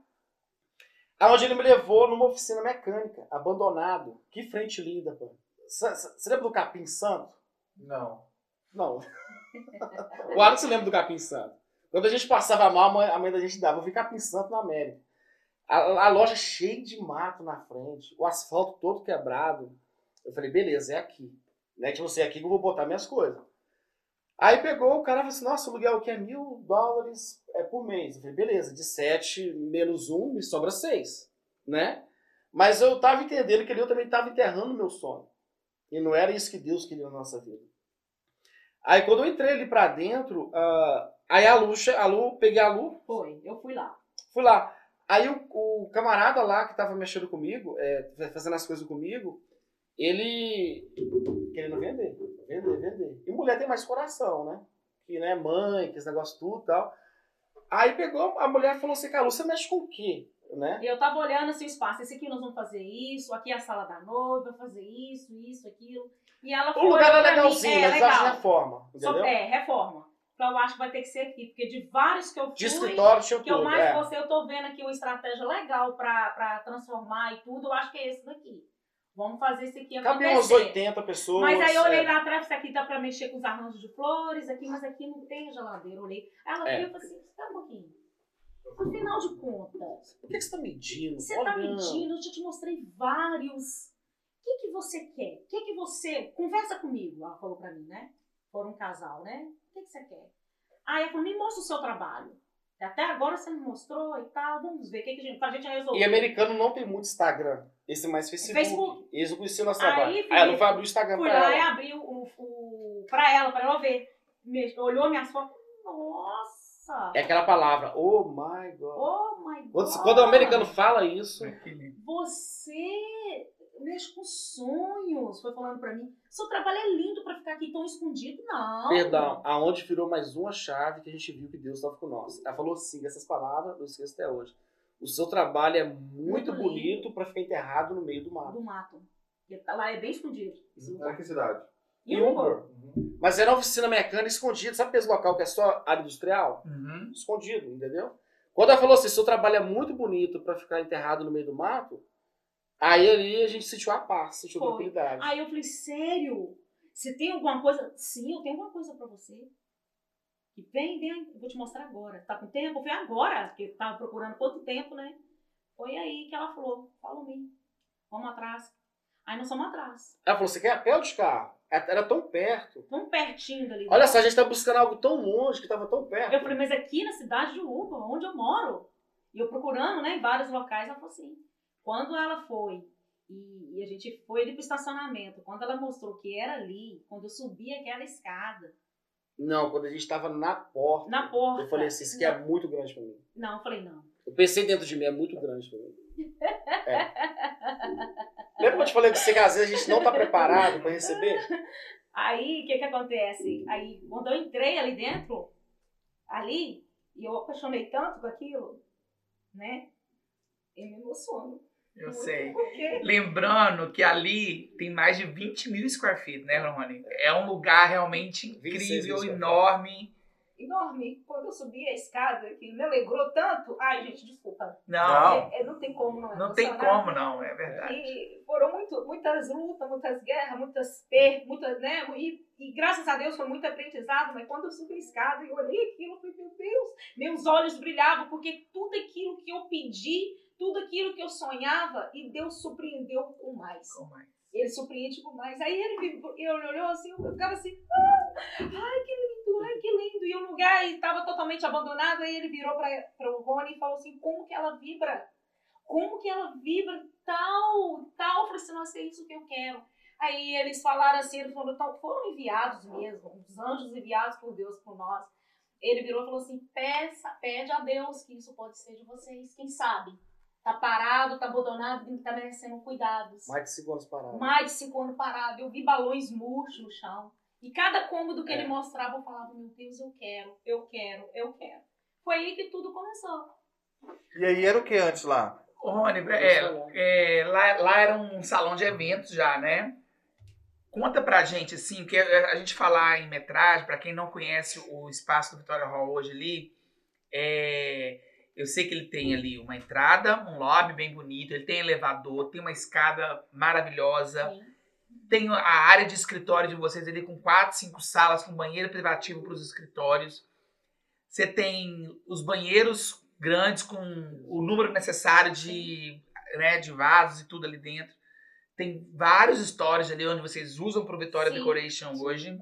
D: Aonde ele me levou numa oficina mecânica, abandonado. Que frente linda, pô. Você lembra do Capim Santo?
B: Não.
D: Não. o Alex lembra do Capim Santo. Quando a gente passava mal, a mãe, a mãe da gente dava. Eu vi Capim Santo na América. A, a loja cheia de mato na frente, o asfalto todo quebrado. Eu falei, beleza, é aqui. Né? Tipo assim, é aqui que eu vou botar minhas coisas. Aí pegou, o cara falou assim, nossa, o aluguel aqui é mil dólares é, por mês. Eu falei, beleza, de 7 menos 1, me sobra 6, né? Mas eu tava entendendo que ali eu também tava enterrando o meu sonho. E não era isso que Deus queria na nossa vida. Aí quando eu entrei ali pra dentro, ah, aí a Lu, a Lu, peguei a Lu,
C: Foi, eu fui lá.
D: fui lá. Aí o, o camarada lá que tava mexendo comigo, é, fazendo as coisas comigo, ele querendo vender, vender, vender. E mulher tem mais coração, né? Que né, mãe, que esse negócio tudo e tal. Aí pegou, a mulher falou assim, Calu, você mexe com o quê? Né?
C: E eu tava olhando assim o espaço. Esse aqui nós vamos fazer isso, aqui é a sala da noiva, fazer isso, isso, aquilo. E ela foi
D: O lugar é
C: pra mim,
D: legalzinho,
C: é,
D: mas
C: legal.
D: reforma,
C: Só-
D: entendeu?
C: é, reforma. Então eu acho que vai ter que ser aqui, porque de vários que eu fui,
D: De escritório
C: que eu
D: tudo.
C: mais
D: é.
C: gostei, eu tô vendo aqui uma estratégia legal pra, pra transformar e tudo, eu acho que é esse daqui. Vamos fazer esse aqui
D: Cabe
C: acontecer.
D: umas 80 pessoas.
C: Mas aí eu olhei
D: é.
C: lá atrás, isso aqui dá pra mexer com os arranjos de flores, aqui, mas aqui não tem geladeira. Eu olhei. Ela
D: É.
C: viu e falou assim: espera um pouquinho. Afinal de contas,
D: Por que que você tá medindo?
C: você tá
D: Olhando.
C: medindo, eu já te mostrei vários. O que, que você quer? O que, que você. Conversa comigo, ela falou pra mim, né? Foram um casal, né? O que, que você quer? Aí ela falou: me mostra o seu trabalho. Até agora você me mostrou e tal, vamos ver o que, que a gente, pra gente resolver.
D: E americano não tem muito Instagram. Esse é mais Facebook.
C: Facebook.
D: Eles não conheciam nosso
C: Aí,
D: trabalho.
C: Felipe,
D: Aí ela foi abrir o Instagram
C: Fui
D: pra
C: lá e
D: ela.
C: abri o, o, o- pra ela, pra ela ver. Me- olhou minhas fotos. Nossa!
D: É aquela palavra, oh my god.
C: Oh my
D: Quando,
C: god!
D: quando o americano fala isso,
A: Aquele-
C: Você mexe com sonhos, foi falando pra mim. Seu trabalho é lindo pra ficar aqui tão escondido, não.
D: perdão, aonde virou mais uma chave que a gente viu que Deus estava com nós. Ela falou assim, essas palavras, eu esqueço até hoje. O seu trabalho é muito,
C: Muito
D: bonito pra ficar enterrado no meio do mato.
C: Do mato. Lá é bem escondido. lugar.
B: que cidade?
C: E
D: Em
C: um
D: Uber.
B: Uhum.
D: Mas era uma oficina mecânica escondida. Sabe esse local que é só área industrial?
A: Uhum.
D: escondido, entendeu? Quando ela falou assim, seu trabalho é muito bonito pra ficar enterrado no meio do mato, aí ali a gente sentiu a paz, sentiu
C: Foi.
D: tranquilidade.
C: Aí eu falei, sério? Você tem alguma coisa? Sim, eu tenho alguma coisa pra você. E vem, vem, eu vou te mostrar agora. Tá com tempo? Eu falei, agora, porque tava procurando quanto tempo, né? Foi aí que ela falou, fala mim. Vamos atrás. Aí nós fomos atrás.
D: Ela falou, você quer a pé ou de carro? Era tão perto.
C: Tão pertinho dali.
D: Olha só, a gente tá buscando algo tão longe que tava tão perto.
C: Eu falei, mas aqui na cidade de Uba, onde eu moro. E eu procurando, né, em vários locais, ela falou assim. Quando ela foi, e, e a gente foi ali pro estacionamento, quando ela mostrou que era ali, quando eu subi aquela escada,
D: Não, quando a gente tava na porta,
C: na porta.
D: eu falei assim, isso aqui é muito grande pra mim.
C: Não, eu falei, não.
D: Eu pensei dentro de mim, é muito grande pra mim. [laughs] É. Lembra que eu te falei que você, que às vezes a gente não tá preparado pra receber?
C: Aí, o que que acontece? Aí, quando eu entrei ali dentro, ali, e eu apaixonei tanto com aquilo, né? Eu me emociono.
A: Eu sei.
C: Por quê?
A: Lembrando que ali tem mais de 20 mil square feet, né, Rony? É um lugar realmente
D: 26 mil
A: incrível, enorme.
C: Enorme. Quando eu subi a escada, que me alegrou tanto. Ai, gente, desculpa.
A: Não,
C: É- é- não tem como não
A: não tem como não, é verdade.
C: E foram muito, muitas lutas, muitas guerras, muitas perdas, muitas, né? E, e graças a Deus foi muito aprendizado, mas quando eu subi a escada e olhei aquilo, eu falei, meu Deus, meus olhos brilhavam, porque tudo aquilo que eu pedi, tudo aquilo que eu sonhava, e Deus surpreendeu com mais.
A: Como é?
C: Ele surpreende com mais. Aí ele, me, ele olhou assim, eu ficava assim, ah, ai que lindo, ai que lindo. E o lugar estava totalmente abandonado, aí ele virou para o Rony e falou assim, como que ela vibra? Como que ela vibra tal, tal? Eu falei assim, nossa, é isso que eu quero. Aí eles falaram assim, eles então, foram enviados mesmo, os anjos enviados por Deus por nós. Ele virou e falou assim, peça, pede a Deus que isso pode ser de vocês, quem sabe? Tá parado, tá abandonado, tá merecendo cuidados.
D: Mais de cinco anos parado.
C: Mais de cinco anos parado. Eu vi balões murchos no chão. E cada cômodo que
D: É.
C: ele mostrava, eu falava, meu Deus, eu quero, eu quero, eu quero. Foi aí que tudo começou.
B: E aí era o que antes lá?
A: Ô, Rony, é, é, lá, lá era um salão de eventos já, né? Conta pra gente, assim, que a gente falar em metragem, pra quem não conhece o espaço do Vitória Hall hoje ali, é, eu sei que ele tem ali uma entrada, um lobby bem bonito, ele tem elevador, tem uma escada maravilhosa,
C: Sim.
A: Tem a área de escritório de vocês ali com quatro, cinco salas, com banheiro privativo para os escritórios. Você tem os banheiros grandes com o número necessário de, né, de vasos e tudo ali dentro. Tem vários stories ali onde vocês usam para o Vitória
C: Sim.
A: Decoration hoje.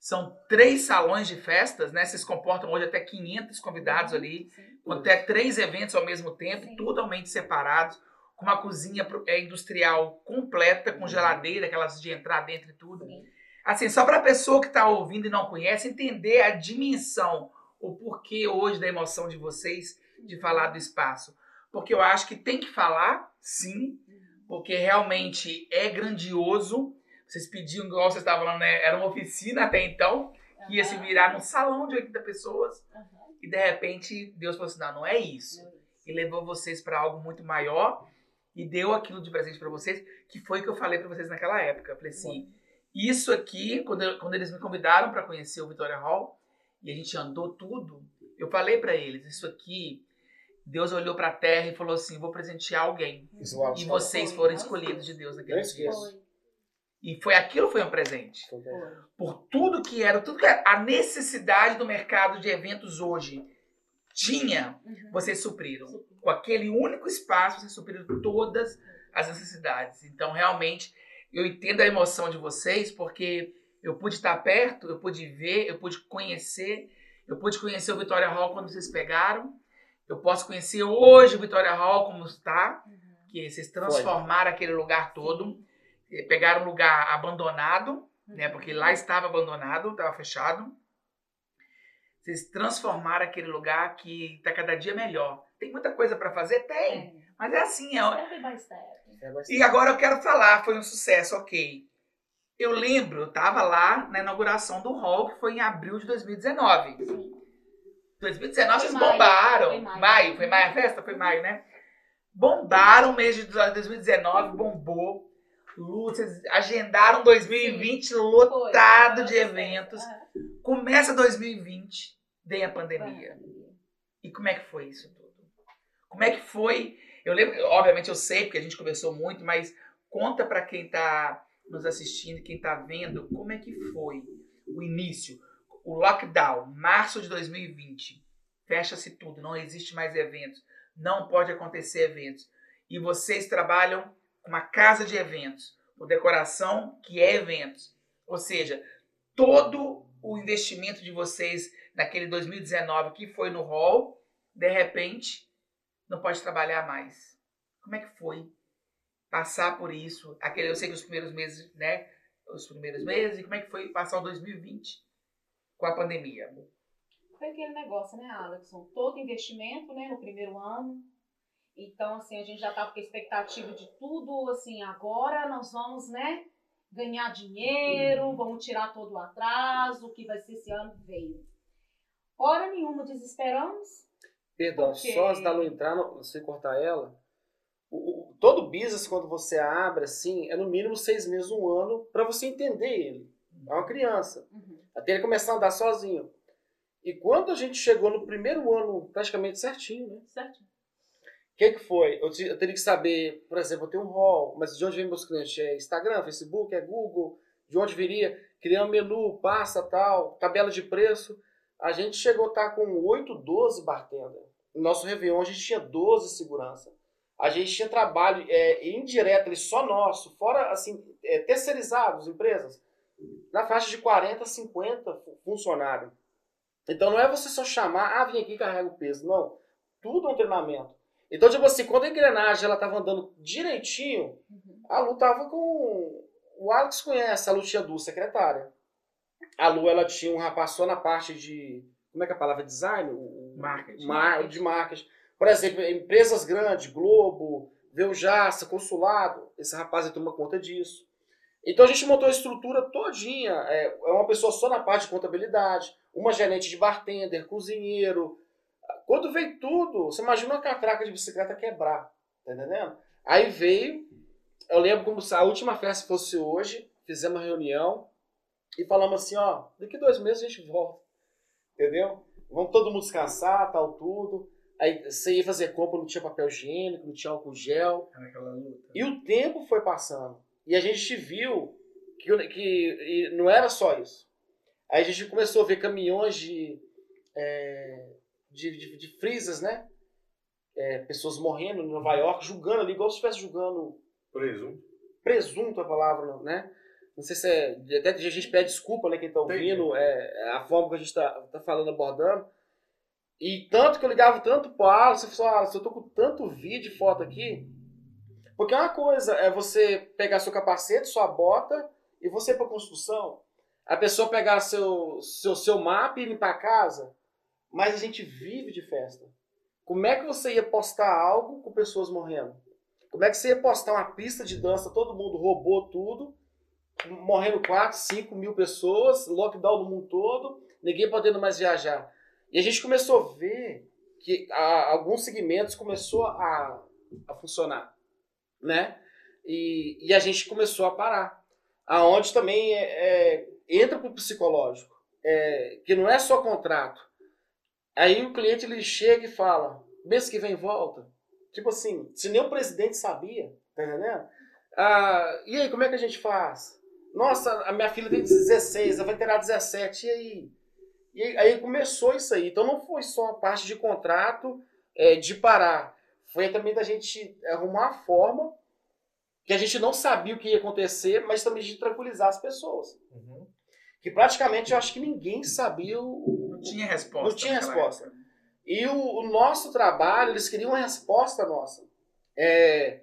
A: São três salões de festas, né? Vocês comportam hoje até 500 convidados ali
C: Sim.
A: até três eventos ao mesmo tempo,
C: Sim.
A: totalmente separados, com uma cozinha é, industrial completa, com geladeira, aquelas de entrar dentro e tudo.
C: Sim.
A: Assim, só para a pessoa que está ouvindo e não conhece, entender a dimensão, o porquê hoje da emoção de vocês de falar do espaço. Porque eu acho que tem que falar, sim, porque realmente é grandioso. Vocês pediam, igual vocês estavam falando, né? era uma oficina até então, que ia se virar num salão de 80 pessoas. E de repente Deus falou assim: não, não é isso. E levou vocês para algo muito maior e deu aquilo de presente para vocês, que foi o que eu falei para vocês naquela época. Eu falei assim: isso aqui, quando, eu- quando eles me convidaram para conhecer o Vitória Hall e a gente andou tudo, eu falei para eles: isso aqui, Deus olhou para a terra e falou assim: vou presentear alguém. E
D: fala.
A: vocês foram escolhidos de. Deus naquele dia. E foi aquilo foi um presente
D: Foi.
A: por tudo que era, tudo que a necessidade do mercado de eventos hoje tinha,
C: Uhum.
A: vocês supriram. Com aquele único espaço, vocês supriram todas as necessidades. Então, realmente, eu entendo a emoção de vocês, porque eu pude estar perto, eu pude ver, eu pude conhecer, eu pude conhecer o Vitória Hall quando vocês pegaram. Eu posso conhecer hoje o Vitória Hall como está,
C: Uhum.
A: que vocês transformaram aquele lugar todo. Eh, Pegaram um lugar abandonado, né? Porque lá estava abandonado, estava fechado. Vocês transformaram aquele lugar que está cada dia melhor. Tem muita coisa para fazer? Tem.
C: É.
A: Mas é assim.
D: É, vai ser.
A: E agora eu quero falar, foi um sucesso, ok. Eu lembro, eu estava lá na inauguração do hall, que foi em abril de 2019.
C: Sim.
A: 2019
C: Foi
A: vocês
C: maio,
A: bombaram.
C: foi maio.
A: maio, foi maio a festa? Foi maio, né? Bombaram o mês de 2019, bombou. Vocês agendaram 2020 lotado
C: Foi.
A: de eventos. Começa 2020, vem a pandemia. E como é que foi isso tudo? Como é que foi? Eu lembro, obviamente eu sei, porque a gente conversou muito, mas conta para quem tá nos assistindo, quem tá vendo, como é que foi o início, o lockdown, março de 2020. Fecha-se tudo, não existe mais eventos, não pode acontecer eventos. E vocês trabalham com uma casa de eventos, com decoração que é eventos. Ou seja, todo o investimento de vocês naquele 2019 que foi no hall, de repente, não pode trabalhar mais. Como é que foi passar por isso? Aquele, eu sei que os primeiros meses, né? Os primeiros meses, e como é que foi passar o 2020 com a pandemia?
C: Foi aquele negócio, né, Alexson? Todo investimento, né, no primeiro ano. Então, assim, a gente já estava com a expectativa de tudo, assim, agora nós vamos, né, ganhar dinheiro, vamos tirar todo o atraso, o que vai ser esse ano veio. Hora nenhuma desesperamos.
D: Perdão,
C: Porque-
D: só antes da Lu entrar, sem cortar ela. O, o- todo business, quando você abre, assim, é no mínimo seis meses, um ano, para você entender ele. É uma criança.
C: Uhum.
D: Até ele começar a andar sozinho. E quando a gente chegou no primeiro ano, praticamente certinho, né?
C: Certo.
D: O que, que foi? Eu, te- eu teria que saber, por exemplo, eu tenho um hall, mas de onde vem meus clientes? É Instagram, Facebook, é Google? De onde viria? Criar um menu, passa, tal, tabela de preço. A gente chegou a estar com 8, 12 bartender. No nosso Réveillon a gente tinha 12 segurança. A gente tinha trabalho é, indireto, ali, só nosso, fora assim, é, terceirizados, empresas, na faixa de 40, 50 fu- funcionários. Então não é você só chamar, ah, vem aqui carrega o peso. Não. Tudo é um treinamento. Então, tipo assim, quando a engrenagem ela tava andando direitinho,
C: Uhum.
D: a Lu tava com. O Alex conhece, a Lu tinha duas secretárias. A Lu ela tinha um rapaz só na parte de. Como é que é a palavra? Design? O-
A: Marketing.
D: Mar, de marcas. Por exemplo, empresas grandes, Globo, Veljaça, Consulado, esse rapaz toma conta disso. Então a gente montou a estrutura todinha. É, é uma pessoa só na parte de contabilidade, uma gerente de bartender, cozinheiro. Quando veio tudo, você imagina uma catraca de bicicleta quebrar, tá entendendo? Aí veio, eu lembro como se a última festa fosse hoje, fizemos uma reunião e falamos assim, ó, daqui dois meses a gente volta, entendeu? Vamos todo mundo descansar, tal, tudo. Aí você ia fazer compra, não tinha papel higiênico, não tinha álcool gel. E o tempo foi passando. E a gente viu que, que não era só isso. Aí a gente começou a ver caminhões de, é, de, de, de freezers, né? É, pessoas morrendo em Nova York, julgando ali, igual se estivesse julgando
B: Presunto.
D: presunto a palavra, né? Não sei se é. Até a gente pede desculpa, né? Quem tá ouvindo, é, é a forma que a gente tá, tá falando, abordando. E tanto que eu ligava tanto pro Alisson, você falou, Alisson, eu tô com tanto vídeo e foto aqui. Porque uma coisa é você pegar seu capacete, sua bota e você ir pra construção. A pessoa pegar seu, seu, seu mapa e ir pra casa. Mas a gente vive de festa. Como é que você ia postar algo com pessoas morrendo? Como é que você ia postar uma pista de dança, todo mundo roubou tudo, morrendo 4, 5 mil pessoas, lockdown no mundo todo, ninguém podendo mais viajar. E a gente começou a ver que a- alguns segmentos começou a, a funcionar, né? E, e a gente começou a parar. Aonde também é, é, entra para o psicológico, é, que não é só contrato. Aí o cliente ele chega e fala, mês que vem volta. Tipo assim, se nem o presidente sabia, tá entendendo? Ah, e aí, como é que a gente faz? Nossa, a minha filha tem 16, ela vai ter 17, e aí? E aí, começou isso aí. Então não foi só a parte de contrato, é, de parar. Foi também da gente arrumar a forma que a gente não sabia o que ia acontecer, mas também de tranquilizar as pessoas.
B: Uhum.
D: Que praticamente eu acho que ninguém sabia o,
A: Não tinha resposta.
D: Não tinha resposta.
A: época.
D: e o, o nosso trabalho, eles queriam uma resposta nossa. É,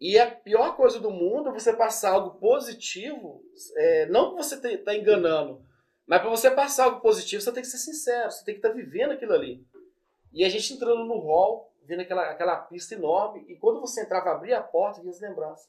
D: e a pior coisa do mundo é você passar algo positivo, é, não que você está enganando, mas para você passar algo positivo, você tem que ser sincero, você tem que estar vivendo aquilo ali. E a gente entrando no hall, vendo aquela, aquela pista enorme, e quando você entrava, abria a porta, via as lembranças.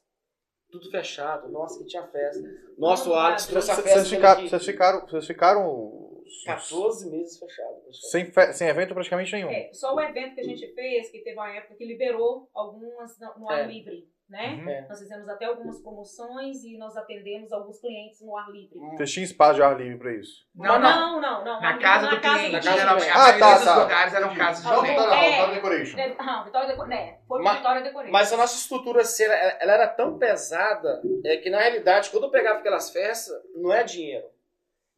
D: Tudo fechado, nossa, que tinha festa. Nosso
C: Nossa,
D: Alex trouxe a
B: Vocês
D: festa
B: vocês ficaram, vocês ficaram, vocês ficaram
D: 14 meses fechado.
B: sem, fe- sem evento praticamente nenhum.
C: É, só o evento que a gente fez, que teve uma época que liberou algumas no no ar
D: É.
C: livre, né?
B: Uhum.
D: É.
C: Nós fizemos até algumas promoções e nós atendemos alguns clientes no ar livre.
B: Vocês tinham espaço de ar livre pra isso.
A: Não, não.
C: não, não. não,
A: Na casa
C: livre
A: do cliente.
D: Na casa do
A: geralmente,
D: cliente.
A: a
B: Ah,
A: maioria
B: tá, tá.
A: lugares eram casas de
C: Algum-
A: cliente.
B: Vitória,
C: é.
B: Vitória Decoration.
C: É, Ah, Vitória Deco... né, foi
D: Mas-
C: Vitória Decoration.
D: Mas a nossa estrutura assim, ela, ela era tão pesada é, que na realidade, quando eu pegava aquelas festas, não é dinheiro.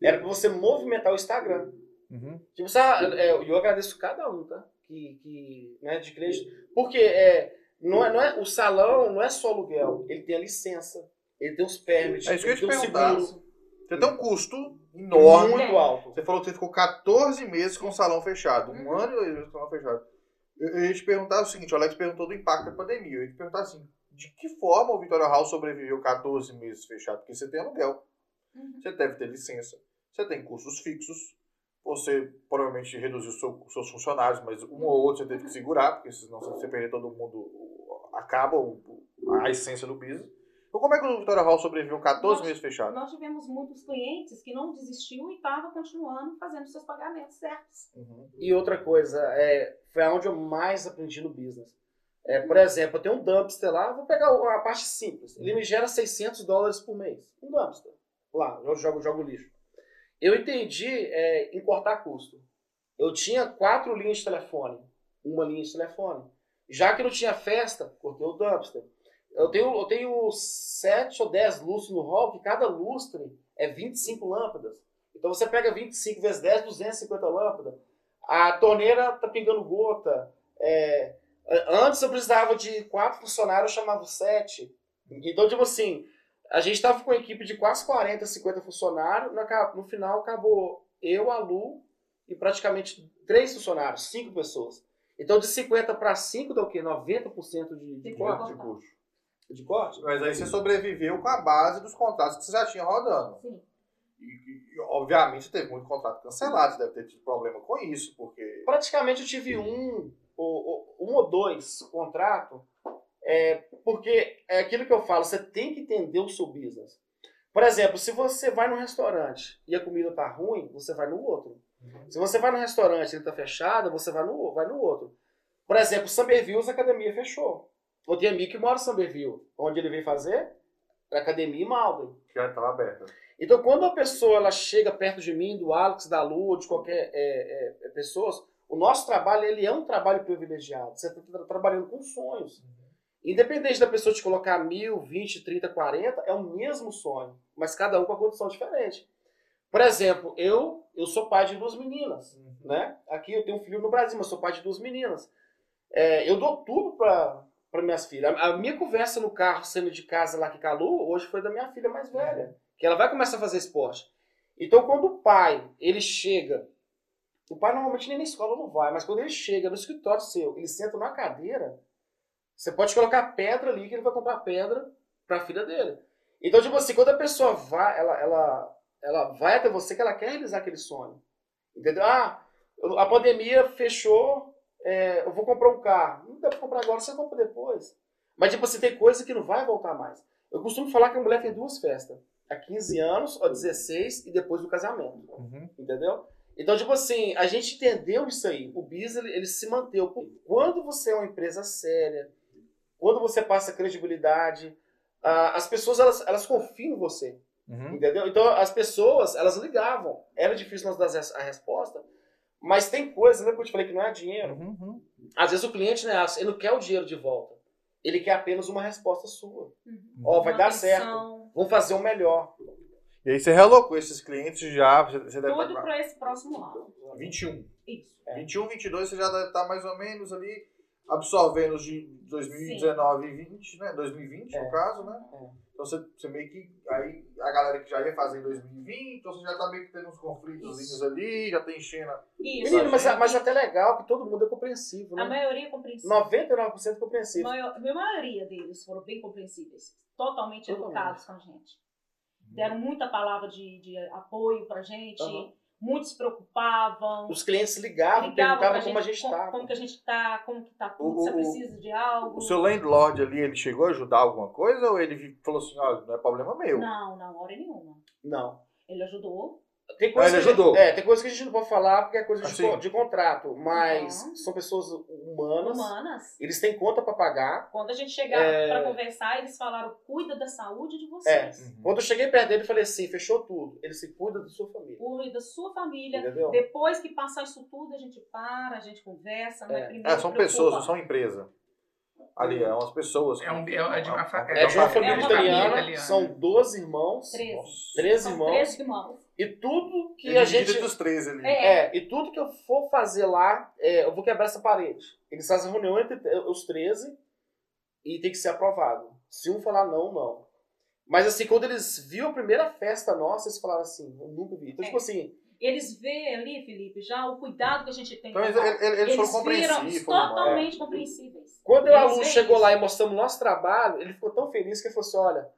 D: Era pra você movimentar o Instagram.
B: Uhum.
D: Tipo, sabe, é, eu agradeço cada um, tá? Que, que, né, de cliente. Porque é, não é, não é, o salão não é só aluguel, ele tem a licença, ele tem os permits,
B: É isso que eu te
D: tem o
B: perguntar.
D: seguro.
B: Você tem um custo enorme.
D: Muito alto.
B: Você falou que você ficou 14 meses com o salão fechado. Um
C: Uhum.
B: ano e dois meses com o salão fechado. Eu, eu ia te perguntar o seguinte, o Alex perguntou do impacto da pandemia. Eu ia te perguntar assim, de que forma o Vitória House sobreviveu 14 meses fechado? Porque você tem aluguel,
C: Uhum.
B: você deve ter licença, você tem custos fixos, você provavelmente reduziu seu- seus funcionários, mas um ou outro você teve que segurar, porque senão se você perder todo mundo, acaba a essência do business. Então como é que o Vitória House sobreviveu 14
C: Nós-
B: meses fechado?
C: Nós tivemos muitos clientes que não desistiu e estavam continuando fazendo seus pagamentos certos.
B: Uhum.
D: E outra coisa, é, foi onde eu mais aprendi no business. É, por exemplo, eu tenho um dumpster lá, vou pegar a parte simples. Ele me gera 600 dólares por mês. Um dumpster. Lá, eu jogo, jogo lixo. Eu entendi é, em cortar custo. eu tinha quatro linhas de telefone. Uma linha de telefone. Já que não tinha festa, cortei o dumpster. Eu tenho, eu tenho sete ou dez lustres no hall, que cada lustre é 25 lâmpadas. Então você pega 25 vezes 10, 250 lâmpadas. A torneira tá pingando gota. É, antes eu precisava de quatro funcionários, eu chamava sete. Então, tipo assim, a gente estava com uma equipe de quase 40, 50 funcionários. No, no final acabou eu, a Lu e praticamente três funcionários, cinco pessoas. Então, de 50 para 5 dá o quê? 90% de, de corte?
B: De custo.
D: De corte?
B: Mas aí você sobreviveu com a base dos contratos que você já tinha rodando.
C: Sim.
B: E, e, obviamente teve muito contrato cancelado, você deve ter tido problema com isso, porque.
D: Praticamente eu tive um, ou, um ou dois contratos, é, porque é aquilo que eu falo, você tem que entender o seu business. Por exemplo, se você vai num restaurante e a comida tá ruim, você vai no outro.
B: Uhum.
D: Se você vai no restaurante e ele tá fechado, você vai no, vai no outro. Por exemplo, Samberville, a academia fechou. Eu tenho amigo que mora em Samberville. Onde ele veio fazer? Academia em Malden.
B: Já estava aberta.
D: Então, quando a pessoa ela chega perto de mim, do Alex, da Lu, de qualquer é, é, pessoas, o nosso trabalho ele é um trabalho privilegiado. Você está trabalhando com sonhos. Independente da pessoa te colocar mil, vinte, trinta, quarenta, é o mesmo sonho, mas cada um com a condição diferente. Por exemplo, eu eu sou pai de duas meninas,
B: Uhum.
D: né? Aqui eu tenho um filho no Brasil, mas sou pai de duas meninas. É, eu dou tudo para para minhas filhas. A, a minha conversa no carro, saindo de casa lá que calou, hoje foi da minha filha mais velha, que ela vai começar a fazer esporte. Então, quando o pai ele chega, o pai normalmente nem na escola não vai, mas quando ele chega no escritório seu, ele senta numa cadeira, você pode colocar pedra ali que ele vai comprar pedra para a filha dele. Então, tipo assim, quando a pessoa vai, ela, ela, ela vai até você que ela quer realizar aquele sonho. Entendeu? Ah, a pandemia fechou, é, eu vou comprar um carro. Não dá pra comprar agora, você compra depois. Mas, tipo assim, tem coisa que não vai voltar mais. Eu costumo falar que a mulher tem duas festas. A 15 anos, a 16 e depois do casamento.
B: Uhum.
D: Entendeu? Então, tipo assim, a gente entendeu isso aí. O BIS, ele, ele se manteve. Quando você é uma empresa séria, quando você passa credibilidade, ah, as pessoas, elas, elas confiam em você.
B: Uhum.
D: Entendeu? Então, as pessoas, elas ligavam. Era difícil nós dar a resposta, mas tem coisa, lembra que eu te falei que não é dinheiro?
B: Uhum.
D: Às vezes o cliente, né, ele não quer o dinheiro de volta. Ele quer apenas uma resposta sua.
C: Uhum.
D: Ó, vai
C: Uma
D: dar
C: atenção,
D: certo. Vamos fazer o melhor.
B: E aí você relocou esses clientes já, você deve
C: Tudo
B: estar
C: para esse próximo ano.
B: com 21.
C: Isso.
D: É.
B: 21, 22 você já deve estar mais ou menos ali absorvendo os de 2019 e 20, né? 2020
D: É.
B: no caso, né?
D: É.
B: Então você, você meio que. Aí a galera que já ia fazer em 2020, então você já tá meio que tendo uns conflitos ali, já tá enchendo. a-
C: Isso.
D: Menino, mas, mas até legal que todo mundo é compreensivo,
C: A
D: né?
C: maioria é compreensível.
D: 99% compreensível.
C: Maior- A maioria deles foram bem compreensíveis. Totalmente,
D: Totalmente.
C: educados com a gente. Deram muita palavra de, de apoio pra gente.
D: Aham.
C: Muitos se preocupavam.
D: Os clientes ligavam,
C: ligavam
D: perguntavam como a gente estava.
C: como que a gente tá, como que tá tudo,
B: o-
C: precisa de algo.
B: O seu landlord ali, ele chegou a ajudar alguma coisa ou ele falou assim: olha, não é problema meu?
C: Não, não, hora nenhuma.
D: Não.
C: Ele ajudou.
D: Tem coisa
B: Ah, ele
D: que a gente-
B: ajudou.
D: é, tem coisa que a gente não pode falar porque é coisa de,
B: Assim.
D: co- de contrato. Mas
C: Uhum.
D: são pessoas humanas.
C: Humanas.
D: Eles têm conta para pagar.
C: Quando a gente chegava
D: É.
C: pra conversar, eles falaram: cuida da saúde de
D: É.
C: vocês.
B: Uhum.
D: Quando eu cheguei perto dele, eu falei assim: fechou tudo. Ele se cuida da sua família.
C: Cuida da sua família.
D: Entendeu?
C: Depois que passar isso tudo, a gente para, a gente conversa,
D: É.
C: primeiro
B: É, são pessoas, não são empresa. Ali, é umas pessoas.
A: É, um, é, de uma,
D: É de uma
C: É
D: família
C: uma
D: italiana,
C: família
A: italiana.
D: são 12 irmãos,
C: Treze.
B: Nossa.
D: 13
C: São
D: irmãos,
C: 13 irmãos.
D: E tudo que
B: É
D: a gente.
B: entre os 13 ali.
C: É.
D: É, e tudo que eu for fazer lá, é, eu vou quebrar essa parede. Eles fazem reunião entre os 13 e tem que ser aprovado. Se um falar não, não. Mas assim, quando eles viram a primeira festa nossa, eles falaram assim, eu nunca vi. Então,
C: É.
D: tipo assim,
C: Eles veem ali, Felipe, já o cuidado que a gente tem.
B: Então eles, eles, eles foram bons.
C: totalmente compreensíveis.
D: quando a Lu chegou
C: isso.
D: lá e mostramos o nosso trabalho, ele ficou tão feliz que ele falou assim, olha,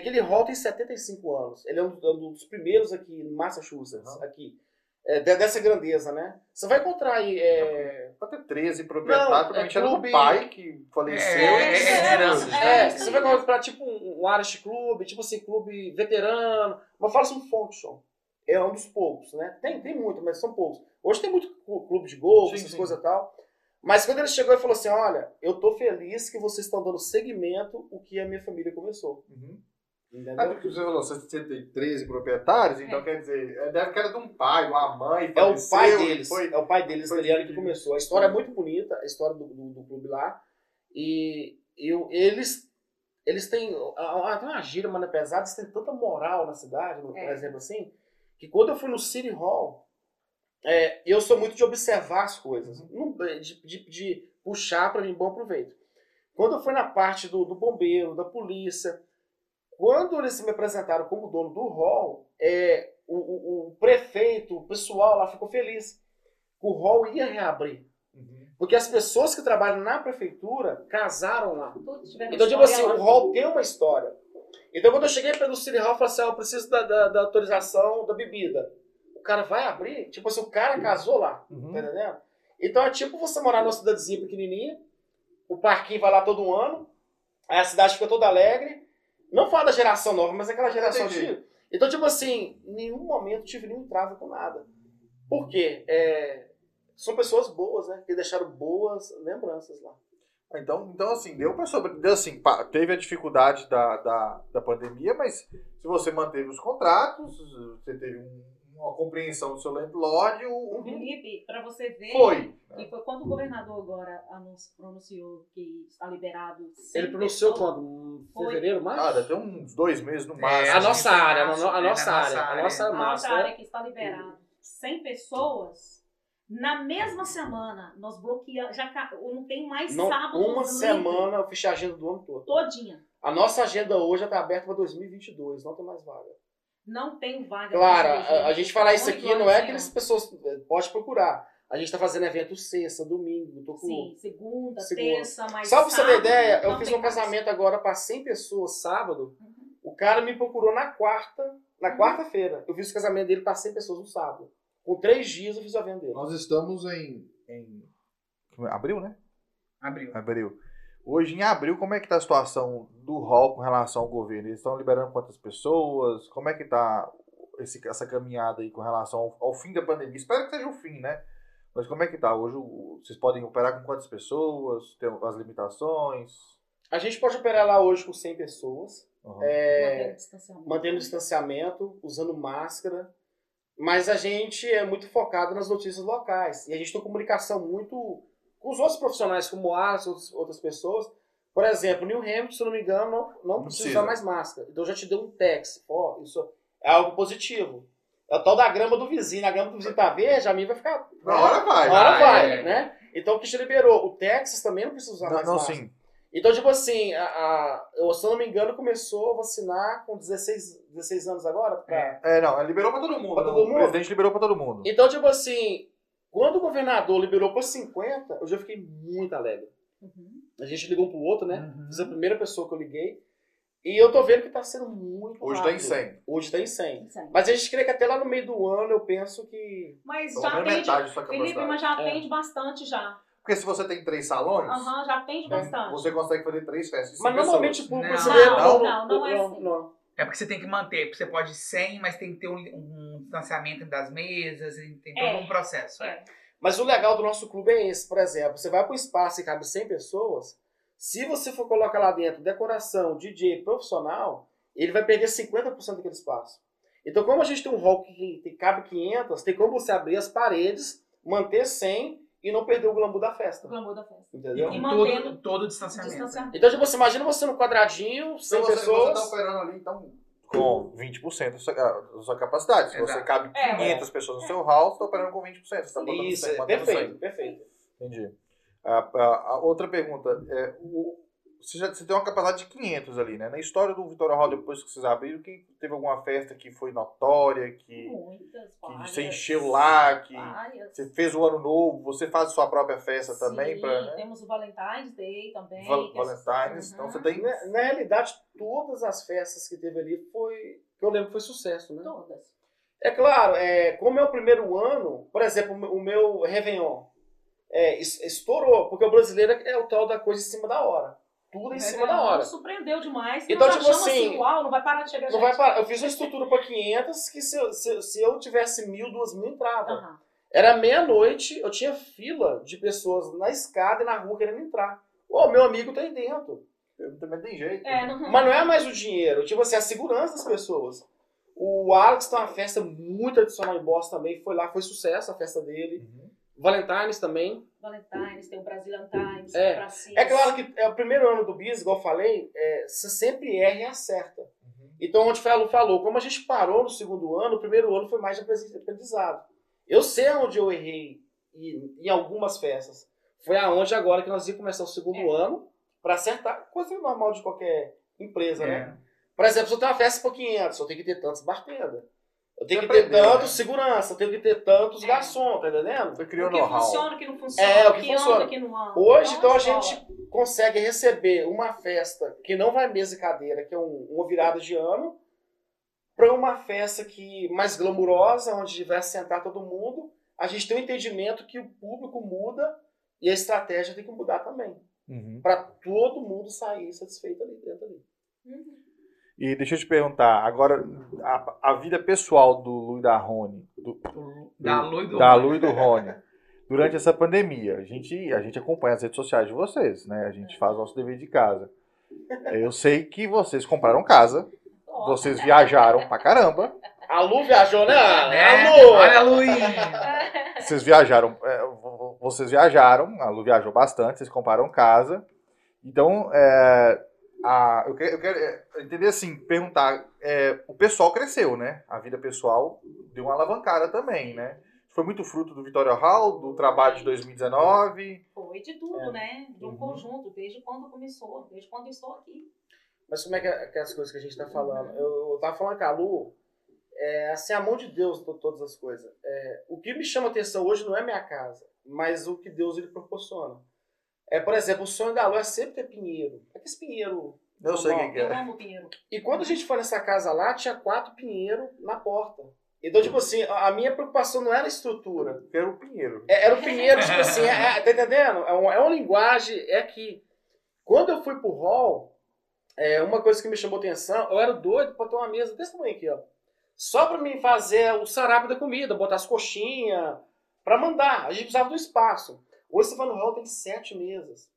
D: que aquele hall tem 75 anos. Ele é um, um dos primeiros aqui em Massachusetts,
B: Uhum.
D: aqui. É, de- dessa grandeza, né? Você vai encontrar aí... é,
B: Pra ter 13 proprietários, provavelmente
D: é
B: era do pai que faleceu.
A: É, é, é.
C: É,
D: É,
C: isso
D: você vai
C: mesmo.
D: comprar tipo um, um Irish Club, tipo assim, clube veterano, mas fala assim um function. É um dos poucos, né? Tem, tem muito, mas são poucos. Hoje tem muito clu- clube de golfe,
B: Sim,
D: essas
B: sim.
D: coisas e tal. Mas quando ele chegou e falou assim, olha, eu tô feliz que vocês estão dando seguimento o que a minha família começou.
B: Uhum. É
D: Entendeu?
B: porque você falou, você tem 13 proprietários, então
C: É.
B: quer dizer, é, deve que era de um pai, uma mãe.
D: É o pai
B: e
D: deles.
B: Foi...
D: É o pai deles,
B: foi
D: italiano, que começou. A história é muito bonita, a história do, do, do clube lá. E eu, eles, eles têm. Tem uma gíria, mano, é pesada, eles têm tanta moral na cidade, por
C: É.
D: exemplo assim, que quando eu fui no City Hall, é, eu sou muito de observar as coisas, não- de, de, de puxar para mim bom proveito. Quando eu fui na parte do, do bombeiro, da polícia, quando eles me apresentaram como dono do hall, é, o, o- o prefeito, o pessoal lá ficou feliz. O hall ia reabrir.
B: Uhum.
D: Porque as pessoas que trabalham na prefeitura casaram lá. Então, tipo assim, o hall tem uma história. Então, quando eu cheguei pelo City Hall, eu falei assim: ah, eu preciso da, da- da autorização da bebida. O cara vai abrir? Tipo assim, o cara casou lá.
B: Uhum.
D: Tá entendendo? Então é tipo você morar numa cidadezinha pequenininha, o parquinho vai lá todo ano, aí a cidade fica toda alegre. Não fala da geração nova, mas aquela geração antiga. Então, tipo assim, em nenhum momento tive nenhum trava com nada. Por quê? É, são pessoas boas, né? Que deixaram boas lembranças lá.
B: Então, então, assim, deu pra sobre... deu, assim, teve a dificuldade da, da, da pandemia, mas se você manteve os contratos, você teve um- uma compreensão do seu landlord, o, o
C: Felipe, para você ver.
B: foi.
C: E foi quando o governador agora pronunciou que está liberado. 100
D: Ele pronunciou
C: pessoas.
D: quando? Em. Fevereiro, março?
B: Ah, deve ter uns dois meses no
A: É,
B: máximo.
D: a
A: acho
D: nossa área, a,
A: março,
D: no- a
A: é,
D: nossa área,
A: nossa
D: a
A: área.
D: nossa
C: A nossa área
D: né?
C: que está liberado 100 pessoas. Na mesma semana, nós bloqueamos. Já não tem mais
D: Não,
C: sábado.
D: uma
C: livre,
D: semana eu fechei a agenda do ano todo.
C: Todinha.
D: A nossa agenda hoje está aberta para 2022, não tem mais vaga.
C: Não tem vaga.
D: Claro, a,
C: gente.
D: a gente falar isso aqui não é que as pessoas eh, pode procurar. A gente está fazendo evento sexta, domingo, tô com
C: Sim, segunda,
D: Segunda.
C: terça, mas.
D: Só pra você ter ideia, eu fiz um
C: mais.
D: casamento agora para 100 pessoas sábado.
C: Uhum.
D: O cara me procurou na quarta, na
C: Uhum.
D: quarta-feira. Eu fiz o casamento dele para 100 pessoas no sábado. Com três dias eu fiz o evento dele.
B: Nós estamos em, em abril, né?
A: Abriu.
B: Abril. Hoje, em abril, como é que tá a situação do hall com relação ao governo? Eles estão liberando quantas pessoas? Como é que tá esse- essa caminhada aí com relação ao, ao fim da pandemia? Espero que seja o fim, né? Mas como é que tá? Hoje vocês podem operar com quantas pessoas? Tem as limitações?
D: A gente pode operar lá hoje com 100 pessoas.
B: Uhum.
D: É,
C: Mantendo distanciamento.
D: mantendo distanciamento, usando máscara, mas a gente é muito focado nas notícias locais. E a gente tem comunicação muito com os outros profissionais, como o Alisson, outras- outras pessoas. Por exemplo, New Hampshire, se eu não me engano, não, não
B: Não
D: precisa
B: precisa.
D: usar mais máscara. Então eu já te dei um text. Ó, isso é algo positivo. É o tal da grama do vizinho. A grama do vizinho tá verde, a minha vai ficar.
B: Na hora vai.
D: Na hora
A: vai,
D: vai,
A: é.
D: né? Então o que te liberou. O Texas também não precisa usar
B: Não,
D: mais
B: não,
D: máscara.
B: sim.
D: Então, tipo assim, a, a- eu, se eu não me engano, começou a vacinar com 16, 16 anos agora? Pra...
B: É, não, liberou pra todo mundo.
D: Pra
B: né?
D: todo
B: o
D: mundo?
B: presidente liberou pra todo mundo.
D: Então, tipo assim, quando o governador liberou por 50, eu já fiquei muito alegre.
C: Uhum.
D: A gente ligou um pro outro, né?
A: Uhum.
D: Fiz a primeira pessoa que eu liguei. E eu tô vendo que tá sendo muito
B: Hoje tá em
D: rápido.
B: 100.
D: Hoje tá em 100.
C: Isso aí.
D: Mas a gente crê que até lá no meio do ano eu penso que.
C: Mas
B: Pelo
C: já atende.
B: metade sua
C: Felipe, mas já
D: É.
C: atende bastante já.
B: Porque se você tem três salões,
C: Aham, já atende
B: né,
C: bastante.
B: você consegue fazer três festas.
D: Mas
B: 100
D: normalmente o público
A: Não.
D: brasileiro
C: Não, não, não é assim.
D: não.
A: É porque você tem que manter. Você pode 100, mas tem que ter um, um distanciamento das mesas, e tem todo
C: É.
A: um processo.
C: É.
D: Mas o legal do nosso clube é esse, por exemplo, você vai para um espaço e cabe 100 pessoas, se você for colocar lá dentro decoração, DJ profissional, ele vai perder 50% daquele espaço. Então, como a gente tem um hall que, que cabe 500, tem como você abrir as paredes, manter 100 e não perder o glamour da
C: O
D: festa.
C: glamour da festa.
A: E
D: Entendeu?
A: com
C: E
A: todo,
C: mantendo
A: todo o distanciamento.
C: Distanciamento.
D: Então, tipo, você imagina você no quadradinho, 100
B: Então você,
D: pessoas.
B: você tá operando ali, então, com 20% da sua, da sua capacidade. Se você cabe
C: É,
B: 500 pessoas no seu hall, você tá operando com 20%. Você tá botando
D: Isso,
B: 100,
D: é perfeito,
B: 100.
D: perfeito.
B: Entendi. A, a- a outra pergunta é, o- você, já, você tem uma capacidade de 500 ali, né? Na história do Vitória Hall, depois que vocês abriram, que teve alguma festa que foi notória, que,
C: Muitas,
B: que
C: várias.
B: você encheu lá, que
C: Várias.
B: você fez o ano novo, você faz sua própria festa também,
C: Sim,
B: pra, né?
C: temos o Valentine's Day também.
B: Val-
C: é-
B: Valentine's,
C: Uhum.
B: então você tem...
D: Na, na realidade, todas as festas que teve ali foi. que eu lembro que foi sucesso, né?
C: Todas.
D: É claro, é, como é o primeiro ano, por exemplo, o meu- Réveillon é, es- estourou, porque o brasileiro é o tal da coisa em cima da hora. Tudo em cima da hora.
C: Surpreendeu demais.
D: Então,
C: nós
D: tipo
C: achamos
D: assim,
C: uau, não vai parar de chegar
D: Não
C: gente.
D: vai parar. Eu fiz uma estrutura para 500 que se, eu- se, se eu tivesse mil, duas mil, entrava.
C: Aham.
D: Era meia-noite, eu tinha fila de pessoas na escada e na rua querendo entrar. Ô, meu amigo tá aí dentro.
B: Também tem jeito.
C: É, não,
D: Mas não é mais o dinheiro, tipo assim, a segurança das pessoas. O Alex tem uma festa muito tradicional em Boston também, foi lá, foi sucesso a festa dele.
B: Uhum.
D: Valentine's também.
C: Valentine's, tem o Brazilian Times,
D: É.
C: o Brasil.
D: É claro que é o primeiro ano do BIS, igual eu falei, é, você sempre erra e acerta.
B: Uhum.
D: Então, onde o Felo falou, como a gente parou no segundo ano, o primeiro ano foi mais de aprendiz- aprendizado. Eu sei onde eu errei em, em algumas festas. Foi aonde agora que nós íamos começar o segundo
C: É.
D: ano para acertar, coisa normal de qualquer empresa, né?
A: É.
D: Por exemplo, se eu tenho uma festa por 500, eu tenho que ter tantos bartender. Eu tenho
B: Você
D: que ter
B: aprendeu,
D: tantos
B: né?
D: segurança, eu tenho que ter tantos
C: É.
D: garçom, tá entendendo?
B: Você criou
C: o que
B: know-how.
C: funciona, o que não funciona,
D: É, o
C: o
D: que
C: que,
D: funciona.
C: anda, o que não anda.
D: Hoje, então, a
C: escola.
D: gente consegue receber uma festa que não vai mesa e cadeira, que é um- uma virada de ano, para uma festa que mais glamurosa, onde vai sentar todo mundo. A gente tem um entendimento que o público muda e a estratégia tem que mudar também.
B: Uhum.
D: Para todo mundo sair satisfeito ali dentro ali.
C: Uhum.
B: E deixa eu te perguntar, agora, a, a vida pessoal do Lu e da Rony, do,
A: Da Lu e do
B: da
A: Rony.
B: Lu e do Rony, durante essa pandemia, a gente, a gente acompanha as redes sociais de vocês, né? A gente faz o nosso dever de casa. Eu sei que vocês compraram casa, vocês viajaram pra caramba,
D: A Lu viajou, né?
A: É,
D: A Lu!
A: Olha a Luinha.
B: vocês viajaram, é, vo- vocês viajaram, a Lu viajou bastante, vocês compraram casa. Então, é, a- eu, quero, eu quero, é, entender assim, perguntar, é, o pessoal cresceu, né? A vida pessoal deu uma alavancada também, né? Foi muito fruto do Vitória Hall, do trabalho de 2019.
C: Foi de tudo,
D: É.
C: né? De um
B: Uhum.
C: conjunto, desde quando começou, desde quando eu estou aqui.
D: Mas como é que é, que é as coisas que a gente tá falando? Eu, eu tava falando com a Lu, é assim, a mão de Deus to- todas as coisas. É, o que me chama atenção hoje não é minha casa, mas o que Deus ele proporciona. É, por exemplo, o sonho da Lu é sempre ter pinheiro. Aquele pinheiro.
B: Eu sei
D: normal.
B: quem que
C: Eu
B: é.
C: amo o Pinheiro.
D: E quando a gente foi nessa casa lá, tinha quatro pinheiros na porta. Então, tipo assim, a minha preocupação não era a estrutura.
B: Era o Pinheiro.
D: É- Era o Pinheiro, tipo assim, é- é- tá entendendo? É uma, é uma linguagem, é que quando eu fui pro hall, é, uma coisa que me chamou atenção, eu era doido pra ter uma mesa desse tamanho aqui, ó. Só pra mim fazer o sarape da comida, botar as coxinhas, pra mandar. A gente precisava do espaço. Hoje você vai no hall, tem sete mesas.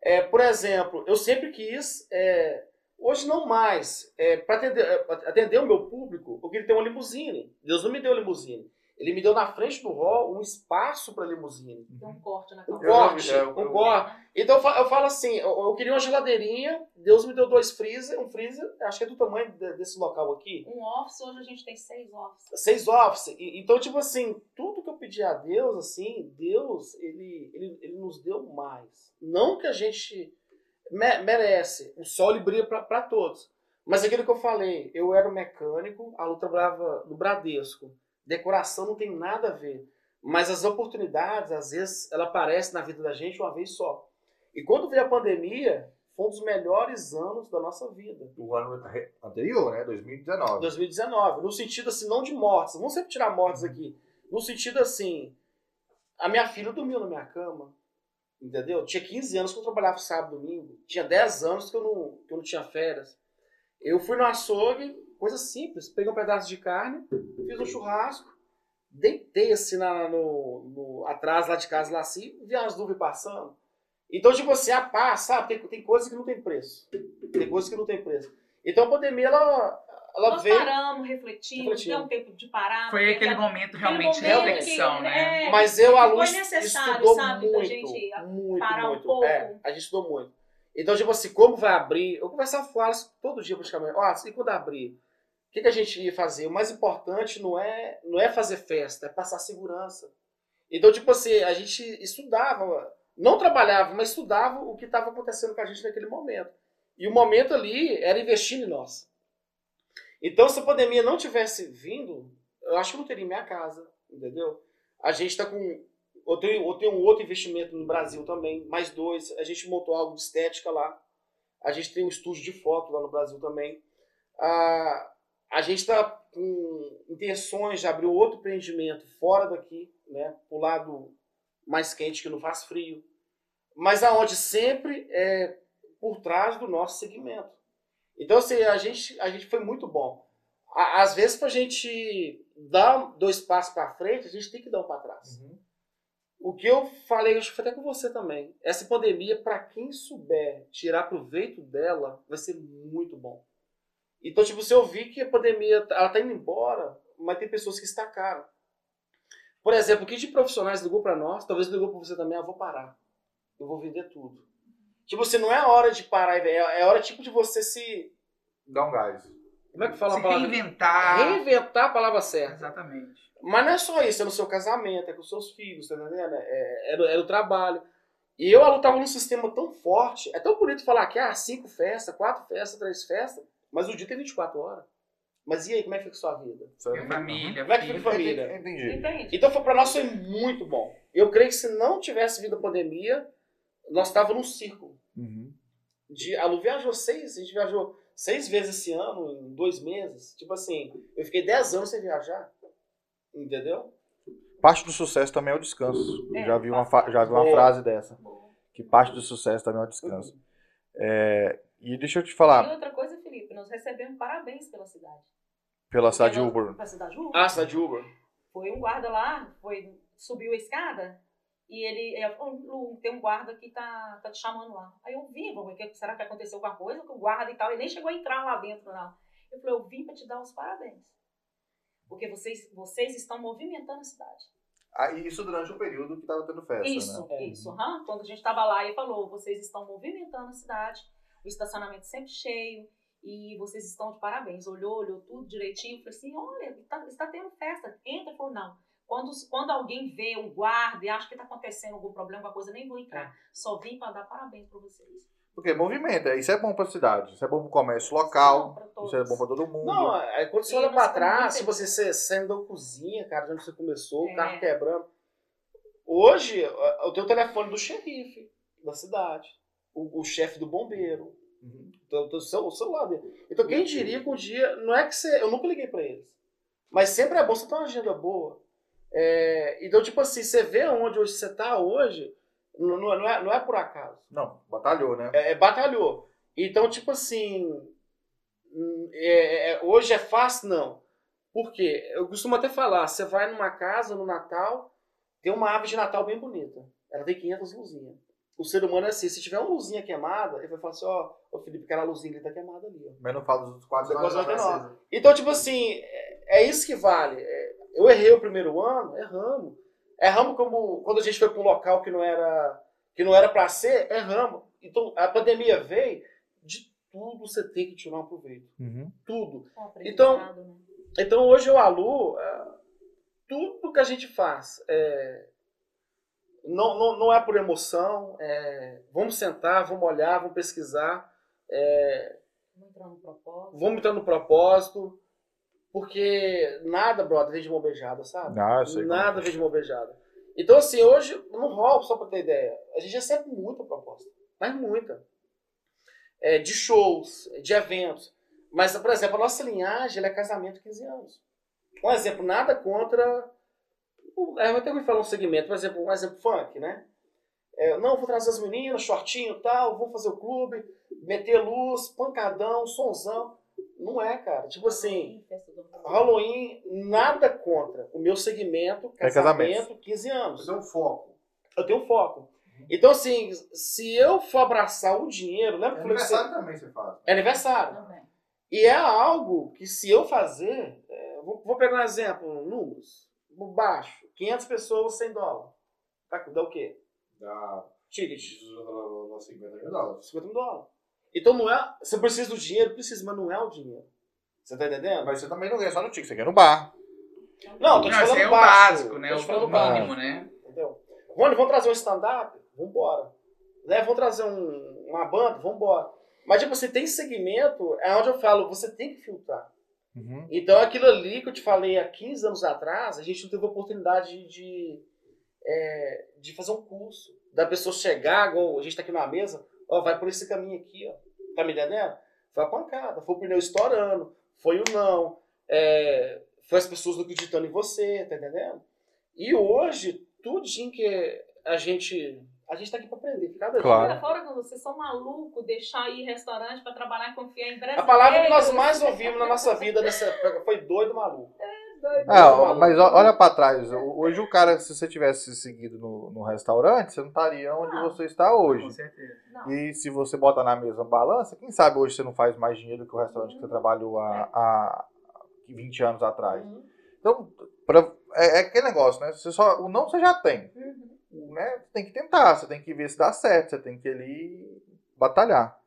D: É, por exemplo, eu sempre quis, é, hoje não mais, é, para atender, é, atender o meu público, eu queria ter uma limusine. Deus não me deu limusine. Ele me deu na frente do hall um espaço para limusine.
C: Tem um corte na
D: Um
C: calça.
B: Eu
D: corte,
B: é, eu-
D: um corte. Então eu fa- eu falo assim, eu, eu queria uma geladeirinha, Deus me deu dois freezer, um freezer, acho que é do tamanho de- desse local aqui,
C: Um office, hoje a gente tem seis offices.
D: seis office. E- Então, tipo assim, tudo que eu pedi a Deus, assim, Deus, ele, ele, ele nos deu mais. Não que a gente me- merece. O sol ele brilha para todos. Mas aquilo que eu falei, eu era um mecânico, a Lu trabalhava no Bradesco. Decoração não tem nada a ver. Mas as oportunidades, às vezes, ela aparece na vida da gente uma vez só. E quando veio a pandemia, foi um dos melhores anos da nossa vida.
B: O ano anterior, né? 2019.
D: 2019. No sentido assim, não de mortes. Vamos sempre tirar mortes aqui. No sentido assim, a minha filha dormiu na minha cama. Entendeu? Tinha 15 anos que eu trabalhava sábado e domingo. Tinha 10 anos que eu não, que eu não tinha férias. Eu fui no açougue, coisa simples. Peguei um pedaço de carne, fiz um churrasco, deitei assim na, no, no- atrás lá de casa, lá assim, vi as nuvens passando. Então, tipo assim, a paz, sabe? Tem, tem coisas que não tem preço. Tem coisas que não tem preço. Então a pandemia, ela, ela
C: Nós
D: veio.
C: paramos, refletimos, deu um tempo de parar.
A: Foi aquele momento realmente de
C: que-
A: reflexão, né?
C: é,
D: Mas eu, a
C: Foi
D: luz,
C: necessário,
D: estudou
C: sabe, da
D: muito,
C: gente
D: muito,
C: parar um
D: muito.
C: pouco.
D: É, a gente estudou muito. Então, tipo assim, como vai abrir? Eu conversava com o Alisson todo dia praticamente. Ó, e quando abrir? Que, que a gente ia fazer? O mais importante não é, não é fazer festa, é passar segurança. Então, tipo assim, a gente estudava, não trabalhava, mas estudava o que estava acontecendo com a gente naquele momento. E o momento ali era investir em nós. Então, se a pandemia não tivesse vindo, eu acho que não teria minha casa, entendeu? A gente está com. Eu tenho, eu tenho um outro investimento no Brasil também, mais dois. A gente montou algo de estética lá. A gente tem um estúdio de foto lá no Brasil também. A, a gente está com intenções de abrir outro empreendimento fora daqui, né? Pro lado mais quente, que não faz frio. Mas aonde sempre é por trás do nosso segmento. Então, assim, a gente, a gente foi muito bom. Às vezes, para a gente dar dois passos para frente, a gente tem que dar um para trás.
B: Uhum.
D: o que eu falei, acho que foi até com você também. Essa pandemia, para quem souber tirar proveito dela, vai ser muito bom. Então, tipo, se eu vi que a pandemia ela tá indo embora, mas tem pessoas que estacaram. Por exemplo, o que de profissionais ligou para nós, talvez ligou para você também, ah, eu vou parar. Eu vou vender tudo. Tipo, você não é a hora de parar, é, é hora tipo de você se.
B: Dá um gás.
D: Como é que fala
A: Se
D: a palavra?
A: reinventar.
D: Reinventar a palavra certa.
A: Exatamente.
D: Mas não é só isso, é no seu casamento, é com os seus filhos, tá entendendo? É, é, no, é no trabalho. E eu, Alu, tava num sistema tão forte, é tão bonito falar que, ah, cinco festas, quatro festas, três festas, mas o dia tem 24 horas. Mas e aí, como é que fica a sua vida?
A: Minha família,
D: Como é que fica a família?
B: Entendi.
C: Entende?
D: Então, foi, pra nós foi muito bom. Eu creio que se não tivesse vindo a pandemia, nós estávamos num círculo.
B: Uhum.
D: De, a Lu viajou seis, a gente viajou seis vezes esse ano, em dois meses. Tipo assim, eu fiquei dez anos sem viajar. Entendeu?
B: Parte do sucesso também é o descanso.
C: É,
B: já vi uma, já vi uma
D: Boa.
B: frase dessa. Que parte do sucesso também é o descanso. É, e deixa eu te
C: E
B: falar,
C: outra coisa, Felipe, nós recebemos parabéns pela cidade.
B: pela cidade de Uber.
C: Pela cidade de Uber.
D: Ah, cidade de Uber.
C: Foi um guarda lá, foi, subiu a escada e ele, ele falou, Lu, tem um guarda que tá, tá te chamando lá. Aí eu vim, vou ver, que- será que aconteceu alguma coisa com o guarda e tal? Ele nem chegou a entrar lá dentro, não. Eu falei, eu vim para te dar os parabéns. Porque vocês, vocês estão movimentando a cidade.
B: Ah, e isso durante o período que tava tendo festa,
C: Isso,
B: né?
C: isso. aham. Quando a gente estava lá, ele falou: vocês estão movimentando a cidade, o estacionamento sempre cheio e vocês estão de parabéns. Olhou, olhou tudo direitinho. Falei assim: olha, está, está tendo festa. Entra. Falou: não. Quando, quando alguém vê um guarda e acha que está acontecendo algum problema, alguma coisa, nem vou entrar. Só vim para dar parabéns para vocês.
B: Porque movimenta, isso é bom pra cidade, isso é bom pro comércio local,
C: Pra todos.
B: isso é bom pra todo mundo.
D: Não, aí quando você
C: E
D: olha
C: ficamos
D: trás, se você da cozinha, cara, de onde você começou,
C: É.
D: o carro quebrando. Hoje, eu tenho o telefone do xerife da cidade, o, o chefe do bombeiro,
B: Uhum.
D: Do, do seu, o celular dele. Então, quem diria que um dia, não é que você, eu nunca liguei pra eles, mas sempre é bom você ter uma agenda boa. É, então, tipo assim, você vê onde hoje você tá hoje, não, não é- não é, não é por acaso
B: Não, batalhou, né?
D: é, é, batalhou. Então, tipo assim, hum, é- é- hoje é fácil? Não. Por quê? Eu costumo até falar, você vai numa casa no Natal, tem uma árvore de Natal bem bonita. Ela tem 500 luzinhas. O ser humano é assim, se tiver uma luzinha queimada, ele vai falar assim, ó, ô Felipe, aquela luzinha ali tá queimada ali, ó.
B: Mas não fala dos quatro anos atrás,
D: nova. Então, tipo assim, é, é isso que vale. É, eu errei o primeiro ano, erramos. Erramos como quando a gente foi para um local que não era que não era para ser, erramos. Então, a pandemia veio, de tudo você tem que tirar um proveito.
B: Uhum.
D: Tudo.
C: Um
D: Então,
C: né?
D: Então, hoje eu, Alu, é, tudo que a gente faz é, não, não, não é por emoção. é, vamos sentar, vamos olhar, vamos pesquisar. é,
C: Vamos entrar no propósito.
D: vamos entrar no propósito, porque nada, brother, vem de mão beijada, sabe?
B: Ah, como
D: nada
B: é.
D: vem de mão beijada. Então, assim, hoje, no hall, só pra ter ideia, a gente recebe muita proposta, mas muita. É, de shows, de eventos. Mas, por exemplo, a nossa linhagem ela é casamento 15 anos. Um exemplo, nada contra. É, eu até vou falar um segmento, por exemplo, um exemplo funk, né? É, não, vou trazer as meninas, shortinho e tal, vou fazer o clube, meter luz, pancadão, sonzão. Não é, cara. Tipo assim. Halloween, nada contra. O meu segmento,
B: É casamento.
D: casamento, 15 anos.
B: Você é um foco.
D: Eu tenho foco. Então, assim, se eu for abraçar o dinheiro, lembra que eu falei que você-
B: Aniversário também você faz.
D: É aniversário.
C: Também.
D: E é algo que se eu fazer, é, vou, vou pegar um exemplo, números, baixo, 500 pessoas, 100 dólares. Tá, dá o quê?
B: Dá
D: Ticket,
B: 50 mil dólares.
D: 50 mil dólares. Então não é, você precisa do dinheiro, precisa, mas não é o dinheiro. Você tá entendendo?
B: Mas você também não ganha só no ticket, você ganha no bar.
D: Não, tô te
A: Não,
D: falando
A: é o
D: baixo.
A: básico, né?
D: Tô te
A: O
D: falando
A: o mínimo, né?
D: Entendeu? Rony, vamos trazer um stand-up? Vambora. Né? Vamos trazer um- uma banda? Vambora. Mas, tipo, você tem segmento, é onde eu falo, você tem que filtrar.
B: Uhum.
D: Então, aquilo ali que eu te falei há 15 anos atrás, a gente não teve oportunidade de, é, de fazer um curso. Da pessoa chegar, igual a gente tá aqui numa mesa, ó, vai por esse caminho aqui, ó. Tá me entendendo? Foi a pancada, foi o pneu estourando, foi o não, é, foi as pessoas não acreditando em você, tá entendendo? E hoje, tudinho que a gente. A gente tá aqui pra aprender, cada
B: Claro.
D: dia.
C: Fora, fora quando vocês são malucos, deixar ir restaurante pra trabalhar e confiar em brasileiro.
D: A palavra que nós mais ouvimos na nossa vida nessa época foi doido maluco.
C: Doido.
B: Ah, mas ó- olha pra trás. Hoje o cara, se você tivesse seguido no, no restaurante, você não estaria onde
C: Não.
B: você está
A: Com
B: hoje.
A: certeza.
C: Não.
B: E se você bota na mesma balança, quem sabe hoje você não faz mais dinheiro do que o restaurante que você trabalhou há, há 20 anos atrás.
C: Uhum.
B: Então, pra- é, é aquele negócio, né? Você só, o não você já tem.
C: Uhum.
B: Né, você tem que tentar, você tem que ver se dá certo, você tem que ali batalhar.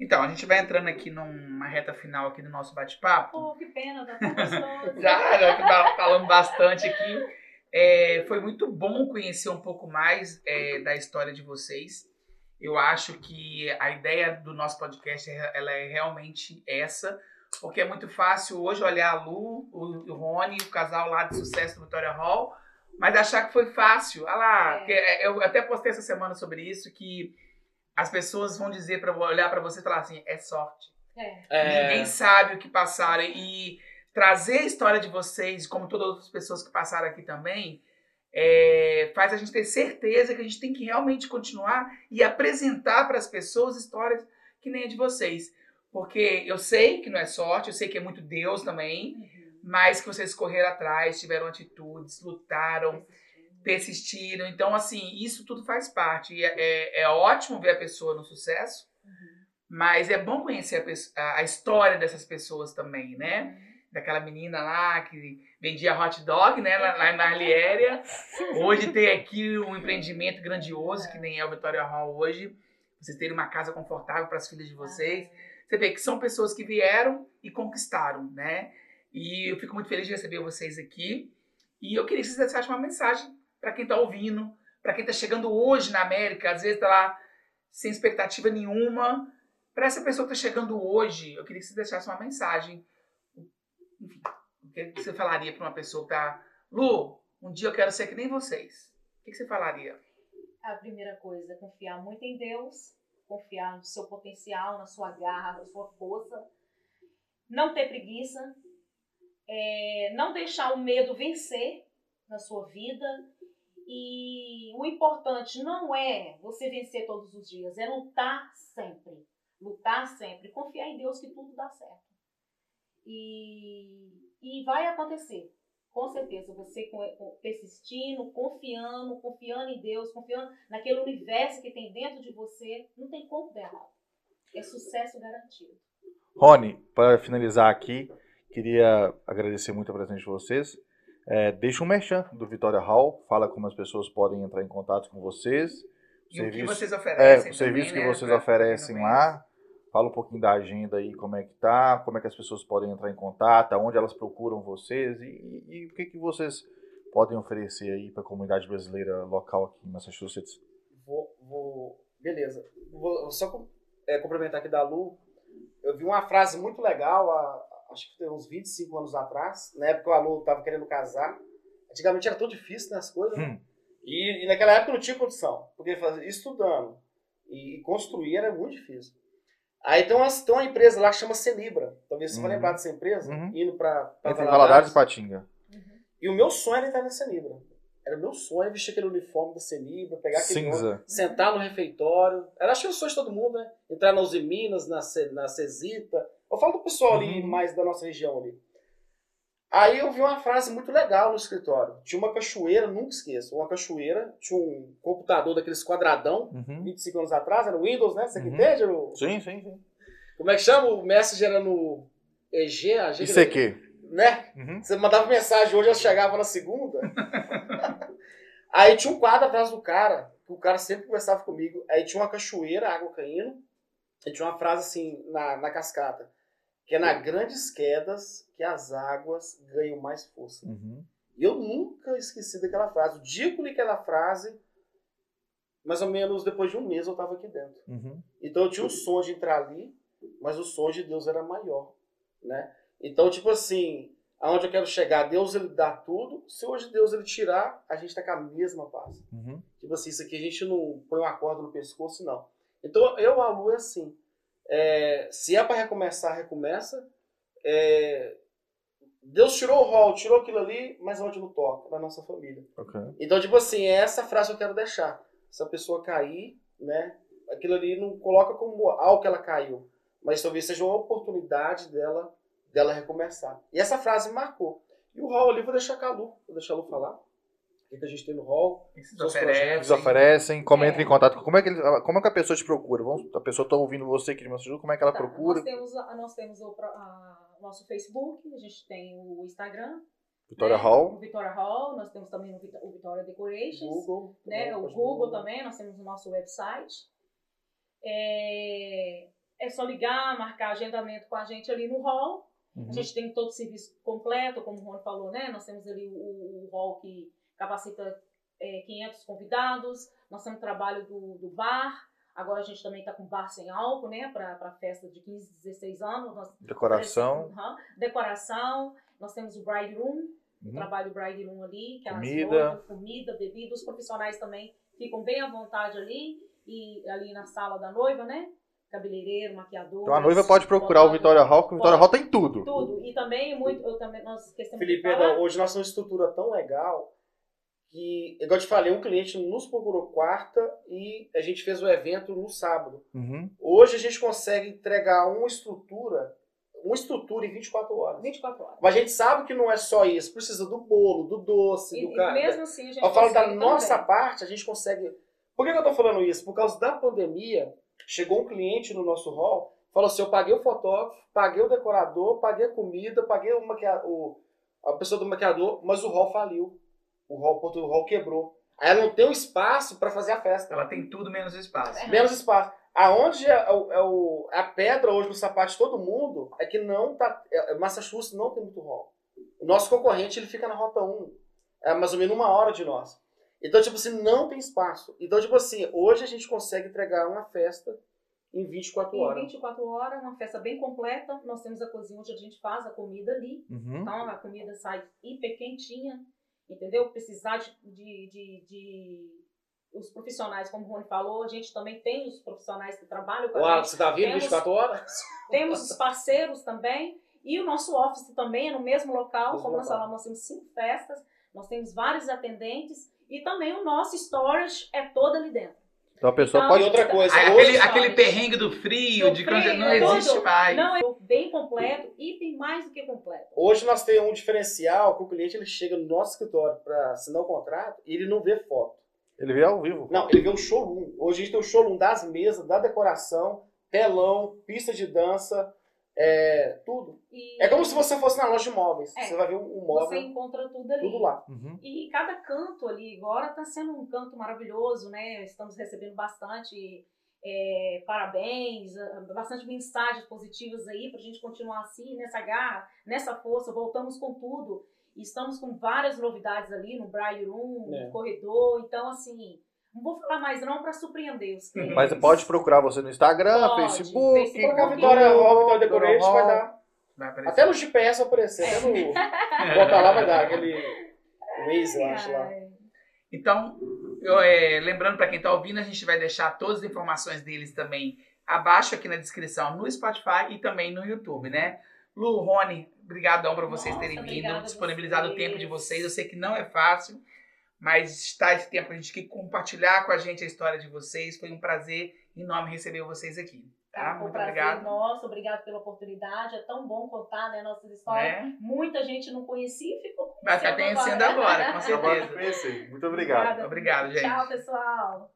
A: Então, a gente vai entrando aqui numa reta final aqui do nosso bate-papo.
C: Pô, que pena, tá tão [laughs] gostoso.
A: Já, já que tá falando bastante aqui. É, foi muito bom conhecer um pouco mais é, da história de vocês. Eu acho que a ideia do nosso podcast é- ela é realmente essa, porque é muito fácil hoje olhar a Lu, o, o Rony, o casal lá de sucesso do Vitória Hall, mas achar que foi fácil. Olha lá,
C: É.
A: porque é, eu até postei essa semana sobre isso, que as pessoas vão dizer para olhar para você e falar assim, é sorte.
C: É.
D: É,
A: Ninguém sabe o que passaram. E trazer a história de vocês, como todas as outras pessoas que passaram aqui também, é, faz a gente ter certeza que a gente tem que realmente continuar e apresentar para as pessoas histórias que nem a de vocês. Porque eu sei que não é sorte, eu sei que é muito Deus também,
C: Uhum.
A: Mas que vocês correram atrás, tiveram atitudes, lutaram, persistiram. Então, assim, isso tudo faz parte. É, é- é ótimo ver a pessoa no sucesso,
C: Uhum.
A: mas é bom conhecer a, a- história dessas pessoas também, né? Daquela menina lá que vendia hot dog, né? Lá, lá na Arliéria. Hoje tem aqui um empreendimento grandioso, que nem é o Vitória Hall hoje. Vocês terem uma casa confortável para as filhas de vocês. Você vê que são pessoas que vieram e conquistaram, né? E eu fico muito feliz de receber vocês aqui. E eu queria que vocês deixassem uma mensagem para quem está ouvindo, para quem está chegando hoje na América, às vezes está lá sem expectativa nenhuma. Para essa pessoa que está chegando hoje, eu queria que vocês deixassem uma mensagem. Enfim, o que você falaria para uma pessoa que está. Lu, um dia eu quero ser que nem vocês. O que você falaria?
C: A primeira coisa confiar muito em Deus, confiar no seu potencial, na sua garra, na sua força. Não ter preguiça, é, não deixar o medo vencer na sua vida. E o importante não é você vencer todos os dias, é lutar sempre. Lutar sempre. Confiar em Deus que tudo dá certo. E, e vai acontecer. Com certeza, você persistindo, confiando, confiando em Deus, confiando naquele universo que tem dentro de você, não tem como dar. É sucesso garantido.
B: Rony, para finalizar aqui, queria agradecer muito a presença de vocês. É, deixa um merchan do Vitória Hall, fala como as pessoas podem entrar em contato com vocês.
A: E o que
B: Serviço-
A: vocês
B: É,
A: oferecem?
B: o serviço
A: também,
B: que
A: né,
B: vocês oferecem lá. Fala um pouquinho da agenda aí, como é que tá, como é que as pessoas podem entrar em contato, aonde elas procuram vocês e, e- e o que, que vocês podem oferecer aí para a comunidade brasileira local aqui em Massachusetts.
D: Vou, vou- beleza. Vou só é, complementar aqui da Lu. Eu vi uma frase muito legal, há- acho que tem uns 25 anos atrás, na época que a Lu estava querendo casar. Antigamente era tão difícil né, as coisas?
B: Hum.
D: E, e naquela época não tinha condição, porque fazia- estudando e, e construir era muito difícil. Aí tem uma, tem uma empresa lá que chama Celibra. Talvez você vai
B: Uhum.
D: lembrar dessa empresa,
B: Uhum.
D: indo para
B: Entre Valadares e Patinga.
D: E o meu sonho era entrar na Celibra. Era meu sonho vestir aquele uniforme da Celibra, pegar aquele
B: Cinza.
D: sentar no refeitório. Era acho que o sonho de todo mundo, né? Entrar na Uzi Minas, na, na Cesita. Eu falo do pessoal ali,
B: Uhum.
D: mais da nossa região ali. Aí eu vi uma frase muito legal no escritório. Tinha uma cachoeira, nunca esqueço. Uma cachoeira, tinha um computador daqueles quadradão,
B: Uhum.
D: 25 anos atrás, era o Windows, né? Você que
B: Uhum.
D: entende? Era o-
B: Sim, sim, sim.
D: Como é que chama? O Messenger era no EG, AG,
B: Isso aqui.
D: né?
B: Uhum.
D: Você mandava mensagem hoje, ela chegava na segunda. [laughs] Aí tinha um quadro atrás do cara, que o cara sempre conversava comigo. Aí tinha uma cachoeira, água caindo. E tinha uma frase assim na, na cascata. Que é na grandes quedas que as águas ganham mais força.
B: Uhum.
D: Eu nunca esqueci daquela frase. O dia que eu li aquela frase, mais ou menos depois de um mês eu estava aqui dentro.
B: Uhum.
D: Então eu tinha um sonho de entrar ali, mas o sonho de Deus era maior, né? Então, tipo assim, aonde eu quero chegar, Deus ele dá tudo, se hoje Deus ele tirar, a gente tá com a mesma paz.
B: Uhum.
D: Tipo assim, isso aqui a gente não põe uma corda no pescoço, não. Então, eu, a Lu, é assim, é, se é para recomeçar, recomeça. É, Deus tirou o rol, tirou aquilo ali, mas onde não toca? Na nossa família.
B: Ok.
D: Então, tipo assim, é essa frase que eu quero deixar. Se a pessoa cair, né? Aquilo ali não coloca como algo que ela caiu. Mas talvez seja uma oportunidade dela dela recomeçar. E essa frase marcou. E o hall ali, vou deixar a Lu, vou deixar a Lu falar. Que, que a gente tem no hall?
A: O que vocês oferecem?
B: Eles oferecem, como
C: É.
B: entra em contato. Como é, que ele- como é que a pessoa te procura? Vamos, a pessoa está ouvindo você aqui de Massachusetts, como é que ela
C: Tá,
B: procura?
C: Nós temos, a- nós temos o, a- nosso Facebook, a gente tem o Instagram.
B: Vitória
C: né,
B: Hall.
C: O Vitória Hall, nós temos também o Vit- o Vitória Decorations.
D: Google.
C: né? O Google também, nós temos o nosso website. É, é só ligar, marcar agendamento com a gente ali no hall.
B: Uhum.
C: A gente tem todo o serviço completo, como o Rony falou, né? Nós temos ali o, o hall que capacita é, 500 convidados. Nós temos o trabalho do, do bar. Agora a gente também está com bar sem álcool, né? Para a festa de 15, 16 anos. Nós
B: Decoração.
C: Aham. Decoração. Nós temos o Bride Room, o
B: Uhum.
C: trabalho Bride Room ali, que é as
B: Comida.
C: noivas, comida, bebida. Os profissionais também ficam bem à vontade ali. E ali na sala da noiva, né? Cabeleireiro, maquiador.
B: Então a noiva pode procurar o Vitória Hall, porque o Vitória Hall tem tudo.
C: Tudo. E também muito. Eu também, nós esquecemos
D: Felipe,
C: de falar.
D: hoje nós temos uma estrutura tão legal que, igual eu te falei, um cliente nos procurou quarta e a gente fez o evento no sábado.
B: Uhum.
D: Hoje a gente consegue entregar uma estrutura, uma estrutura em 24 horas.
C: 24 horas.
D: Mas a gente sabe que não é só isso, precisa do bolo, do doce,
C: E,
D: do
C: e
D: ca-
C: mesmo assim, a gente.
D: Eu falo da nossa
C: também.
D: parte, a gente consegue. Por que que eu tô falando isso? Por causa da pandemia, chegou um cliente no nosso hall, falou assim: eu paguei o fotógrafo, paguei o decorador, paguei a comida, paguei o maquia... o... a pessoa do maquiador, mas o hall faliu. O hall, o hall quebrou. Aí ela não tem um espaço para fazer a festa.
A: Ela tem tudo menos espaço.
C: É.
D: Menos espaço. Aonde é o, é o- a pedra hoje no sapato de todo mundo é que não tá. é- Massachusetts não tem muito hall. O nosso concorrente ele fica na rota 1. É mais ou menos uma hora de nós. Então, tipo assim, não tem espaço. Então, tipo assim, hoje a gente consegue entregar uma festa em 24
C: Em
D: horas.
C: 24 horas, uma festa bem completa. Nós temos a cozinha onde a gente faz a comida ali.
B: Uhum.
C: Então a comida sai hiper quentinha, entendeu? Precisar de, de, de, de- os profissionais, como o Rony falou, a gente também tem os profissionais que trabalham com a
D: Uau,
C: gente.
D: você tá vindo
C: Temos-
D: 24 horas? [laughs]
C: Temos os parceiros também. E o nosso office também é no mesmo local,
D: Mesmo
C: como nós
D: local.
C: falamos, nós temos cinco festas, nós temos vários atendentes e também o nosso storage é todo ali dentro.
B: Então a pessoa
C: Então,
B: pode.
D: E outra coisa, hoje,
A: aquele,
C: sabe?
A: aquele perrengue do frio,
C: Do
A: de
C: frio,
A: não existe mais.
C: Não, é bem completo e bem mais do que completo.
D: hoje nós temos um diferencial que o cliente ele chega no nosso escritório para assinar o contrato e ele não vê foto.
B: Ele vê ao vivo.
D: Não, ele vê o showroom. Hoje a gente tem o showroom das mesas, da decoração, telão, pista de dança, é, tudo.
C: E
D: É como se você fosse na loja de móveis.
C: É.
D: Você vai ver um
C: você
D: móvel,
C: encontra tudo ali.
D: tudo lá.
B: Uhum.
C: E cada canto ali agora está sendo um canto maravilhoso, né? Estamos recebendo bastante é, parabéns, ah, bastante mensagens positivas aí para a gente continuar assim, nessa garra, nessa força. Voltamos com tudo. Estamos com várias novidades ali no Braille Room,
D: É.
C: no corredor. Então, assim, não vou falar mais não para surpreender os clientes.
B: Mas pode procurar você no Instagram,
C: Pode,
B: Facebook.
C: Facebook.
D: Colocar a Vitória Hall, Vitória Decoration, vai dar.
A: Vai.
D: Até no GPS vai aparecer. Até no. [laughs] Botar lá vai dar aquele. Waze, eu acho lá.
A: Então, eu, é, lembrando para quem está ouvindo, a gente vai deixar todas as informações deles também abaixo aqui na descrição no Spotify e também no YouTube, né? Lu, Rony, brigadão para vocês
C: Nossa,
A: terem vindo, disponibilizado o tempo de vocês. Eu sei que não é fácil, mas está esse tempo a gente aqui compartilhar com a gente a história de vocês. Foi um prazer enorme receber vocês aqui. Tá?
C: Foi um
A: Muito
C: prazer
A: obrigado.
C: Nosso, obrigado pela oportunidade. É tão bom contar né, nossas histórias.
A: Né?
C: Muita gente não conhecia e ficou
A: Vai ficar conhecendo agora, com [laughs]
B: Acabou de
A: certeza.
B: Muito obrigado.
A: Obrigado, gente.
C: Tchau, pessoal.